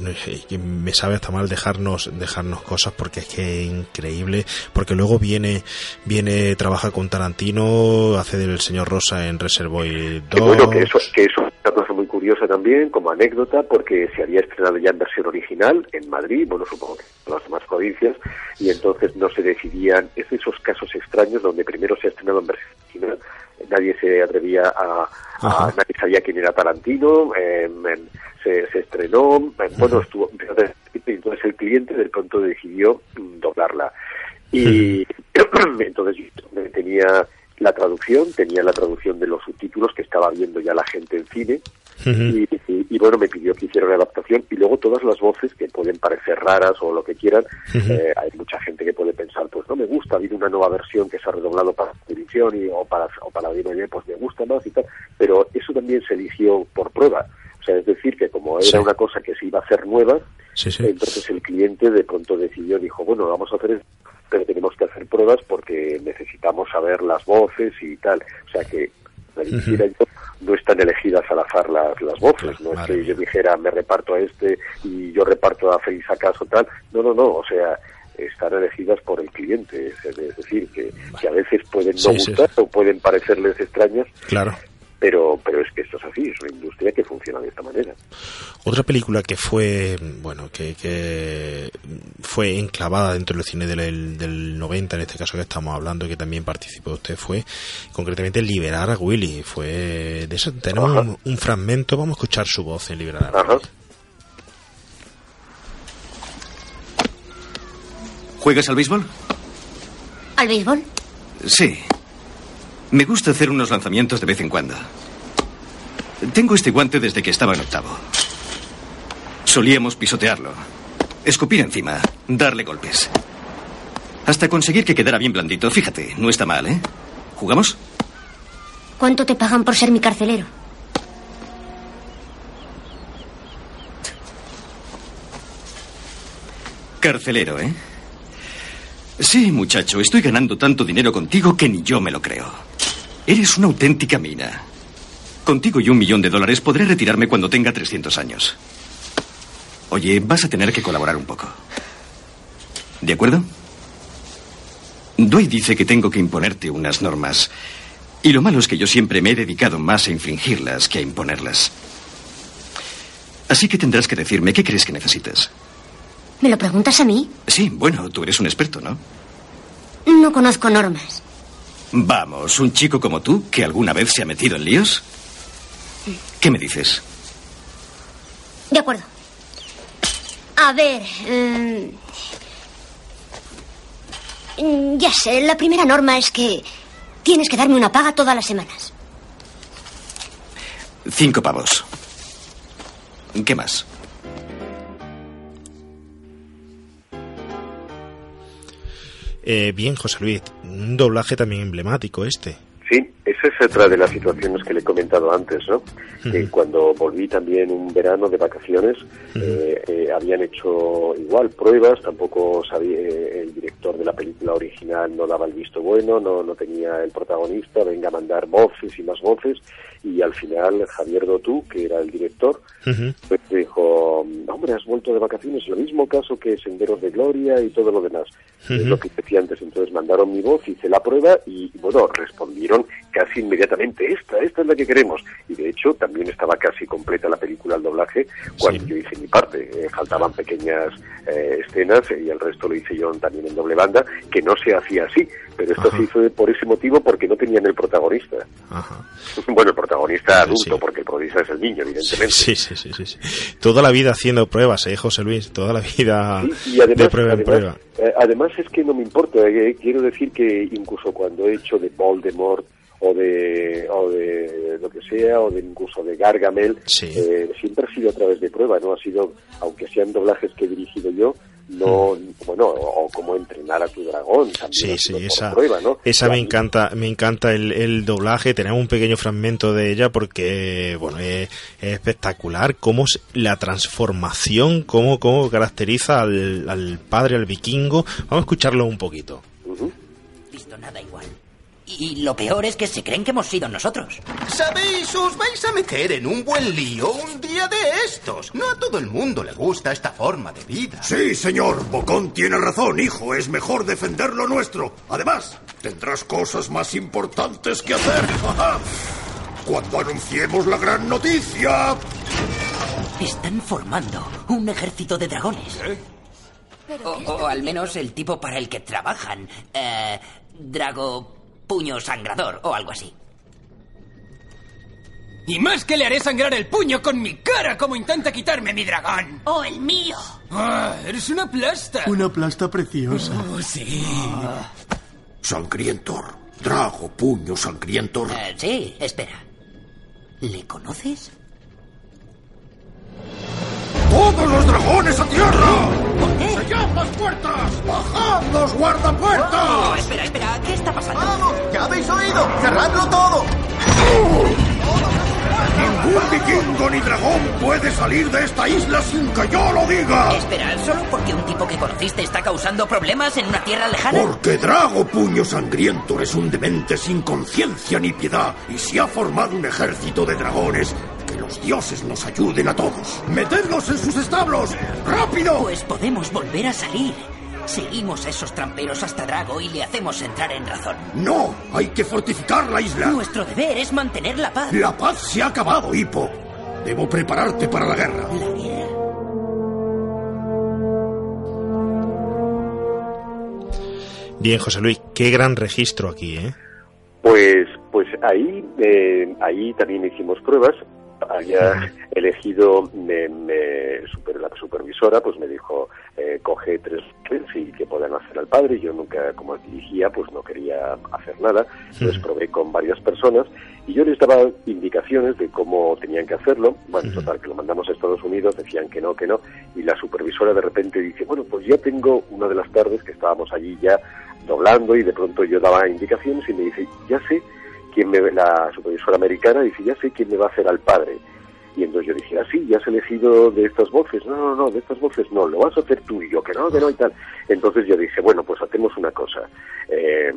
me sabe hasta mal dejarnos, dejarnos cosas porque es que es increíble, porque luego viene, viene, trabaja con Tarantino, hace del señor Rosa en Reservoir 2. bueno, que eso, que eso es una cosa muy curiosa también, como anécdota, porque se había estrenado ya en versión original en Madrid, bueno, supongo que en las demás provincias, y entonces no se decidían, es de esos casos extraños donde primero se ha estrenado en versión original nadie se atrevía a, nadie sabía quién era Tarantino, em, se, se, estrenó, em, bueno, estuvo, entonces el cliente del pronto decidió mm, doblarla. Y entonces tenía la traducción, tenía la traducción de los subtítulos que estaba viendo ya la gente en cine y, bueno, me pidió que hiciera una adaptación y luego todas las voces que pueden parecer raras o lo que quieran, eh, hay mucha gente que puede pensar, pues no me gusta, ha habido una nueva versión que se ha redoblado para televisión y, o para o para DVD, pues me gusta más y tal, pero eso también se eligió por prueba. O sea, es decir, que como era una cosa que se iba a hacer nueva, entonces el cliente de pronto decidió, dijo, bueno, vamos a hacer esto, pero tenemos que hacer pruebas porque necesitamos saber las voces y tal. O sea que no están elegidas al azar las, las voces, no es que yo dijera me reparto a este y yo reparto a Félix acaso tal, no, no, no, o sea, están elegidas por el cliente, es decir, que, que a veces pueden no gustar o pueden parecerles extrañas, claro. Pero, pero es que esto es así, es una industria que funciona de esta manera. Otra película que fue, bueno, que, que fue enclavada dentro del cine del, del 90, en este caso que estamos hablando, que también participó usted, fue concretamente Liberar a Willy. Fue de eso, tenemos un, un fragmento, vamos a escuchar su voz en Liberar a Willy. ¿Juegas al béisbol? ¿Al béisbol? Sí. Me gusta hacer unos lanzamientos de vez en cuando. Tengo este guante desde que estaba en octavo. Solíamos pisotearlo, escupir encima, darle golpes. Hasta conseguir que quedara bien blandito. Fíjate, no está mal, ¿eh? ¿Jugamos? ¿Cuánto te pagan por ser mi carcelero? Carcelero, ¿eh? Sí, muchacho, estoy ganando tanto dinero contigo que ni yo me lo creo. Eres una auténtica mina. Contigo y un millón de dólares podré retirarme cuando tenga 300 años. Oye, vas a tener que colaborar un poco. ¿De acuerdo? Dwayne dice que tengo que imponerte unas normas. Y lo malo es que yo siempre me he dedicado más a infringirlas que a imponerlas. Así que tendrás que decirme qué crees que necesitas. ¿Me lo preguntas a mí? Sí, bueno, tú eres un experto, ¿no? No conozco normas. Vamos, un chico como tú, que alguna vez se ha metido en líos. ¿Qué me dices? De acuerdo. A ver. mm, mm, ya sé, la primera norma es que tienes que darme una paga todas las semanas. Cinco pavos. ¿Qué más? Eh, bien, José Luis, un doblaje también emblemático este. Sí, esa es otra de las situaciones que le he comentado antes, ¿no? Que cuando volví también un verano de vacaciones, eh, eh, habían hecho igual pruebas, tampoco sabía, eh, el director de la película original no daba el visto bueno, no, no tenía el protagonista, venga a mandar voces y más voces, y al final Javier Dotú, que era el director, pues dijo, hombre, has vuelto de vacaciones, lo mismo caso que Senderos de Gloria y todo lo demás. Es lo que decía antes, entonces mandaron mi voz, hice la prueba y, bueno, respondieron casi inmediatamente, esta, esta es la que queremos. Y de hecho también estaba casi completa la película, el doblaje, cuando yo hice mi parte. Eh, faltaban pequeñas eh, escenas y el resto lo hice yo también en doble banda, que no se hacía así, pero esto se hizo por ese motivo porque no tenían el protagonista. Bueno, el protagonista adulto, porque el protagonista es el niño, evidentemente. Sí, sí, sí, sí, sí. Toda la vida haciendo pruebas, ¿eh, José Luis? Toda la vida Y además, de prueba en además, prueba. eh, además es que no me importa, eh, quiero decir que incluso cuando he hecho de Voldemort o de, o de lo que sea, o de incluso de Gargamel, eh, siempre ha sido a través de prueba, no ha sido, aunque sean doblajes que he dirigido yo, no, bueno, o, o como entrenar a tu dragón, también Sí, sí, esa, prueba, ¿no? esa me encanta, me encanta el, el doblaje. Tenemos un pequeño fragmento de ella porque, bueno, es, es espectacular cómo es la transformación, cómo, cómo caracteriza al, al padre, al vikingo. Vamos a escucharlo un poquito. Y lo peor es que se creen que hemos sido nosotros. ¿Sabéis? Os vais a meter en un buen lío un día de estos. No a todo el mundo le gusta esta forma de vida. Sí, señor. Bocón tiene razón, hijo. Es mejor defender lo nuestro. Además, tendrás cosas más importantes que hacer. Cuando anunciemos la gran noticia. Están formando un ejército de dragones. O, o al menos el tipo para el que trabajan. Eh, Drago Puño Sangrador o algo así. Y más que le haré sangrar el puño con mi cara como intenta quitarme mi dragón. ¡O el mío! Ah, eres una plasta. Una plasta preciosa. Oh, sí. Sangrientor. Drago, puño, sangrientor. Eh, sí, espera. ¿Le conoces? ¡Todos los dragones a tierra! ¡Sellad las puertas! ¡Bajad los guardapuertas! Oh, espera, espera, ¿qué está pasando? ¡Vamos! ¡Ya habéis oído! ¡Cerradlo todo! Ningún vikingo ni dragón puede salir de esta isla sin que yo lo diga. Espera, ¿solo porque un tipo que conociste está causando problemas en una tierra lejana? Porque Drago Puño Sangriento es un demente sin conciencia ni piedad y se ha formado un ejército de dragones. Que los dioses nos ayuden a todos. ¡Metedlos en sus establos! ¡Rápido! Pues podemos volver a salir. Seguimos a esos tramperos hasta Drago y le hacemos entrar en razón. ¡No! ¡Hay que fortificar la isla! Nuestro deber es mantener la paz. La paz se ha acabado, Hippo. Debo prepararte para la guerra. ¿La guerra? Bien, José Luis, qué gran registro aquí, ¿eh? Pues, pues ahí, eh, ahí también hicimos pruebas. Había elegido me, me- super- la supervisora, pues me dijo eh, coge tres y que puedan hacer al padre. Yo nunca, como dirigía, pues no quería hacer nada. Entonces probé con varias personas y yo les daba indicaciones de cómo tenían que hacerlo. Bueno, total, que lo mandamos a Estados Unidos, decían que no, que no. Y la supervisora de repente dice, bueno, pues ya tengo una de las tardes que estábamos allí ya doblando y de pronto yo daba indicaciones y me dice, ya sé quién me la supervisora americana dice, ya sé quién me va a hacer al padre. Y entonces yo dije, ah, sí, ya has elegido de estas voces. No, no, no, de estas voces no, lo vas a hacer tú y yo, que no, que no y tal. Entonces yo dije, bueno, pues hacemos una cosa. Eh,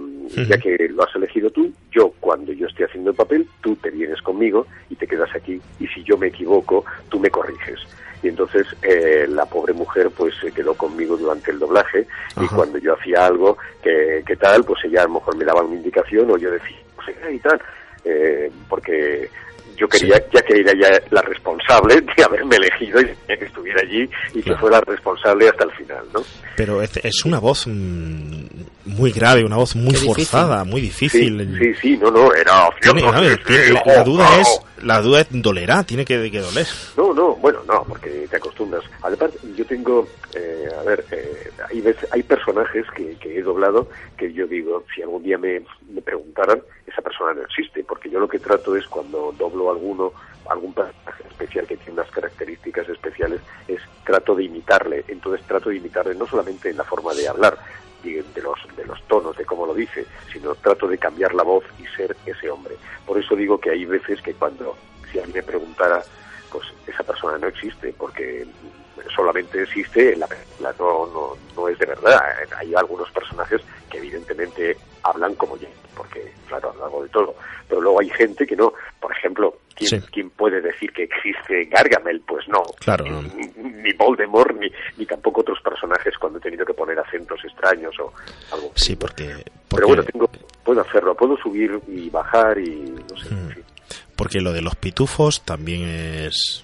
ya que lo has elegido tú, yo cuando yo esté haciendo el papel, tú te vienes conmigo y te quedas aquí. Y si yo me equivoco, tú me corriges. Y entonces eh, la pobre mujer pues se quedó conmigo durante el doblaje y cuando yo hacía algo que, que tal, pues ella a lo mejor me daba una indicación o yo decía, pues y tal, eh, porque yo quería, ya que era ya la responsable de haberme elegido y que estuviera allí y que fuera responsable hasta el final, ¿no? Pero es, es una voz mm, muy grave, una voz muy Qué difícil. forzada, muy difícil. Sí, sí, no, no, era Tiene- ver, tiene- sí, la, duda es, la duda es dolerá, tiene que, que doler. No, no, bueno, no, porque te acostumbras. Además, yo tengo, eh, a ver, eh, hay, veces, hay personajes que, que he doblado que yo digo, si algún día me, me preguntaran, esa persona no existe, porque yo lo que trato es cuando doblo alguno, algún personaje especial que tiene unas características especiales, es trato de imitarle. Entonces trato de imitarle no solamente en la forma de hablar, de los, de los tonos, de cómo lo dice, sino trato de cambiar la voz y ser ese hombre. Por eso digo que hay veces que cuando, si alguien me preguntara, pues esa persona no existe, porque solamente existe en la película, no, no, no es de verdad. Hay algunos personajes que evidentemente hablan como yo, porque claro, hago de todo. Pero luego hay gente que no. Por ejemplo, ¿quién, Sí. quién puede decir que existe Gargamel? Pues no. Claro. Ni, ni Voldemort, ni, ni tampoco otros personajes cuando he tenido que poner acentos extraños o algo. Sí, porque, Pero bueno, tengo, puedo hacerlo, puedo subir y bajar y no sé. en fin. porque lo de los pitufos también es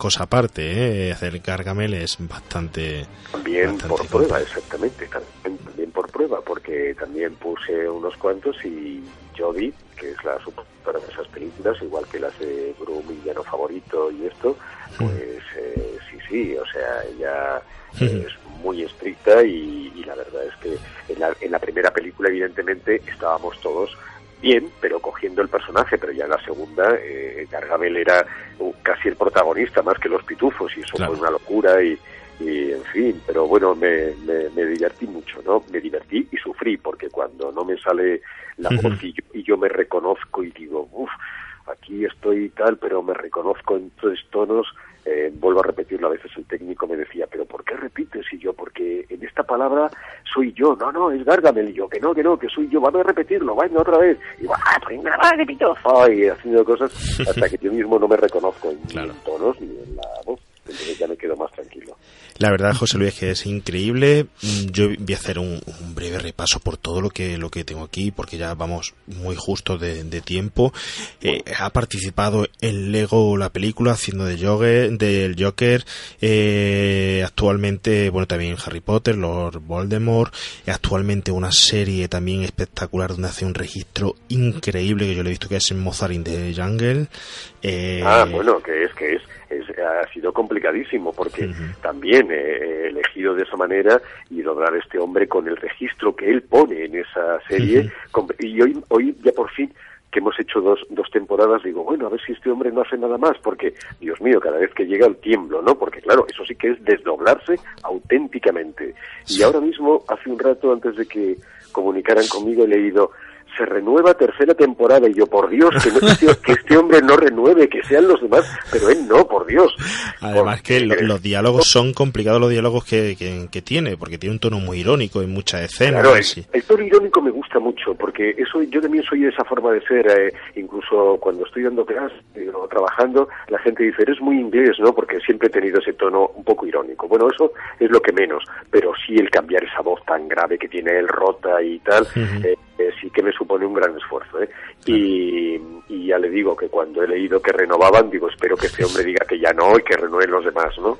cosa aparte, ¿eh? Hacer Gargamel es bastante... También bastante por prueba, exactamente, también, también por prueba, porque también puse unos cuantos y Jodie, que es la supervisora de esas películas, igual que las de Gru, villano favorito y esto, pues eh, sí, sí, o sea, ella es muy estricta y, y la verdad es que en la, en la primera película evidentemente estábamos todos bien, pero cogiendo el personaje, pero ya en la segunda eh, Gargamel era casi el protagonista más que los pitufos y eso Claro. fue una locura y, y, en fin, pero bueno, me, me, me divertí mucho, ¿no? Me divertí y sufrí porque cuando no me sale la voz y yo, y yo me reconozco y digo, uff, aquí estoy y tal, pero me reconozco en tres tonos, eh, vuelvo a repetirlo, a veces el técnico me decía, pero ¿por qué repites? Y yo, porque en esta palabra soy yo, no, no, es Gargamel, y yo, que no, que no, que soy yo, vamos a repetirlo, venga otra vez, y ah, pues venga, va, repito, y haciendo cosas hasta que yo mismo no me reconozco en, en tonos ni en la voz, entonces ya me quedo más tranquilo. La verdad, José Luis, que es increíble. Mm, Yo voy a hacer un, un breve repaso por todo lo que lo que tengo aquí, porque ya vamos muy justo de, de tiempo. Eh, ha participado en Lego la película, haciendo de Joker, del Joker. eh, actualmente, bueno, también Harry Potter, Lord Voldemort. actualmente una serie también espectacular donde hace un registro increíble que yo le he visto que es en Mozart in the Jungle. Eh, Ah, bueno, que es, que es- ha sido complicadísimo porque también he elegido de esa manera y lograr este hombre con el registro que él pone en esa serie. Y hoy, hoy ya por fin que hemos hecho dos, dos temporadas, digo, bueno, a ver si este hombre no hace nada más, porque, Dios mío, cada vez que llega el tiemblo, ¿no? Porque claro, eso sí que es desdoblarse auténticamente. Y ahora mismo, hace un rato, antes de que comunicaran conmigo, he leído, se renueva tercera temporada y yo, por Dios, que, no, este, que este hombre no renueve, que sean los demás, pero él no, por Dios. Además que lo- los diálogos son complicados los diálogos que, que- que tiene, porque tiene un tono muy irónico en muchas escenas. Claro, el, el tono irónico me gusta mucho, porque eso yo también soy de esa forma de ser. eh, incluso cuando estoy dando clases eh, o trabajando, la gente dice, eres muy inglés, ¿no? Porque siempre he tenido ese tono un poco irónico. Bueno, eso es lo que menos, pero sí el cambiar esa voz tan grave que tiene él, rota y tal, eh, eh, sí que me supone un gran esfuerzo. ¿eh? Y, y ya le digo que cuando he leído que renovaban, digo, espero que este hombre diga que ya no y que renueven los demás, ¿no?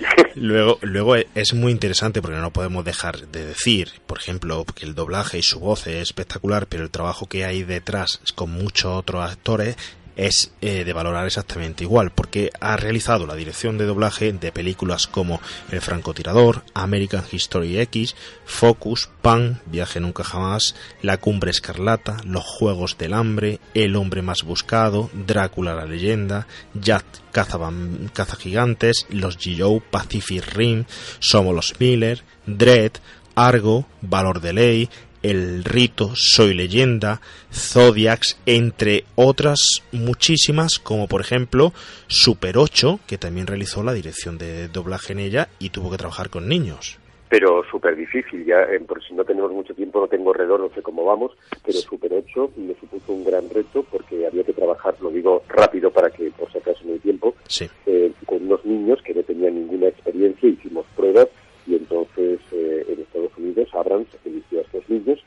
Luego, luego es muy interesante porque no podemos dejar de decir, por ejemplo, que el doblaje y su voz es espectacular, pero el trabajo que hay detrás con muchos otros actores es eh, de valorar exactamente igual, porque ha realizado la dirección de doblaje de películas como El francotirador, American History X, Focus, Pan, Viaje nunca jamás, La cumbre escarlata, Los juegos del hambre, El hombre más buscado, Drácula la leyenda, Jack Cazaban- Cazagigantes, Los G.O., Pacific Rim, Somos los Miller, Dread, Argo, Valor de Ley, El Rito, Soy Leyenda, Zodiacs, entre otras muchísimas, como por ejemplo Super 8, que también realizó la dirección de doblaje en ella y tuvo que trabajar con niños. pero súper difícil. Ya, eh, por si no tenemos mucho tiempo, no tengo redor, no sé cómo vamos, pero Super 8 me supuso un gran reto porque había que trabajar, lo digo rápido para que por si acaso no hay tiempo, Sí. eh, con unos niños que no tenían ninguna experiencia, hicimos pruebas y entonces eh, en Estados Unidos Abrams eligió a estos niños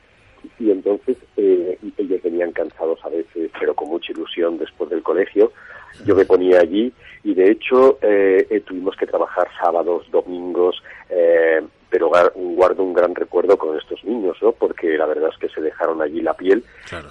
y entonces eh, ellos venían cansados a veces, pero con mucha ilusión después del colegio. Yo me ponía allí y de hecho eh, eh, tuvimos que trabajar sábados, domingos, eh, pero guardo un gran recuerdo con estos niños, ¿no? Porque la verdad es que se dejaron allí la piel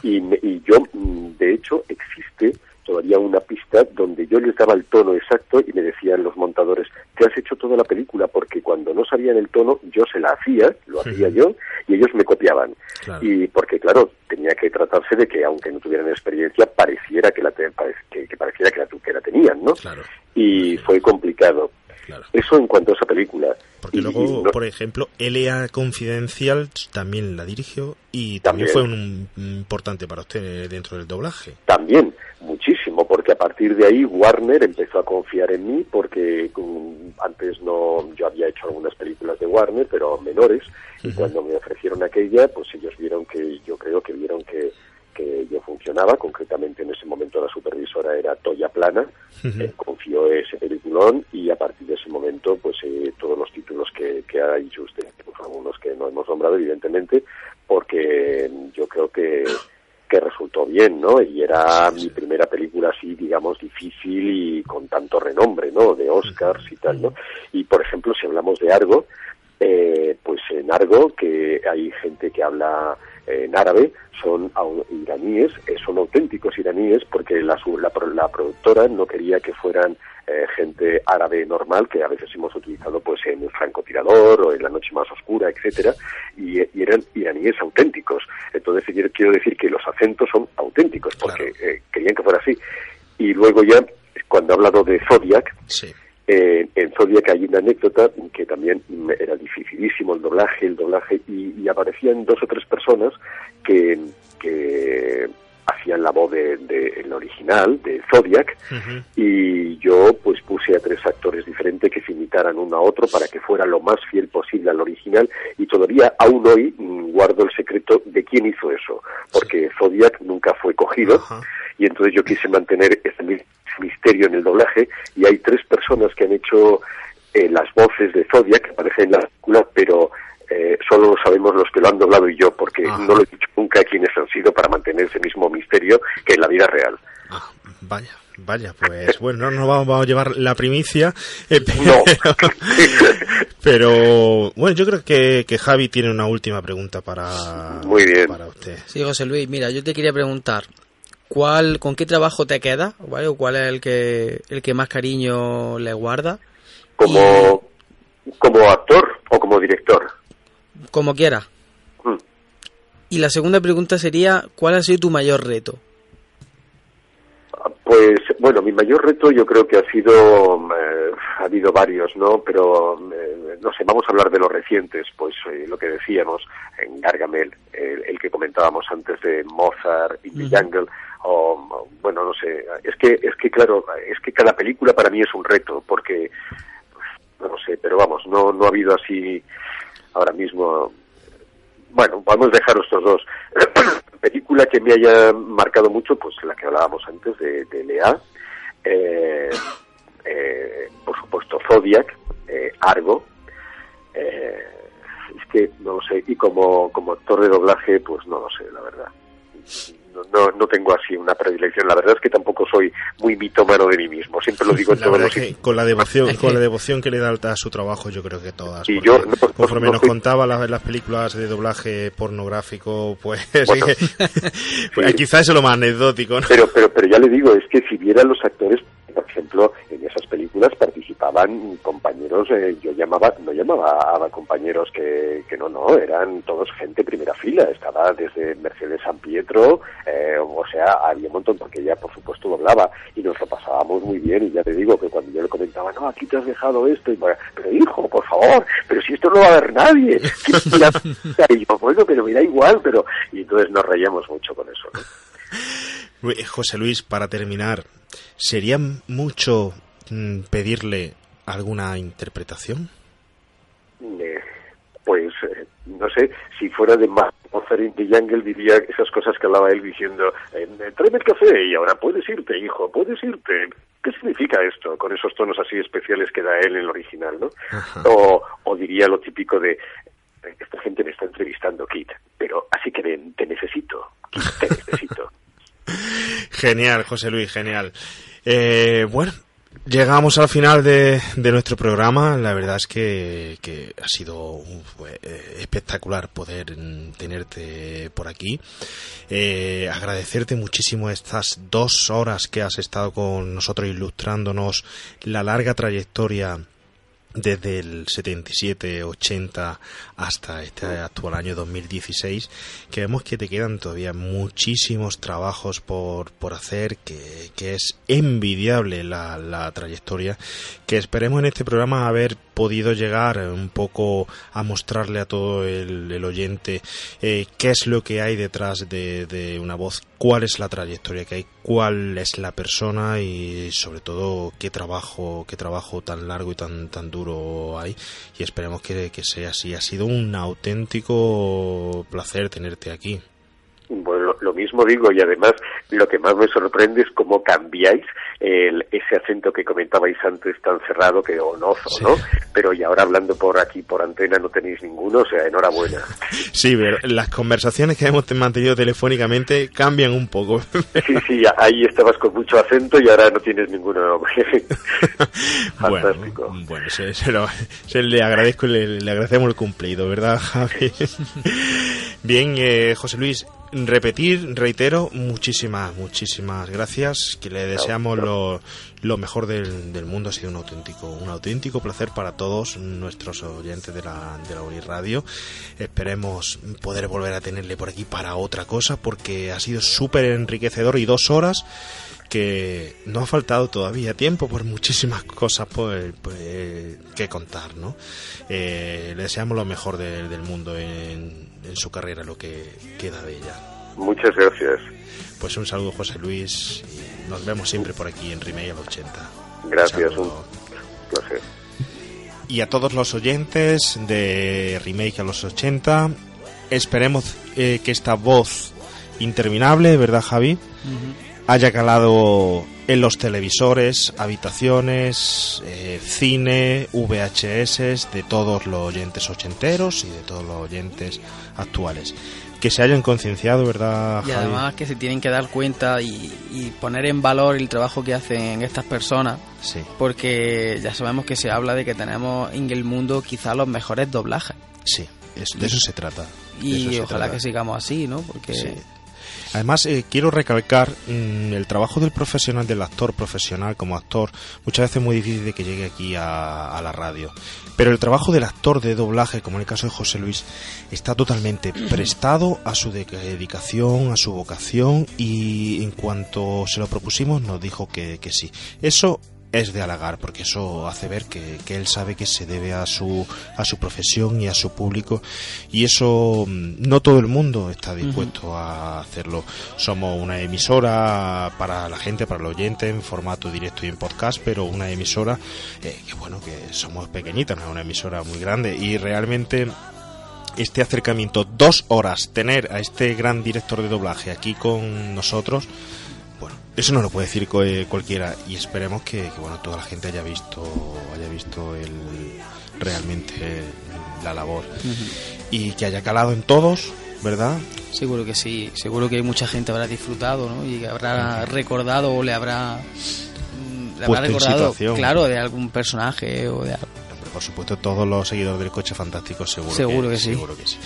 y, me- y yo, mm, de hecho, existe todavía una pista donde yo les daba el tono exacto y me decían los montadores, te has hecho toda la película porque cuando no sabían el tono yo se la hacía, lo hacía yo y ellos me copiaban. Y porque claro, tenía que tratarse de que aunque no tuvieran experiencia pareciera que la te- que, que pareciera que la, que la tenían, ¿no? Y fue complicado. Eso en cuanto a esa película. Porque Y- luego, no- por ejemplo, L.A. Confidencial también la dirigió y también, También. fue un, un importante para usted dentro del doblaje. También, muchísimo, porque a partir de ahí Warner empezó a confiar en mí porque mm, antes no, yo había hecho algunas películas de Warner, pero menores, y cuando me ofrecieron aquella, pues ellos vieron que, yo creo que vieron que, que yo funcionaba, concretamente en ese momento la supervisora era Toya Plana, eh, confió ese peliculón y a partir de ese momento, pues eh, todos los títulos que, que ha dicho usted, pues algunos que no hemos nombrado, evidentemente, porque mm, yo creo que, que resultó bien, ¿no? Y era mi primera película así, digamos, difícil y con tanto renombre, ¿no? De Oscars y tal, ¿no? Y, por ejemplo, si hablamos de Argo, eh, pues en Argo, que hay gente que habla en árabe, son iraníes, eh, son auténticos iraníes, porque la, la, la productora no quería que fueran eh, gente árabe normal, que a veces hemos utilizado pues en el francotirador o en la noche más oscura, etcétera, y, y eran iraníes auténticos. Entonces quiero, quiero decir que los acentos son auténticos, porque eh, querían que fuera así. Y luego ya, cuando he hablado de Zodiac, eh, en Zodiac hay una anécdota que también era dificilísimo el doblaje, el doblaje, y, y aparecían dos o tres personas que, que hacían la voz de, de- el original, de Zodiac, y yo pues puse a tres actores diferentes que se imitaran uno a otro para que fuera lo más fiel posible al original y todavía aún hoy mm, guardo el secreto de quién hizo eso, porque Zodiac nunca fue cogido y entonces yo quise mantener ese mi- misterio en el doblaje y hay tres personas que han hecho eh, las voces de Zodiac que aparecen en la película, pero eh, solo lo sabemos los que lo han doblado y yo, porque no lo he dicho nunca quiénes han sido para mantener ese mismo misterio que en la vida real. Vaya, vaya, pues bueno, no nos vamos, vamos a llevar la primicia, eh, pero, pero, bueno, yo creo que, que Javi tiene una última pregunta para, Muy bien. para usted. Sí, José Luis, mira, yo te quería preguntar, ¿cuál, ¿con qué trabajo te quedas? ¿Vale? ¿O cuál es el que, el que más cariño le guarda? Como, como actor o como director. Como quieras. Mm. Y la segunda pregunta sería, ¿cuál ha sido tu mayor reto? Pues bueno, mi mayor reto yo creo que ha sido, eh, ha habido varios, ¿no? Pero, eh, no sé, vamos a hablar de los recientes, pues eh, lo que decíamos en Gargamel, el, el que comentábamos antes de Mozart y The Jungle, o, bueno, no sé, es que, es que claro, es que cada película para mí es un reto, porque, no sé, pero vamos, no, no ha habido así ahora mismo, bueno, vamos a dejar estos dos. película que me haya marcado mucho, pues la que hablábamos antes de, de Lea, eh, eh, por supuesto Zodiac, eh, Argo, eh, es que no lo sé, y como, como actor de doblaje, pues no lo sé, la verdad. No, no, tengo así una predilección. La verdad es que tampoco soy muy mitómano de mí mismo. Siempre lo digo en La todos los que con la devoción, con la devoción que le da a su trabajo, yo creo que todas. Y yo, no, no, conforme no nos soy- contaba las, las películas de doblaje pornográfico, pues, Bueno, pues quizás es lo más anecdótico. Pero, pero, pero ya le digo, es que si vieran los actores, por ejemplo, en esas películas participaban compañeros, eh, yo llamaba, no llamaba a compañeros que, que no, no, eran todos gente primera fila, estaba desde Mercedes San Pietro, eh, o sea, había un montón, porque ella por supuesto doblaba, y nos lo pasábamos muy bien, y ya te digo que cuando yo le comentaba, no, aquí te has dejado esto, y bueno, pero hijo, por favor, pero si esto no va a ver nadie, y yo, bueno, pero me da igual, pero, y entonces nos reíamos mucho con eso, ¿no? José Luis, para terminar, ¿sería mucho mm, pedirle alguna interpretación? Eh, pues eh, no sé, si fuera de más in the Jungle diría esas cosas que hablaba él diciendo, eh, tráeme el café y ahora puedes irte, hijo, puedes irte. ¿Qué significa esto? Con esos tonos así especiales que da él en el original, ¿no? O, o diría lo típico de, "Eh, esta gente me está entrevistando, Kit, pero así que ven, te necesito, Kit, te necesito. Genial, José Luis, genial. Eh, bueno, llegamos al final de, nuestro programa. La verdad es que, ha sido uf, eh, espectacular poder mm, tenerte por aquí. Eh, agradecerte muchísimo estas dos horas que has estado con nosotros ilustrándonos la larga trayectoria desde el 77, 80 hasta este actual año 2016, que vemos que te quedan todavía muchísimos trabajos por, por hacer, que, que es envidiable la, la trayectoria, que esperemos en este programa haber podido llegar un poco a mostrarle a todo el, el oyente eh, qué es lo que hay detrás de, de una voz, cuál es la trayectoria que hay, cuál es la persona y sobre todo qué trabajo, qué trabajo tan largo y tan, tan duro hay y esperemos que, que sea así. Ha sido un auténtico placer tenerte aquí. Bueno, lo, lo mismo digo y además lo que más me sorprende es cómo cambiáis el, ese acento que comentabais antes tan cerrado que onozo, ¿no? Pero y ahora hablando por aquí, por antena, no tenéis ninguno, o sea, enhorabuena. Sí, pero las conversaciones que hemos mantenido telefónicamente cambian un poco. Sí, sí, ahí estabas con mucho acento y ahora no tienes ninguno. Fantástico. Bueno, bueno se, se lo- se le agradezco y le, le agradecemos el cumplido, ¿verdad, Javi? Bien, eh, José Luis, repetir, reitero, muchísimas, muchísimas gracias, que le deseamos lo, lo mejor del, del mundo, ha sido un auténtico, un auténtico placer para todos nuestros oyentes de la, de la Uri Radio. Esperemos poder volver a tenerle por aquí para otra cosa, porque ha sido súper enriquecedor y dos horas que no ha faltado todavía tiempo por muchísimas cosas pues, pues, que contar, ¿no? Eh, le deseamos lo mejor de- del mundo en, en su carrera, lo que queda de ella. Muchas gracias. Pues un saludo, José Luis. y Nos vemos siempre por aquí en Remake al 80. Gracias, saludo. un placer. Y a todos los oyentes de Remake a los 80, esperemos eh, que esta voz interminable, ¿verdad, Javi? Haya calado en los televisores, habitaciones, eh, cine, VHS de todos los oyentes ochenteros y de todos los oyentes actuales. Que se hayan concienciado, ¿verdad, Y Javi? además que se tienen que dar cuenta y, y poner en valor el trabajo que hacen estas personas. Sí. Porque ya sabemos que se habla de que tenemos en el mundo quizá los mejores doblajes. Sí, es- de eso se trata. Y ojalá trata. que sigamos así, ¿no? Porque Sí. Además, eh, quiero recalcar mm, el trabajo del profesional, del actor profesional como actor. Muchas veces es muy difícil de que llegue aquí a, la radio. Pero el trabajo del actor de doblaje, como en el caso de José Luis, está totalmente prestado a su dedicación, a su vocación y en cuanto se lo propusimos nos dijo que, que sí. Eso es de halagar porque eso hace ver que, él sabe que se debe a su a su profesión y a su público y eso mm, no todo el mundo está dispuesto a hacerlo. Somos una emisora para la gente para el oyente en formato directo y en podcast pero una emisora eh, que bueno que somos pequeñitas no es una emisora muy grande y realmente este acercamiento dos horas tener a este gran director de doblaje aquí con nosotros eso no lo puede decir eh, cualquiera y esperemos que, bueno toda la gente haya visto haya visto el realmente la labor. Y que haya calado en todos verdad seguro que sí seguro que mucha gente habrá disfrutado ¿no? y habrá recordado o le habrá le habrá recordado claro de algún personaje o de algo por supuesto todos los seguidores del coche fantástico seguro seguro que, sí. seguro que sí.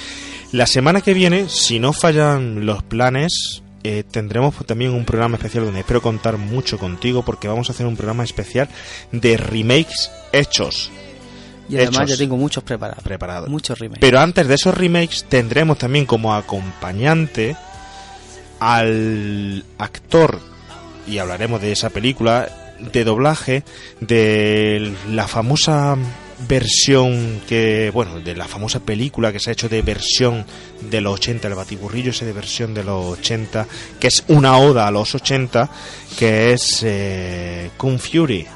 La semana que viene si no fallan los planes eh, tendremos también un programa especial donde espero contar mucho contigo porque vamos a hacer un programa especial de remakes hechos. Y además ya tengo muchos preparados. Preparados. Muchos remakes. Pero antes de esos remakes tendremos también como acompañante al actor, y hablaremos de esa película, de doblaje de la famosa versión que, bueno, de la famosa película que se ha hecho de versión de los 80, el batiburrillo ese de versión de los 80, que es una oda a los 80, que es eh, Kung Fury.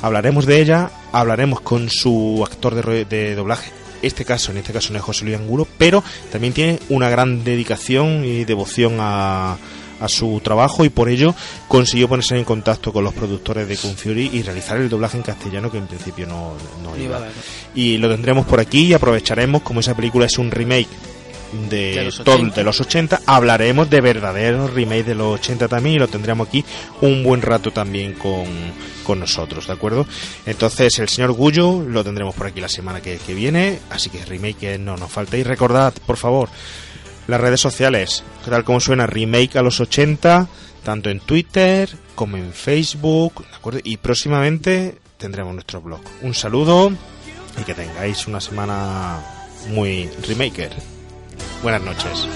Hablaremos de ella, hablaremos con su actor de, de doblaje, este caso, en este caso no es José Luis Angulo, pero también tiene una gran dedicación y devoción a, a su trabajo y por ello consiguió ponerse en contacto con los productores de Kung Fury y realizar el doblaje en castellano que en principio no, iba. Y lo tendremos por aquí y aprovecharemos, como esa película es un remake de, los de los 80, hablaremos de verdaderos remakes de los 80 también y lo tendremos aquí un buen rato también con, con nosotros, ¿de acuerdo? Entonces el señor Gullo lo tendremos por aquí la semana que, que viene, así que remake no nos falta. Y recordad, por favor, las redes sociales, tal como suena Remake a los 80, tanto en Twitter como en Facebook, ¿de acuerdo? Y próximamente tendremos nuestro blog. Un saludo y que tengáis una semana muy remaker. Buenas noches.